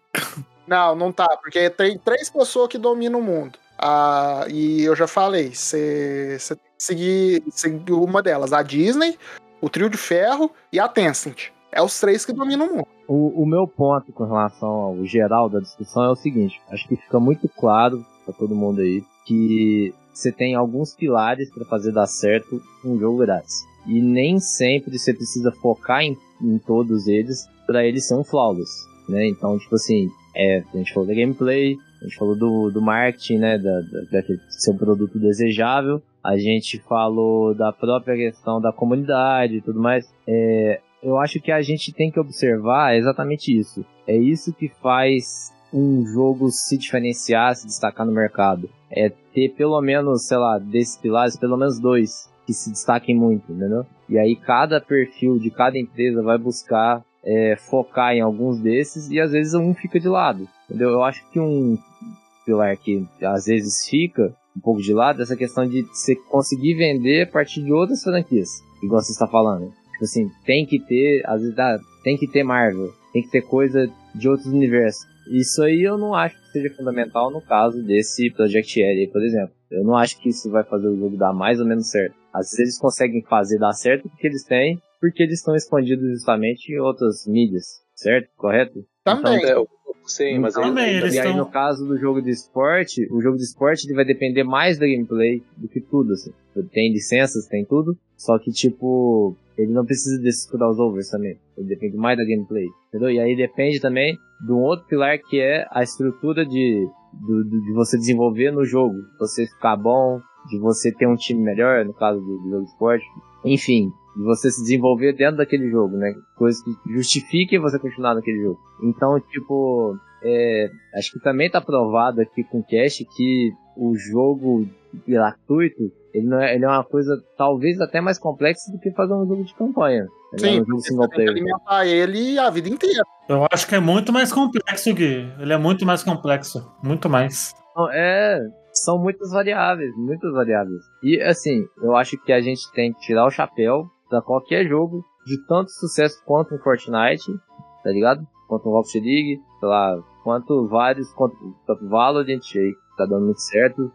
Não, não tá, porque tem três pessoas que dominam o mundo. Ah, e eu já falei, você tem que seguir, seguir uma delas, a Disney, o Trio de Ferro e a Tencent. É os três que dominam o mundo. O, o meu ponto com relação ao geral da discussão é o seguinte: acho que fica muito claro pra todo mundo aí que você tem alguns pilares pra fazer dar certo um jogo grátis. E nem sempre você precisa focar em, em todos eles pra ele ser um flawless, né? Então, tipo assim, é, a gente falou da gameplay, a gente falou do, do marketing, né? Da, da, ser um produto desejável. A gente falou da própria questão da comunidade e tudo mais. É, eu acho que a gente tem que observar exatamente isso. É isso que faz um jogo se diferenciar, se destacar no mercado. É ter pelo menos, sei lá, desses pilares, pelo menos dois que se destaquem muito, entendeu? E aí cada perfil de cada empresa vai buscar é, focar em alguns desses e às vezes um fica de lado, entendeu? Eu acho que um pilar que às vezes fica um pouco de lado é essa questão de você conseguir vender a partir de outras franquias, igual você está falando. Tipo assim, tem que ter, às vezes ah, tem que ter Marvel, tem que ter coisa de outros universos. Isso aí eu não acho que seja fundamental no caso desse Project L, por exemplo. Eu não acho que isso vai fazer o jogo dar mais ou menos certo. Às vezes eles conseguem fazer dar certo porque eles têm, porque eles estão expandidos justamente em outras mídias, certo? Correto? Também. É, eu- sim, mas aí- Também, eles e aí, estão- no caso do jogo de esporte, o jogo de esporte ele vai depender mais da gameplay do que tudo, assim. Tem licenças, tem tudo, só que, tipo, ele não precisa desses crossovers também. Ele depende mais da gameplay, entendeu? E aí depende também de um outro pilar que é a estrutura de, do- de você desenvolver no jogo. Você ficar bom, de você ter um time melhor, no caso do, do jogo de esporte. Enfim, de você se desenvolver dentro daquele jogo, né? Coisas que justifiquem você continuar naquele jogo. Então, tipo, é, acho que também tá provado aqui com o Cash que o jogo gratuito, ele, não é, ele é uma coisa talvez até mais complexa do que fazer um jogo de campanha. Ele é Sim, um jogo você single tem que player. alimentar ele a vida inteira. Eu acho que é muito mais complexo, Gui. Ele é muito mais complexo. Muito mais. É, são muitas variáveis, muitas variáveis. E assim, eu acho que a gente tem que tirar o chapéu pra qualquer jogo de tanto sucesso quanto o Fortnite, tá ligado? Quanto o Rocket League, sei lá, quanto vários, quanto, quanto o Valorant aí, tá dando muito certo.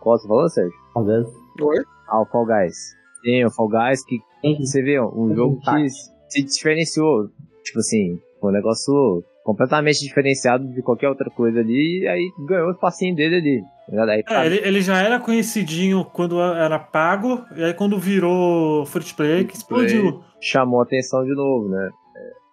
Qual você falou, Sérgio? Talvez. Oi? Ah, o Fall Guys. Sim, o Fall Guys que você vê, um jogo que se diferenciou. Tipo assim, foi um negócio completamente diferenciado de qualquer outra coisa ali, e aí ganhou o espacinho dele ali. ligado? Aí, É, ele, ele já era conhecidinho quando era pago, e aí quando virou free to play, que explodiu. chamou a atenção de novo, né?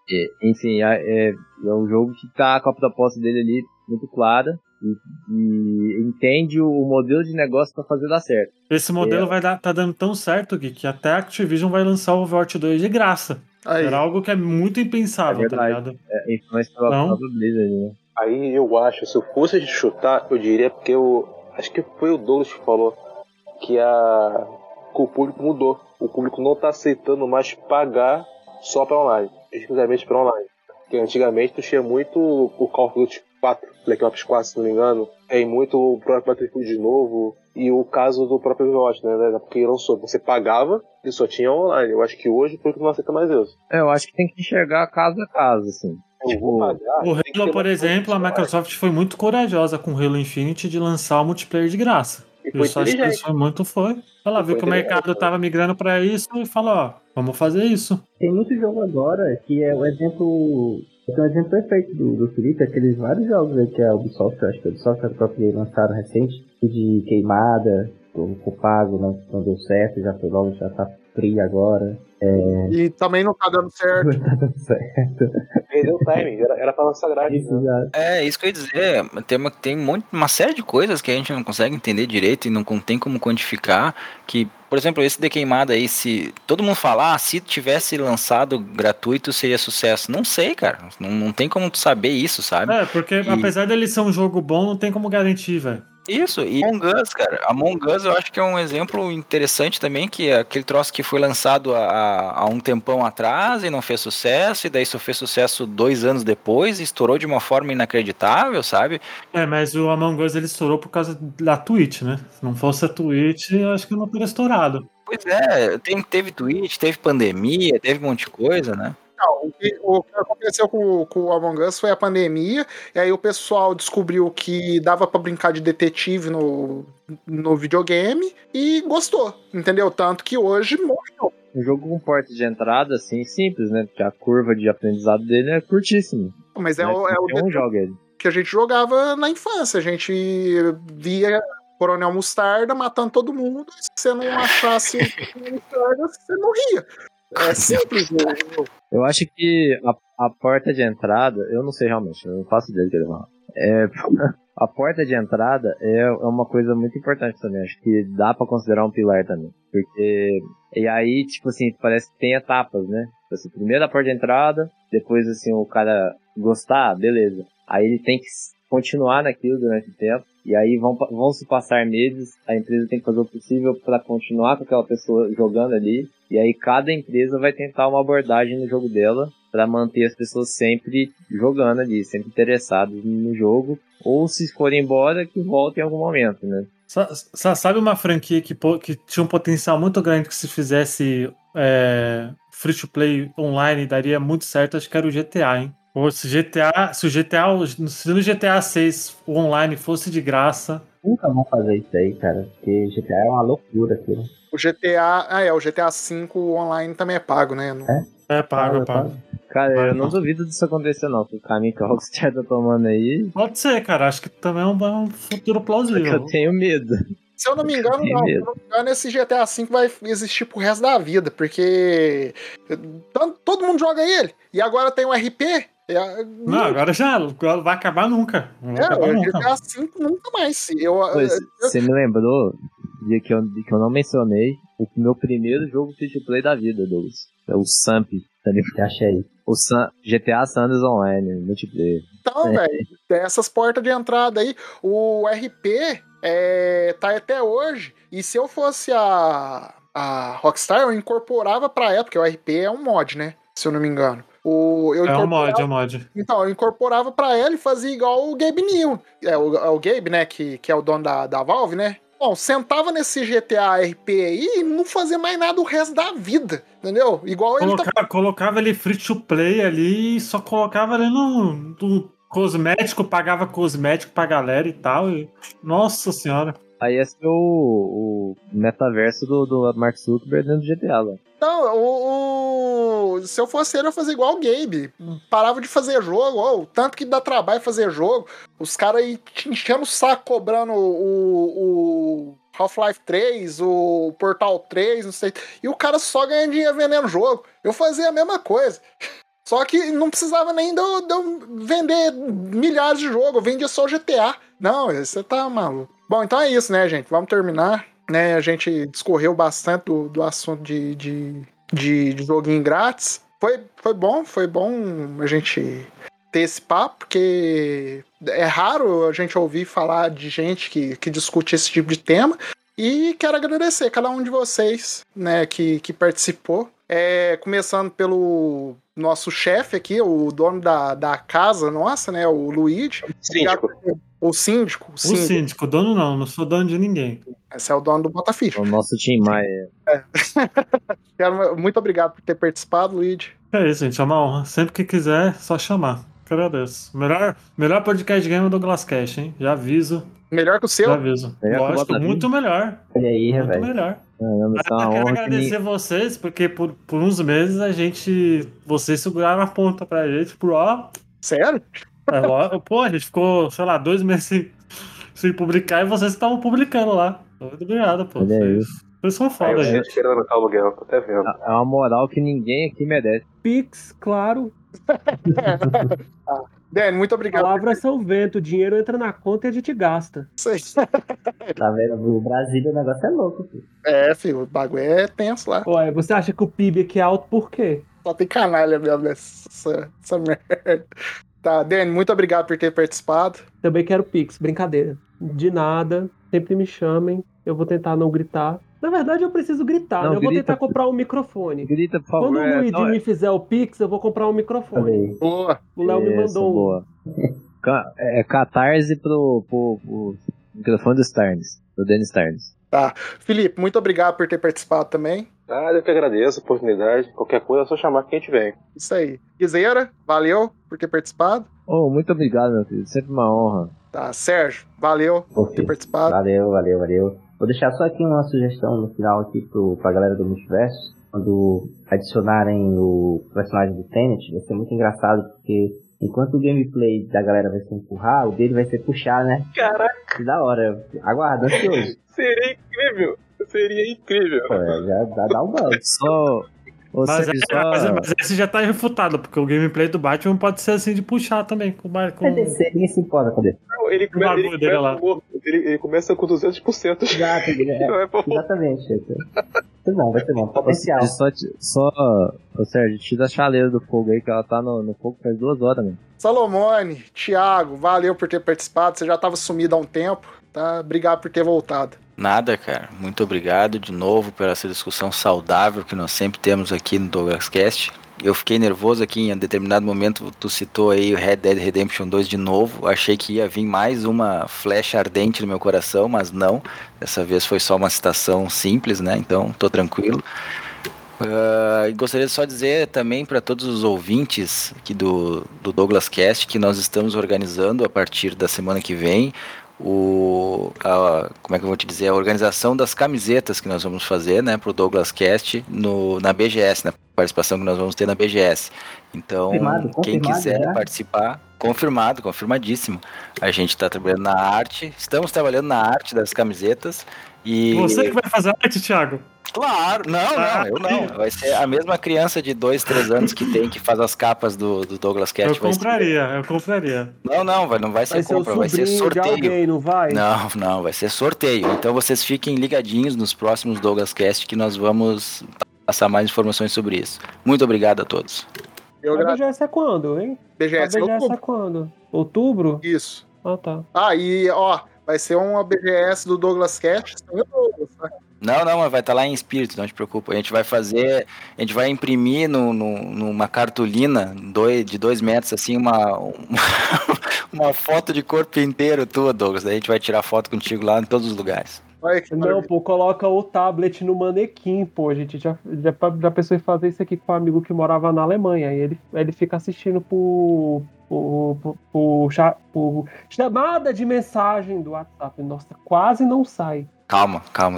É, enfim, é, é, é um jogo que tá com a proposta dele ali muito clara e, e entende o, modelo de negócio pra fazer dar certo. Esse modelo É. vai dar, tá dando tão certo, Gui, que até a Activision vai lançar o Overwatch 2 de graça. Aí. Era algo que é muito impensável, É tá ligado? É, influência pela Não. própria Blizzard, né? Aí eu acho, se eu fosse de chutar, eu diria porque eu. Acho que foi o Douglas que falou que, a, que o público mudou. O público não tá aceitando mais pagar só pra online, exclusivamente pra online. Porque antigamente tu tinha muito o Call of Duty 4, Black Ops 4, se não me engano, tem muito o próprio Battlefield de novo, e o caso do próprio Overwatch, né? Porque lançou, você pagava e só tinha online. Eu acho que hoje o público não aceita mais isso. É, eu acho que tem que enxergar caso a caso, assim. Vou pagar. O Halo, por exemplo, a. Microsoft foi muito corajosa com o Halo Infinite de lançar o multiplayer de graça. E Eu só acho que isso foi muito foi. Ela viu foi que o mercado inteligente, né? tava migrando pra isso e falou, ó, vamos fazer isso. Tem muito jogo agora que é o exemplo. Tem um exemplo perfeito do, do Felipe, aqueles vários jogos aí que a Ubisoft, eu acho que a Ubisoft e a própria lançaram recente, de queimada, o o pago não, não deu certo, já foi logo, já tá free agora. E também não tá dando certo. Tá dando certo. Perdeu o timing, era, era pra lançar grade. Isso né? É, isso que eu ia dizer. Tem, uma, tem um monte- uma série de coisas que a gente não consegue entender direito e não tem como quantificar. Que, por exemplo, esse de queimada aí, se todo mundo falar, ah, se tivesse lançado gratuito seria sucesso. Não sei, cara. Não, não tem como tu saber isso, sabe? É, porque E- apesar dele ser um jogo bom, não tem como garantir, velho. Isso, e Among Us, cara. Among Us eu acho que é um exemplo interessante também, que é aquele troço que foi lançado há, há um tempão atrás e não fez sucesso, e daí só fez sucesso dois anos depois e estourou de uma forma inacreditável, sabe? É, mas o Among Us ele estourou por causa da Twitch, né? Se não fosse a Twitch, eu acho que não teria estourado. Pois é, tem, teve Twitch, teve pandemia, teve um monte de coisa, né? O, que, o que aconteceu com, com o Among Us foi a pandemia, e aí o pessoal descobriu que dava pra brincar de detetive no, no videogame e gostou, entendeu? Tanto que hoje morreu. Um jogo com porta de entrada, assim, simples, né? Porque a curva de aprendizado dele é curtíssima. Mas é, né? o, é o um joga ele. que a gente jogava na infância. A gente via Coronel Mostarda matando todo mundo, e se você não achasse o Mostarda, você morria. É simples, né? Eu acho que a, a porta de entrada, eu não sei realmente, eu não faço ideia do que ele fala. É, a porta de entrada é, é uma coisa muito importante também. Acho que dá pra considerar um pilar também. Porque. E aí, tipo assim, parece que tem etapas, né? Tipo assim, primeiro a porta de entrada, depois assim, o cara gostar, beleza. Aí ele tem que continuar naquilo durante o tempo. E aí vão, vão se passar meses, a empresa tem que fazer o possível para continuar com aquela pessoa jogando ali. E aí cada empresa vai tentar uma abordagem no jogo dela para manter as pessoas sempre jogando ali, sempre interessadas no jogo. Ou se forem embora, que voltem em algum momento, né? Sa- sa- Sabe uma franquia que, que tinha um potencial muito grande que se fizesse é, free to play online daria muito certo? Acho que era o GTA, hein? Ou se GTA, se o GTA, se no GTA 6 o online fosse de graça, Nunca vão fazer isso aí, cara. Porque GTA é uma loucura aquilo. O GTA. Ah, é, o GTA V online também é pago, né? Não- é pago, é pago. Cara, eu não não. duvido disso acontecer, não. O caminho que a Rockstar tá tomando aí, Pode ser, cara. Acho que também é um, é um futuro plausível. eu tenho medo. Se eu não me engano, não. Se eu não me engano, esse GTA V vai existir pro resto da vida, porque tan- todo mundo joga ele. E agora tem o RP. E a- Não, agora já agora vai acabar nunca. Não vai É, acabar nunca. GTA V nunca mais. Eu, Pois, eu- você me lembrou de que, eu, de que eu não mencionei o meu primeiro jogo free to play da vida, Douglas. É o Samp, tá ligado? Acha aí. O Sam, GTA Sanders Online, multiplayer. Então, É. velho, essas portas de entrada aí, o RP é, tá até hoje. E se eu fosse a, a Rockstar, eu incorporava pra ela, porque o RP é um mod, né? Se eu não me engano. O, eu É um mod, é um mod. Então, eu incorporava pra ela e fazia igual o Gabe New. É o, é o Gabe, né? Que, que é o dono da, da Valve, né? Bom, sentava nesse GTA RP aí e não fazia mais nada o resto da vida, entendeu? Igual ele tá Coloca- colocava ele free to play ali e só colocava ali no, no cosmético, pagava cosmético pra galera e tal. e- Nossa senhora. Aí esse é o, o metaverso do, do Mark Zuckerberg dentro do GTA lá. Não, o, o- se eu fosse ele, eu fazia igual o Gabe. Parava de fazer jogo, ó, o tanto que dá trabalho fazer jogo. Os caras aí te enchendo o saco cobrando o, o Half-Life 3, o Portal 3, não sei. E o cara só ganha dinheiro vendendo jogo. Eu fazia a mesma coisa. Só que não precisava nem de eu, de eu vender milhares de jogos, eu vendia só GTA. Não, você tá maluco. Bom, então é isso, né, gente? Vamos terminar. Né, a gente discorreu bastante do, do assunto de, de, de, de joguinho grátis. Foi, foi bom, foi bom a gente ter esse papo, porque é raro a gente ouvir falar de gente que, que discute esse tipo de tema. E quero agradecer cada um de vocês né, que, que participou. É, começando pelo nosso chefe aqui, o dono da, da casa nossa, né? O Luigi. Síndico. O síndico. O O síndico. síndico, dono não, não sou dono de ninguém. Esse é o dono do Botaficha. O nosso Tim Maia. Quero- Muito obrigado por ter participado, Luigi. É isso, gente, é uma honra. Sempre que quiser, só chamar. Agradeço. Melhor, melhor podcast game do Glass Cash, hein? Já aviso, Melhor que o seu? já aviso. Melhor que Lógico, muito melhor. Olha aí, Muito velho. melhor. Caramba, é Eu quero que agradecer nem... vocês, porque por, por uns meses a gente. Vocês seguraram a ponta pra gente, por ó. Sério? É, ó, Pô, a gente ficou, sei lá, dois meses sem, sem publicar e vocês estavam publicando lá. Muito obrigado, pô. Olha. Vocês, vocês são Aí foda, gente. o aluguel, tô até vendo. É uma moral que ninguém aqui merece. Pix, claro. Dani, muito obrigado. Palavras são vento. O dinheiro entra na conta e a gente gasta. Sei. Tá vendo? O Brasília o negócio é louco, filho. É, filho, o bagulho é tenso lá. Olha, você acha que o PIB aqui é alto por quê? Só tem canalha mesmo nessa essa merda. Tá, Dani, muito obrigado por ter participado. Também quero Pix, brincadeira. De nada, sempre me chamem. Eu vou tentar não gritar. Na verdade, eu preciso gritar, Não, né? Eu vou grita, tentar comprar um microfone. Grita, por favor. Quando o é, Luigi não, é- me fizer o Pix, eu vou comprar um microfone. Boa. O Léo me mandou um. boa. Ca- É catarse pro, pro, pro microfone do Starnes, do Dennis Starnes. Felipe, muito obrigado por ter participado também. Ah, eu que agradeço a oportunidade. Qualquer coisa é só chamar que a gente vem. Isso aí. Guizeira, valeu por ter participado. Oh, muito obrigado, meu filho. Sempre uma honra. Tá, Sérgio, valeu por ter participado. Valeu, valeu, valeu. Vou deixar só aqui uma sugestão no final aqui pro, pra galera do Multiverso. Quando adicionarem o personagem do Tenet, vai ser muito engraçado, porque enquanto o gameplay da galera vai ser empurrar, o dele vai ser puxar, né? Caraca, Que da hora. Aguardo, ansioso. seria incrível. Seria incrível. Pô, já dá, dá um buzz. Só. Ô, Mas, é, mas, só... mas esse já tá refutado, porque o gameplay do Batman pode ser assim de puxar também. Com, com... É DC, ninguém se importa com DC. Ele, come, ele, dele começa lá. morto. ele, ele começa com 200%. Exato, é, Não é exatamente. Vai ser bom, vai ser bom. Potencial. Só, só, ô, Sérgio, tira a chaleira do fogo aí, que ela tá no, no fogo faz duas horas, mano. Salomone, Thiago, valeu por ter participado. Você já estava sumido há um tempo, tá? Obrigado por ter voltado. Nada, cara. Muito obrigado de novo por essa discussão saudável que nós sempre temos aqui no Douglas Cast. Eu fiquei nervoso aqui em um determinado momento, tu citou aí o Red Dead Redemption 2 de novo. Achei que ia vir mais uma flecha ardente no meu coração, mas não. Dessa vez foi só uma citação simples, né? Então, tô tranquilo. E gostaria de só dizer também para todos os ouvintes aqui do, do Douglas Cast que nós estamos organizando a partir da semana que vem o a- como é que eu vou te dizer a organização das camisetas que nós vamos fazer né pro Douglas Cast no na BGS na participação que nós vamos ter na BGS então Confirmado, quem confirmado quiser participar confirmado confirmadíssimo. A gente está trabalhando na arte estamos trabalhando na arte das camisetas E... Você que vai fazer arte, Thiago? Claro, não, Ah, não, eu não. Vai ser a mesma criança de dois, três anos que tem, que faz as capas do, do Douglas Cat. Eu vai ser- compraria, eu compraria. Não, não, vai, não vai ser Vai ser compra, vai ser sobrinho de sorteio. alguém, não vai? Não, não, vai ser sorteio. Então vocês fiquem ligadinhos nos próximos Douglas Cast que nós vamos passar mais informações sobre isso. Muito obrigado a todos. Eu A. BGS é quando, hein? A BGS em BGS é quando? Outubro? Isso. Ah, tá. Ah, e ó, vai ser uma BGS do Douglas Cat sem o Douglas, tá? Não, não, mas vai estar lá em espírito, não te preocupa. A gente vai fazer, a gente vai imprimir no, no- numa cartolina dois, de dois metros, assim, uma, uma, uma foto de corpo inteiro tua, Douglas. Daí a gente vai tirar foto contigo lá em todos os lugares. Não, pô, coloca o tablet no manequim, pô. A gente já, já, já pensou em fazer isso aqui com um amigo que morava na Alemanha. E ele, ele fica assistindo por, por, por, por cha- por chamada de mensagem do WhatsApp. Nossa, quase não sai. Calma, calma.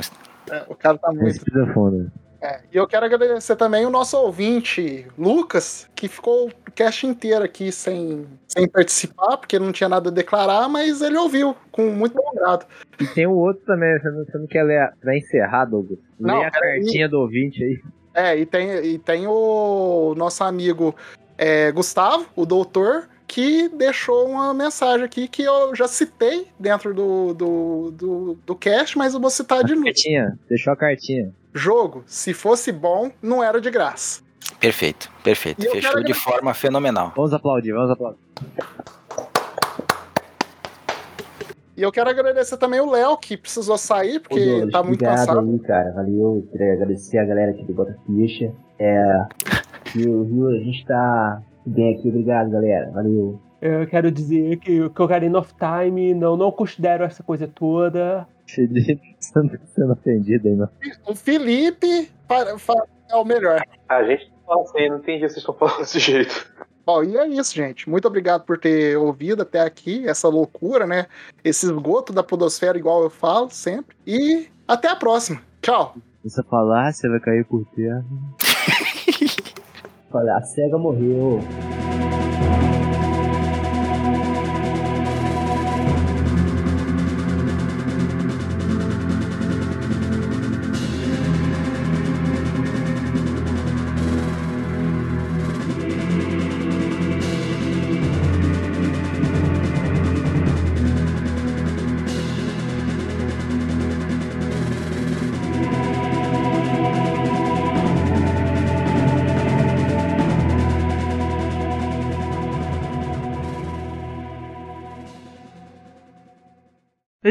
É, o cara tá muito. Fundo. É, e eu quero agradecer também o nosso ouvinte, Lucas, que ficou o cast inteiro aqui sem, sem participar, porque não tinha nada a declarar, mas ele ouviu com muito bom grado. E tem o outro também, você não, você não quer ler, pra encerrar, Douglas? Não, Lê a cartinha do ouvinte aí. É, e tem, e tem o nosso amigo é, Gustavo, o doutor, que deixou uma mensagem aqui que eu já citei dentro do, do, do, do cast, mas eu vou citar de novo. Cartinha, deixou a cartinha. Jogo, se fosse bom, não era de graça. Perfeito, perfeito. E Fechou de forma fenomenal. Vamos aplaudir, vamos aplaudir. E eu quero agradecer também o Léo, que precisou sair, Ô, porque Douglas, tá muito obrigado cansado. aí, cara. Valeu. Queria agradecer a galera aqui do Bota Ficha. É. Viu, viu? A gente tá bem aqui. Obrigado, galera. Valeu. Eu quero dizer que, que o Ocarina of Time não, não considero essa coisa toda. Felipe, você não tá sendo ofendido aí, não. O Felipe fa- fa- é o melhor. A gente fala assim, não entendi se vocês estão falando desse jeito. Bom, e é isso, gente. Muito obrigado por ter ouvido até aqui essa loucura, né? Esse esgoto da podosfera, igual eu falo sempre. E até a próxima. Tchau. Essa falácia vai cair por terra. Olha, a SEGA morreu.